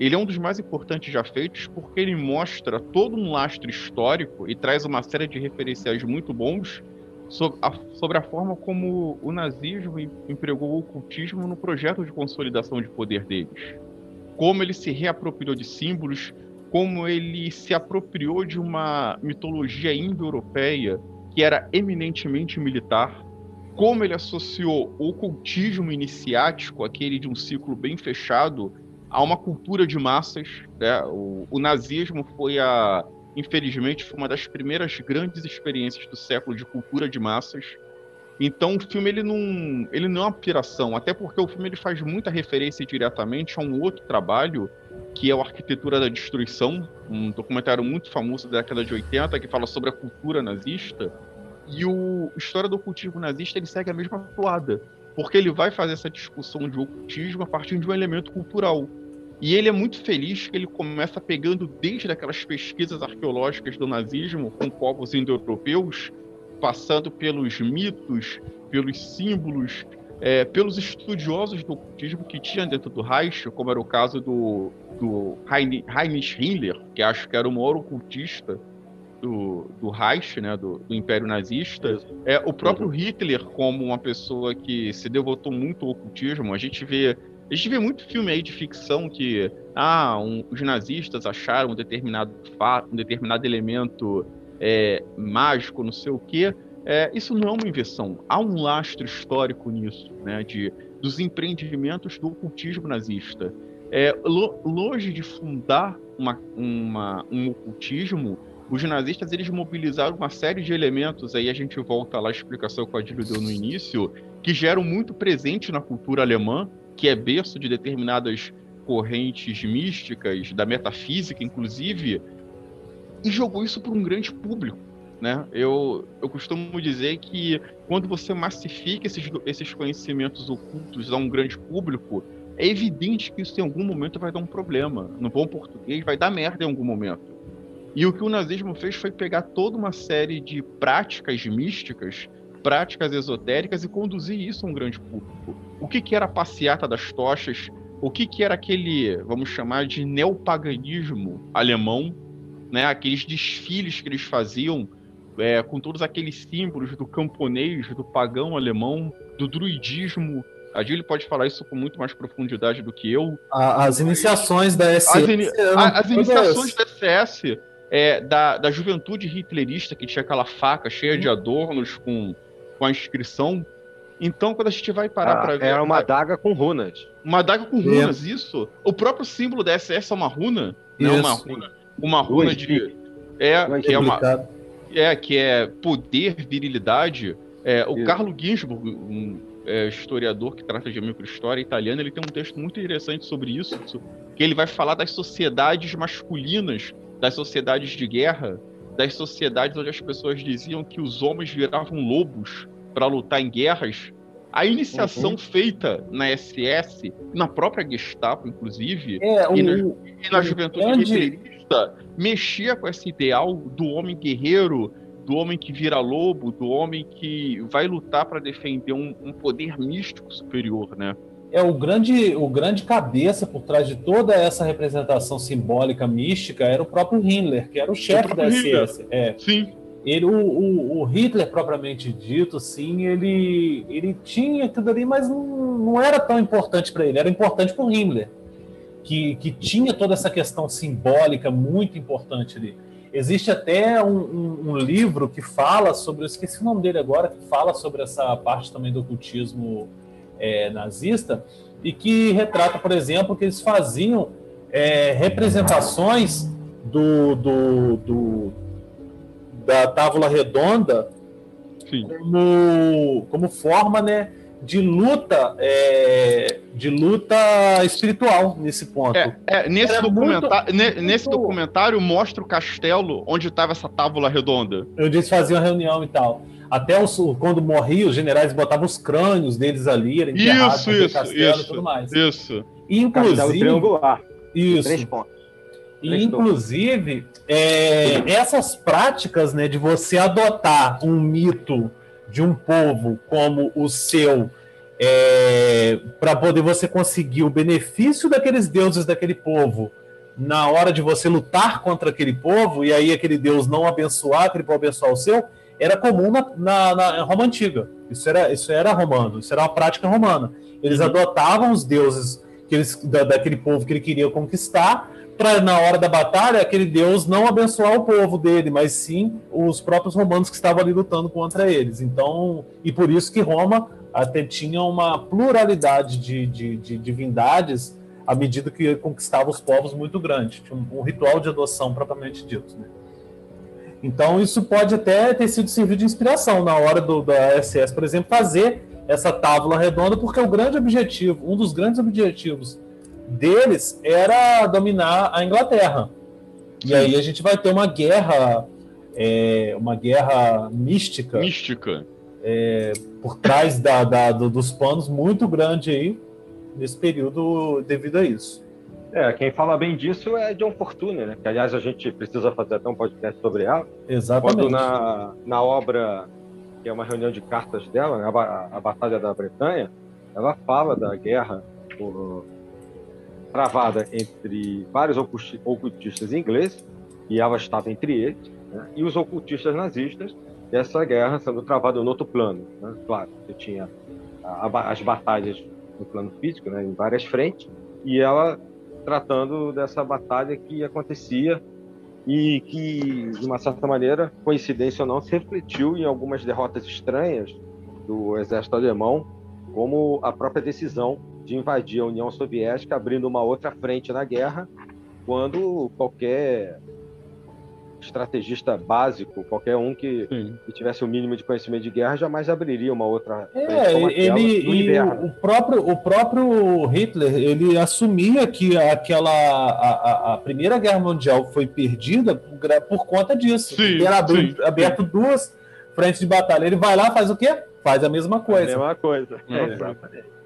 ele é um dos mais importantes já feitos porque ele mostra todo um lastro histórico e traz uma série de referenciais muito bons sobre a, sobre a forma como o nazismo em- empregou o ocultismo no projeto de consolidação de poder deles. Como ele se reapropriou de símbolos, como ele se apropriou de uma mitologia indo-europeia que era eminentemente militar, como ele associou o cultismo iniciático, aquele de um ciclo bem fechado, a uma cultura de massas. Né? O, o, nazismo foi a, infelizmente, foi uma das primeiras grandes experiências do século de cultura de massas. Então o filme ele não, ele não é uma piração, até porque o filme ele faz muita referência diretamente a um outro trabalho que é o Arquitetura da Destruição, um documentário muito famoso da década de 80 que fala sobre a cultura nazista. E o História do Ocultismo Nazista ele segue a mesma toada, porque ele vai fazer essa discussão de ocultismo a partir de um elemento cultural. E ele é muito feliz que ele começa pegando desde aquelas pesquisas arqueológicas do nazismo com povos indo-europeus, passando pelos mitos, pelos símbolos, é, pelos estudiosos do ocultismo que tinha dentro do Reich, como era o caso do, do Heinrich Himmler, que acho que era o maior ocultista do, do Reich, né, do, do Império Nazista, é o próprio uhum. Hitler como uma pessoa que se devotou muito ao ocultismo. A gente vê a gente vê muito filme aí de ficção que ah, um, os nazistas acharam um determinado fato, um determinado elemento é, mágico, não sei o quê. É, isso não é uma invenção. Há um lastro histórico nisso, né, de, dos empreendimentos do ocultismo nazista. É, lo, longe de fundar uma, uma, um ocultismo, os nazistas eles mobilizaram uma série de elementos, aí a gente volta lá à explicação que o Adílio deu no início, que geram muito presente na cultura alemã, que é berço de determinadas correntes místicas, da metafísica, inclusive, e jogou isso para um grande público. Né? Eu, eu costumo dizer que quando você massifica esses, esses conhecimentos ocultos a um grande público, é evidente que isso em algum momento vai dar um problema. No bom português, vai dar merda em algum momento. E o que o nazismo fez foi pegar toda uma série de práticas místicas práticas esotéricas e conduzir isso a um grande público. O que, que era a passeata das tochas? O que, que era aquele, vamos chamar de neopaganismo alemão, né? aqueles desfiles que eles faziam é, com todos aqueles símbolos do camponês, do pagão alemão, do druidismo. A Jill pode falar isso com muito mais profundidade do que eu. As iniciações da SS. As, in... as iniciações da SS, é, da, da juventude hitlerista, que tinha aquela faca cheia de adornos com com a inscrição. Então, quando a gente vai parar ah, para ver. Era uma adaga com runas. Uma adaga com runas, é. isso. O próprio símbolo da SS é uma runa. Não né? uma runa. Uma runa de. É, que é uma. É, que é poder, virilidade. É, o isso. Carlo Ginzburg, um é, historiador que trata de microhistória italiana, ele tem um texto muito interessante sobre isso, que ele vai falar das sociedades masculinas, das sociedades de guerra, das sociedades onde as pessoas diziam que os homens viravam lobos para lutar em guerras, a iniciação uhum. feita na SS, na própria Gestapo, inclusive, é, e, na, e na juventude grande... hitlerista, mexia com esse ideal do homem guerreiro, do homem que vira lobo, do homem que vai lutar para defender um, um poder místico superior, né? é o grande, o grande cabeça por trás de toda essa representação simbólica mística era o próprio Himmler, que era o chefe da SS. É. Sim. Ele, o, o, o, Hitler propriamente dito, sim, ele, ele tinha tudo ali, mas não, não era tão importante para ele. Era importante para o Himmler, que, que tinha toda essa questão simbólica muito importante ali. Existe até um, um, um livro que fala sobre, eu esqueci o nome dele agora, que fala sobre essa parte também do ocultismo é, nazista e que retrata, por exemplo, que eles faziam é, representações do, do, do, da tábua redonda como, como forma né, de luta é, de luta espiritual nesse ponto. É, é nesse, documentário, muito, nesse muito... documentário mostra o castelo onde estava essa tábua redonda. Onde eles faziam reunião e tal. Até os, quando morria, os generais botavam os crânios deles ali, eram enterrados isso, isso, castelo isso, e tudo mais. Isso. E, inclusive. Triangular. Isso. Três pontos. E, inclusive, é, essas práticas né, de você adotar um mito de um povo como o seu, é, para poder você conseguir o benefício daqueles deuses daquele povo na hora de você lutar contra aquele povo, e aí aquele deus não abençoar, aquele povo abençoar o seu, era comum na, na, na, Roma Antiga. Isso era, isso era romano, isso era uma prática romana. Eles uhum. adotavam os deuses que eles, da, daquele povo que ele queria conquistar para na hora da batalha aquele deus não abençoar o povo dele, mas sim os próprios romanos que estavam ali lutando contra eles. Então, e por isso que Roma até tinha uma pluralidade de, de, de divindades à medida que conquistava os povos muito grande. Tinha um, um ritual de adoção propriamente dito. Né? Então, isso pode até ter sido servido de inspiração na hora do, da SS, por exemplo, fazer essa tábua redonda, porque o grande objetivo, um dos grandes objetivos deles era dominar a Inglaterra. E aí a gente vai ter uma guerra, é, uma guerra mística. Mística. É, por trás da, da, do, dos panos muito grande aí nesse período devido a isso. É, quem fala bem disso é John Fortune, né? Que aliás a gente precisa fazer até um podcast sobre ela. Exatamente. Quando na, na obra, que é uma reunião de cartas dela, né, a, a Batalha da Bretanha, ela fala da guerra travada entre vários ocultistas ingleses, e ela estava entre eles, né, e os ocultistas nazistas, e essa guerra sendo travada no outro plano. Né? Claro, você tinha a, a, as batalhas no plano físico, né, em várias frentes, e ela tratando dessa batalha que acontecia e que, de uma certa maneira, coincidência ou não, se refletiu em algumas derrotas estranhas do exército alemão, como a própria decisão de invadir a União Soviética, abrindo uma outra frente na guerra, quando qualquer estrategista básico, qualquer um que, que, tivesse o mínimo de conhecimento de guerra, jamais abriria uma outra. É, ele e o, o, próprio o próprio Hitler ele assumia que aquela a, a, a Primeira Guerra Mundial foi perdida por, por conta disso. Sim, ele abriu, aberto duas frentes de batalha. Ele vai lá faz o quê? Faz a mesma coisa. A mesma coisa. É, exatamente.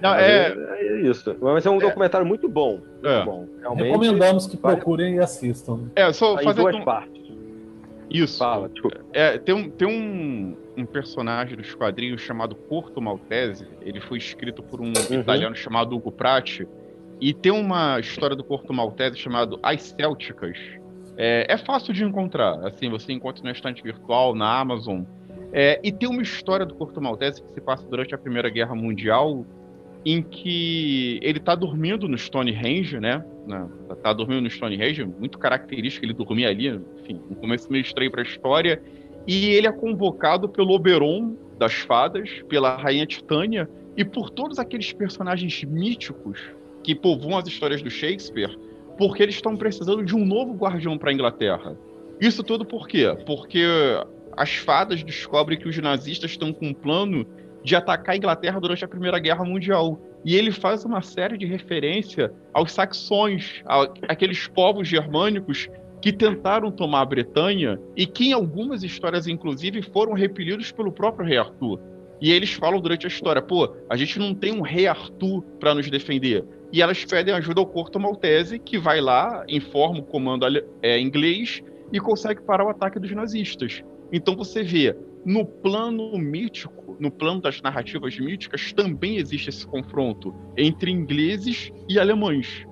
Não, é... é... isso. Mas é um documentário muito bom. Muito é. bom. Realmente, Recomendamos que procurem e assistam. É, só tá fazer duas um... partes. Isso. Fala, desculpa. É, tem um, tem um, um personagem dos quadrinhos chamado Porto Maltese. Ele foi escrito por um uhum. italiano chamado Hugo Prati. E tem uma história do Porto Maltese chamado As Célticas. É, é fácil de encontrar. Assim, você encontra na estante virtual, na Amazon. É, e tem uma história do Porto Maltese que se passa durante a Primeira Guerra Mundial, em que ele está dormindo no Stonehenge, né? Tá dormindo no Stonehenge, muito característico, ele dormia ali, enfim, um começo meio estranho para a história. E ele é convocado pelo Oberon das fadas, pela rainha Titânia e por todos aqueles personagens míticos que povoam as histórias do Shakespeare, porque eles estão precisando de um novo guardião para a Inglaterra. Isso tudo por quê? Porque as fadas descobrem que os nazistas estão com um plano de atacar a Inglaterra durante a Primeira Guerra Mundial. E ele faz uma série de referência aos saxões, aqueles povos germânicos que tentaram tomar a Bretanha e que em algumas histórias, inclusive, foram repelidos pelo próprio rei Arthur. E eles falam durante a história, pô, a gente não tem um rei Arthur para nos defender. E elas pedem ajuda ao Corto Maltese, que vai lá, informa o comando é, inglês e consegue parar o ataque dos nazistas. Então você vê no plano mítico, no plano das narrativas míticas, também existe esse confronto entre ingleses e alemães.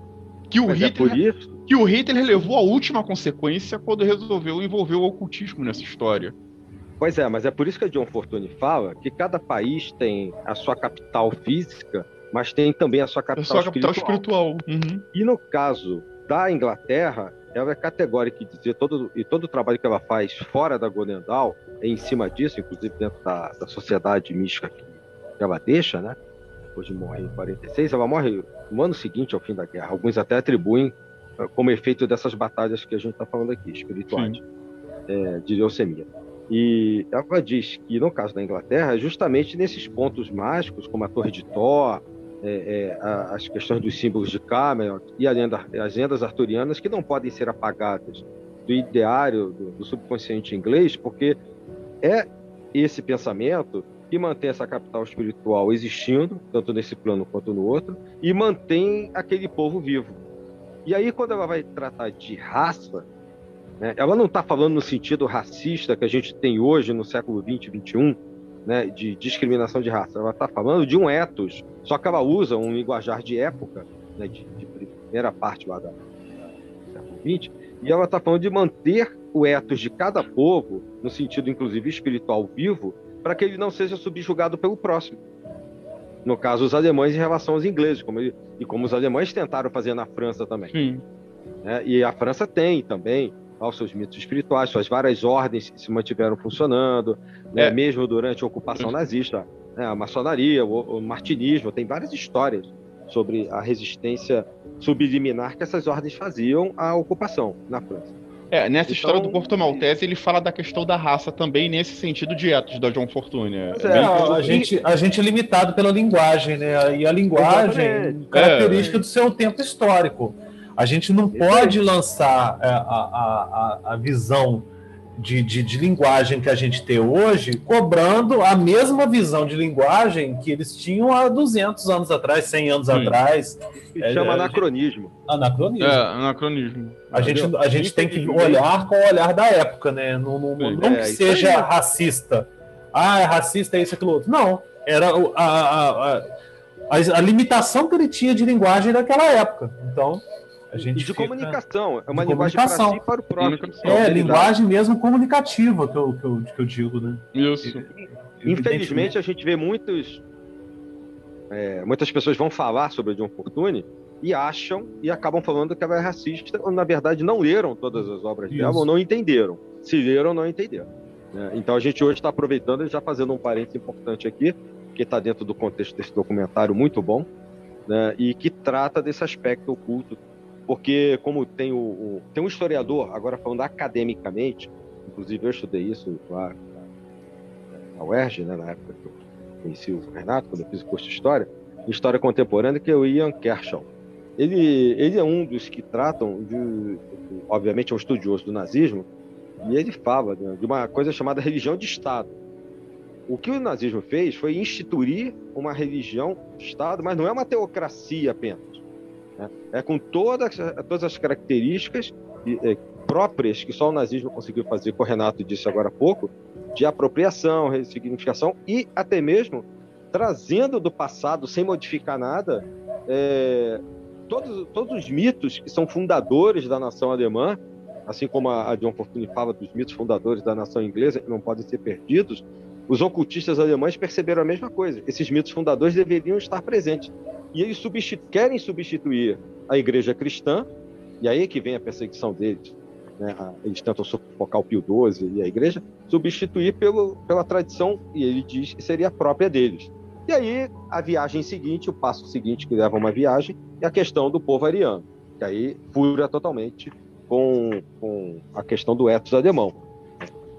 Que o, Mas é Hitler, é que o Hitler levou a última consequência quando resolveu envolver o ocultismo nessa história. Pois é, mas é por isso que a John Fortune fala que cada país tem a sua capital física, mas tem também a sua capital, a sua capital espiritual. espiritual. Uhum. E no caso da Inglaterra, ela é categórica em dizer todo e todo o trabalho que ela faz fora da Golden Dawn é em cima disso, inclusive dentro da, da sociedade mística que, que ela deixa, né? Hoje morre em 46, ela morre no ano seguinte ao fim da guerra. Alguns até atribuem uh, como efeito dessas batalhas que a gente está falando aqui, espirituais, é, de leucemia. E ela diz que no caso da Inglaterra, justamente nesses pontos mágicos, como a Torre de Thor, é, é, as questões dos símbolos de Camelot e lenda, as lendas arturianas que não podem ser apagadas do ideário do, do, subconsciente inglês, porque é esse pensamento que mantém essa capital espiritual existindo, tanto nesse plano quanto no outro, e mantém aquele povo vivo. E aí, quando ela vai tratar de raça, né, ela não está falando no sentido racista que a gente tem hoje no século 20, 21, né, de discriminação de raça. Ela está falando de um ethos, só que ela usa um linguajar de época, né, de, de, primeira parte lá da, do século XX, e ela está falando de manter o ethos de cada povo, no sentido inclusive espiritual vivo, para que ele não seja subjugado pelo próximo. No caso, os alemães em relação aos ingleses, como ele, e como os alemães tentaram fazer na França também. Né? E a França tem também aos seus mitos espirituais, suas várias ordens que se mantiveram funcionando, né? É. mesmo durante a ocupação nazista? A maçonaria, o, o martinismo, tem várias histórias sobre a resistência subliminar que essas ordens faziam à ocupação na França. É, nessa Então- história do Porto Maltese, ele fala da questão da raça também, nesse sentido de Etos, da John Fortune. É, é é, bem- Não, a, gente, a gente é limitado pela linguagem, né? E a linguagem Exatamente. característica do seu tempo histórico. A gente não Isso pode lançar é, a, a, a, a visão de, de, de linguagem que a gente tem hoje, cobrando a mesma visão de linguagem que eles tinham há 200 anos atrás, 100 anos Sim. atrás. Que É, chama é, anacronismo. Anacronismo. é, anacronismo. A gente, a gente tem que olhar com o olhar da época, né? Não, não, Sim. não É, que seja aí. racista. Ah, é racista, é isso, aquilo outro. Não. Era a, a, a, a, a limitação que ele tinha de linguagem naquela época. Então, a E gente. de fica- comunicação. É uma de linguagem para comunicação. si e para o próximo. Comunicação. É, linguagem mesmo comunicativa que eu, que eu, que eu digo, né? Isso. Infelizmente, a gente vê muitos. é, muitas pessoas vão falar sobre o John Fortune e acham e acabam falando que ela é racista, ou na verdade não leram todas as obras dela Isso. ou não entenderam. Se leram, não entenderam. né? Então a gente hoje está aproveitando e já fazendo um parênteses importante aqui, que está dentro do contexto desse documentário muito bom, né? e que trata desse aspecto oculto. Porque, como tem, o, o- tem um historiador, agora falando academicamente, inclusive eu estudei isso lá na UERJ, né, na época que eu conheci o Renato, quando eu fiz o curso de História, História Contemporânea, que é o Ian Kershaw. Ele, ele é um dos que tratam, de, obviamente é um estudioso do nazismo, e ele fala né, de uma coisa chamada religião de Estado. O que o nazismo fez foi instituir uma religião de Estado, mas não é uma teocracia apenas. Né? É com todas, todas as características eh, próprias que só o nazismo conseguiu fazer, que o Renato disse agora há pouco, de apropriação, ressignificação e até mesmo trazendo do passado, sem modificar nada, é, todos, todos os mitos que são fundadores da nação alemã, assim como a, a John Fortune fala dos mitos fundadores da nação inglesa, que não podem ser perdidos, os ocultistas alemães perceberam a mesma coisa. Esses mitos fundadores deveriam estar presentes. E eles substitu querem substituir a igreja cristã, e aí é que vem a perseguição deles. Né? Eles tentam sufocar o Pio XII e a igreja, substituir pelo, pela tradição, e ele diz que seria própria deles. E aí, a viagem seguinte, o passo seguinte que leva a uma viagem, é a questão do povo ariano, que aí fura totalmente com, com a questão do ethos alemão.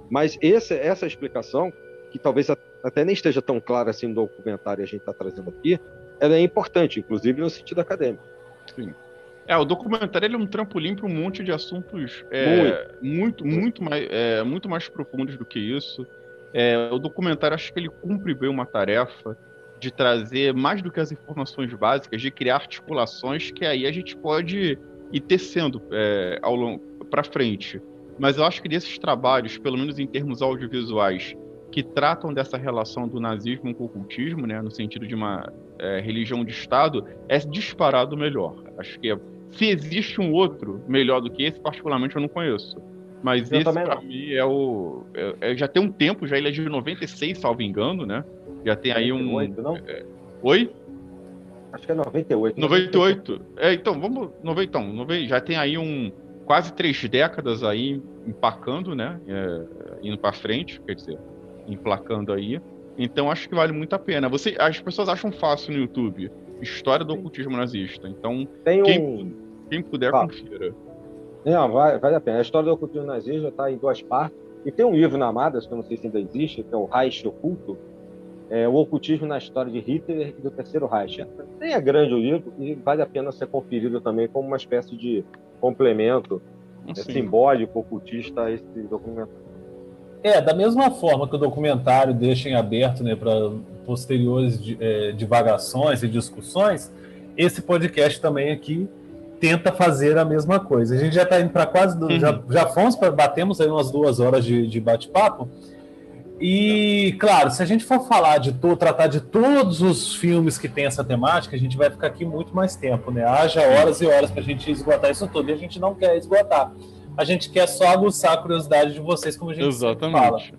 Mas esse, essa explicação, que talvez até nem esteja tão clara assim no documentário que a gente está trazendo aqui, ela é importante, inclusive no sentido acadêmico. É, o documentário ele é um trampolim para um monte de assuntos é, muito, muito mais, é, muito mais profundos do que isso. É, o documentário acho que ele cumpre bem uma tarefa de trazer mais do que as informações básicas, de criar articulações que aí a gente pode ir tecendo é, ao longo para frente. Mas eu acho que desses trabalhos, pelo menos em termos audiovisuais, que tratam dessa relação do nazismo com o ocultismo, né, no sentido de uma é, religião de Estado, é disparado melhor. Acho que é se existe um outro melhor do que esse, particularmente eu não conheço. Mas Eu esse, não. mim, é o. é- é- já tem um tempo, já ele é de 96, salvo engano, né? Já tem aí um. 98, não? Oi? Acho que é 98. 98. É, então, vamos. nove- Então, nove- já tem aí um. Quase três décadas aí empacando, né? É, indo pra frente, quer dizer, emplacando aí. Então acho que vale muito a pena. Você, as pessoas acham fácil no YouTube história do ocultismo nazista. Então, Tem Quem- um. quem puder, confira. Não, vale, vale a pena. A história do ocultismo nazista está em duas partes. E tem um livro na Amadas, que eu não sei se ainda existe, que é o Reich Oculto, é, o ocultismo na história de Hitler e do Terceiro Reich. Nem é grande o livro e vale a pena ser conferido também como uma espécie de complemento é, simbólico, ocultista a esse documento. É, da mesma forma que o documentário deixa em aberto né, para posteriores eh, divagações e discussões, esse podcast também aqui tenta fazer a mesma coisa. A gente já está indo para quase. do- Uhum. Já, já fomos para. Batemos aí umas duas horas de, de bate-papo. E, claro, se a gente for falar de to, tratar de todos os filmes que tem essa temática, a gente vai ficar aqui muito mais tempo, né? Haja horas e horas para a gente esgotar isso tudo. E a gente não quer esgotar. A gente quer só aguçar a curiosidade de vocês, como a gente sempre fala. exatamente.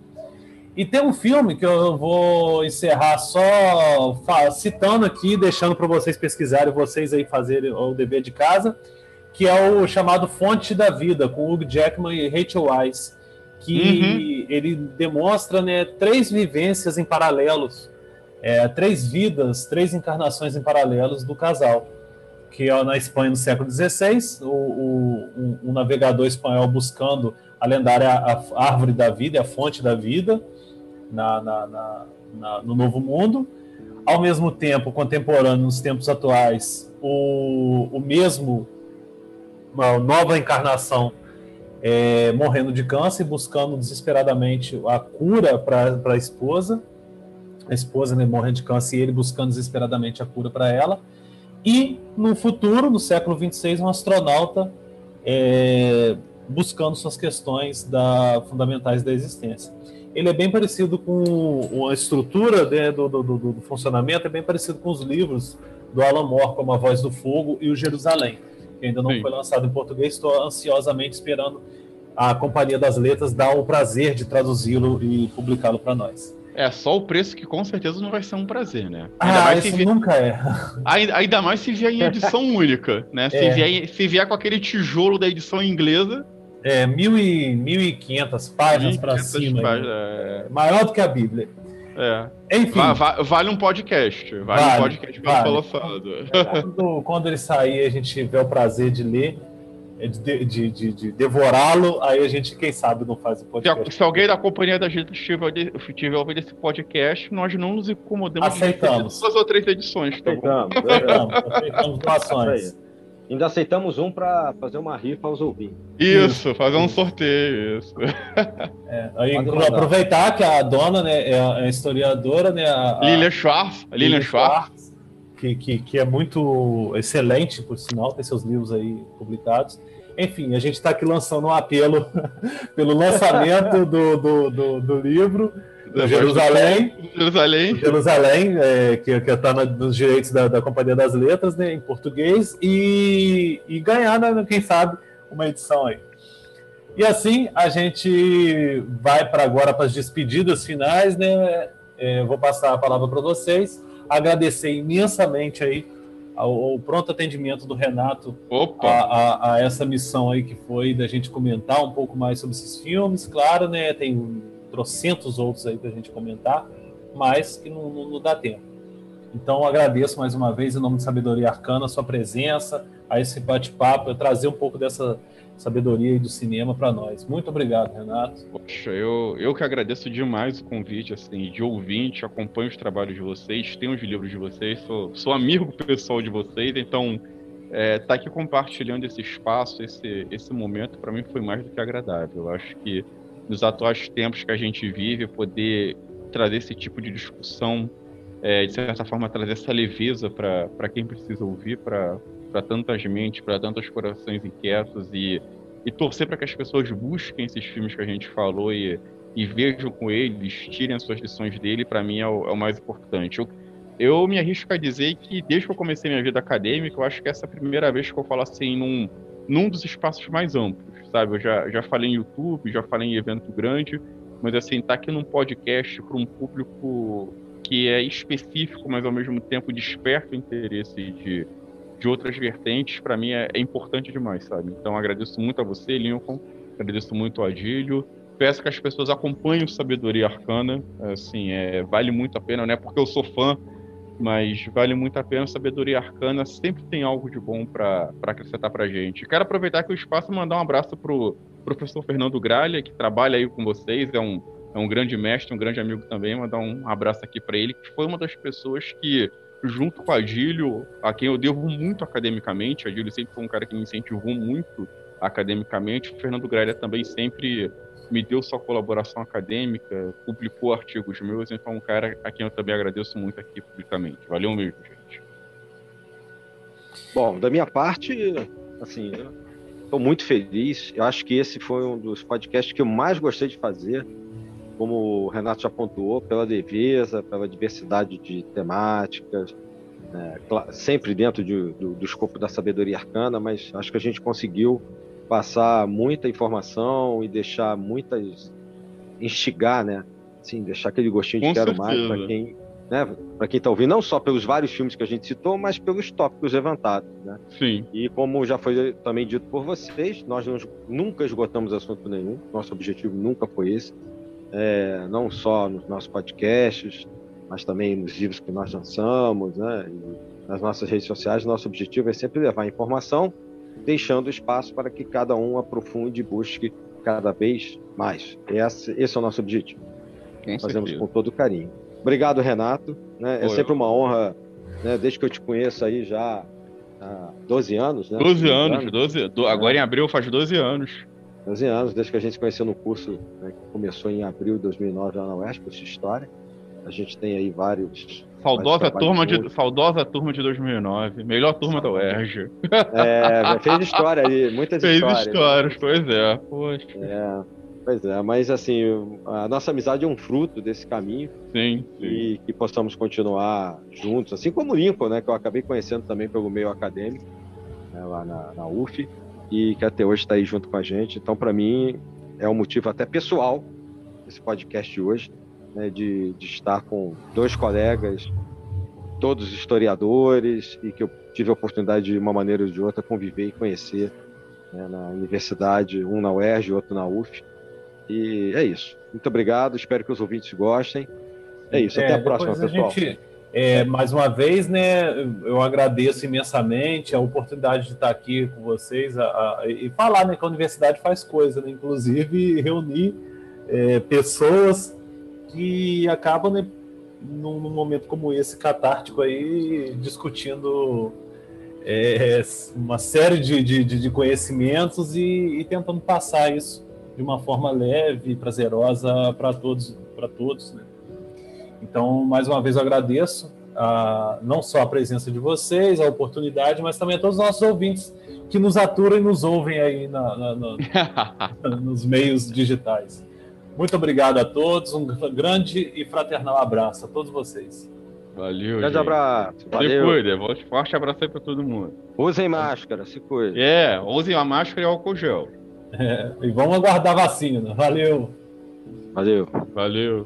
E tem um filme que eu vou encerrar só citando aqui, deixando para vocês pesquisarem, vocês aí fazerem o dever de casa, que é o chamado Fonte da Vida, com Hugh Jackman e Rachel Weisz, que uhum. ele demonstra né, três vivências em paralelos, é, três vidas, três encarnações em paralelos do casal, que é na Espanha no século XVI, o, o, um, navegador espanhol buscando a lendária a árvore da vida, a fonte da vida, na, na, na, na no Novo Mundo, ao mesmo tempo, contemporâneo, nos tempos atuais, o, o mesmo, uma nova encarnação é, morrendo de câncer, buscando desesperadamente a cura para a esposa, a esposa né, morrendo de câncer e ele buscando desesperadamente a cura para ela. E no futuro, no século 26, um astronauta é, buscando suas questões da, fundamentais da existência ele é bem parecido com a estrutura né, do, do, do, do, funcionamento, é bem parecido com os livros do Alan Moore, como A Voz do Fogo e o Jerusalém, que ainda não Sim. foi lançado em português. Estou ansiosamente esperando a Companhia das Letras dar o prazer de traduzi-lo e publicá-lo para nós. É, só o preço que com certeza não vai ser um prazer, né? Ainda ah, mais isso vier... nunca é. Ainda, mais se vier em edição única, né? Se, é. vier, se vier com aquele tijolo da edição inglesa, é, mil e, 1.500 páginas para cima. Páginas, é... Maior do que a Bíblia. É. Enfim. Va va vale um podcast. Vale, vale um podcast bem vale. Quando, quando ele sair, a gente tiver o prazer de ler, é, de, de, de, de devorá-lo, aí a gente, quem sabe, não faz o podcast. Se, se alguém da companhia da gente estiver, estiver ouvindo esse podcast, nós não nos incomodamos aceitamos. duas ou três edições. Tá aceitamos, aceitamos, aceitamos doações. Ainda aceitamos um para fazer uma rifa aos ouvintes. Isso, fazer um sorteio, isso. É, aí, aproveitar que a dona né, é a historiadora, né? A, Lilian Schwartz. Lilian Schwartz. Que, que, que é muito excelente, por sinal, tem seus livros aí publicados. Enfim, a gente está aqui lançando um apelo pelo lançamento do, do, do, do livro Jerusalém. Jerusalém. Jerusalém, é, que está nos direitos da, da, Companhia das Letras, né, em português, e, e ganhar, né, quem sabe, uma edição aí. E assim a gente vai para agora para as despedidas finais, né? É, vou passar a palavra para vocês. Agradecer imensamente aí ao, ao, pronto atendimento do Renato a, a, a, essa missão aí que foi da gente comentar um pouco mais sobre esses filmes. Claro, né? Tem trocentos outros aí para a gente comentar, mas que não, não, não, dá tempo. Então, agradeço mais uma vez, em nome de Sabedoria Arcana, a sua presença, a esse bate-papo, trazer um pouco dessa sabedoria do cinema para nós. Muito obrigado, Renato. Poxa, eu, eu que agradeço demais o convite, assim, de ouvinte, acompanho os trabalhos de vocês, tenho os livros de vocês, sou, sou amigo pessoal de vocês, então é, tá aqui compartilhando esse espaço, esse, esse momento, para mim foi mais do que agradável. Eu acho que nos atuais tempos que a gente vive, poder trazer esse tipo de discussão, é, de certa forma, trazer essa leveza para quem precisa ouvir, para tantas mentes, para tantos corações inquietos e, e torcer para que as pessoas busquem esses filmes que a gente falou e, e vejam com eles, tirem as suas lições dele, para mim é o, é o, mais importante. Eu, eu me arrisco a dizer que desde que eu comecei minha vida acadêmica, eu acho que essa é a primeira vez que eu falo assim num, num dos espaços mais amplos sabe? Eu já, já falei em YouTube, já falei em evento grande, mas assim, tá aqui num podcast para um público que é específico, mas ao mesmo tempo desperta o interesse de, de outras vertentes, para mim é, é, importante demais, sabe? Então agradeço muito a você, Lincoln, agradeço muito ao Adílio, peço que as pessoas acompanhem o Sabedoria Arcana, assim, é, vale muito a pena, não é porque eu sou fã, mas vale muito a pena. Sabedoria Arcana sempre tem algo de bom para acrescentar para gente. Quero aproveitar aqui o espaço e mandar um abraço pro professor Fernando Gralha, que trabalha aí com vocês, é um, é um grande mestre, um grande amigo também. Mandar um abraço aqui para ele, que foi uma das pessoas que, junto com a Adílio, a quem eu devo muito academicamente, a Adílio sempre foi um cara que me incentivou muito academicamente, o Fernando Gralha também sempre me deu sua colaboração acadêmica, publicou artigos meus, então é um cara a quem eu também agradeço muito aqui publicamente. Valeu mesmo, gente. Bom, da minha parte, assim, estou muito feliz. Eu acho que esse foi um dos podcasts que eu mais gostei de fazer, como o Renato já pontuou, pela leveza, pela diversidade de temáticas, né, sempre dentro de, do, do escopo da sabedoria arcana, mas acho que a gente conseguiu passar muita informação e deixar muitas instigar, né? Assim, deixar aquele gostinho de Com quero certeza. mais para quem né, para quem está ouvindo, não só pelos vários filmes que a gente citou, mas pelos tópicos levantados. Né? Sim. E como já foi também dito por vocês, nós não, nunca esgotamos assunto nenhum, nosso objetivo nunca foi esse, é, não só nos nossos podcasts, mas também nos livros que nós lançamos, né, nas nossas redes sociais. Nosso objetivo é sempre levar informação, deixando espaço para que cada um aprofunde e busque cada vez mais. Esse, esse é o nosso objetivo. Com Fazemos certeza. com todo carinho. Obrigado, Renato. Né? É Foi. sempre uma honra, né? desde que eu te conheço aí já há 12 anos. Né? 12 Se não me anos, engano. 12, do- agora em abril faz 12 anos. 12 anos, desde que a gente se conheceu no curso né, que começou em abril de 2009 lá na UESP, curso de História. A gente tem aí vários... Saudosa turma, de, saudosa turma de 2009. Melhor turma da UERJ. É, fez história aí, muitas Fez histórias. histórias, pois é. Poxa, É, pois é, mas assim, a nossa amizade é um fruto desse caminho sim, sim. e que possamos continuar juntos, assim como o Lincoln, né, que eu acabei conhecendo também pelo meio acadêmico, né, lá na, na UF, e que até hoje está aí junto com a gente. Então, para mim, é um motivo até pessoal esse podcast de hoje, né, de, de estar com dois colegas, todos historiadores, e que eu tive a oportunidade de uma maneira ou de outra conviver e conhecer né, na universidade, um na UERJ, outro na UF. E é isso. Muito obrigado, espero que os ouvintes gostem. É isso, até É, a próxima, depois pessoal. gente, é, mais uma vez, né, eu agradeço imensamente a oportunidade de estar aqui com vocês a- a- e falar né, que a universidade faz coisa, né, inclusive reunir é, pessoas que acabam, né, num, num momento como esse, catártico aí, discutindo é, uma série de, de, de- conhecimentos e, e tentando passar isso de uma forma leve e prazerosa para todos, para todos, né? Então, mais uma vez, eu agradeço a- não só a presença de vocês, a oportunidade, mas também a todos os nossos ouvintes que nos aturam e nos ouvem aí na- na- na- nos meios digitais. Muito obrigado a todos, um grande e fraternal abraço a todos vocês. Valeu. Grande gente. abraço. Se Valeu. cuida. Forte- Forte abraço aí pra todo mundo. Usem máscara, se cuidem. É, usem a máscara e álcool gel. É, e vamos aguardar a vacina. Valeu! Valeu. Valeu.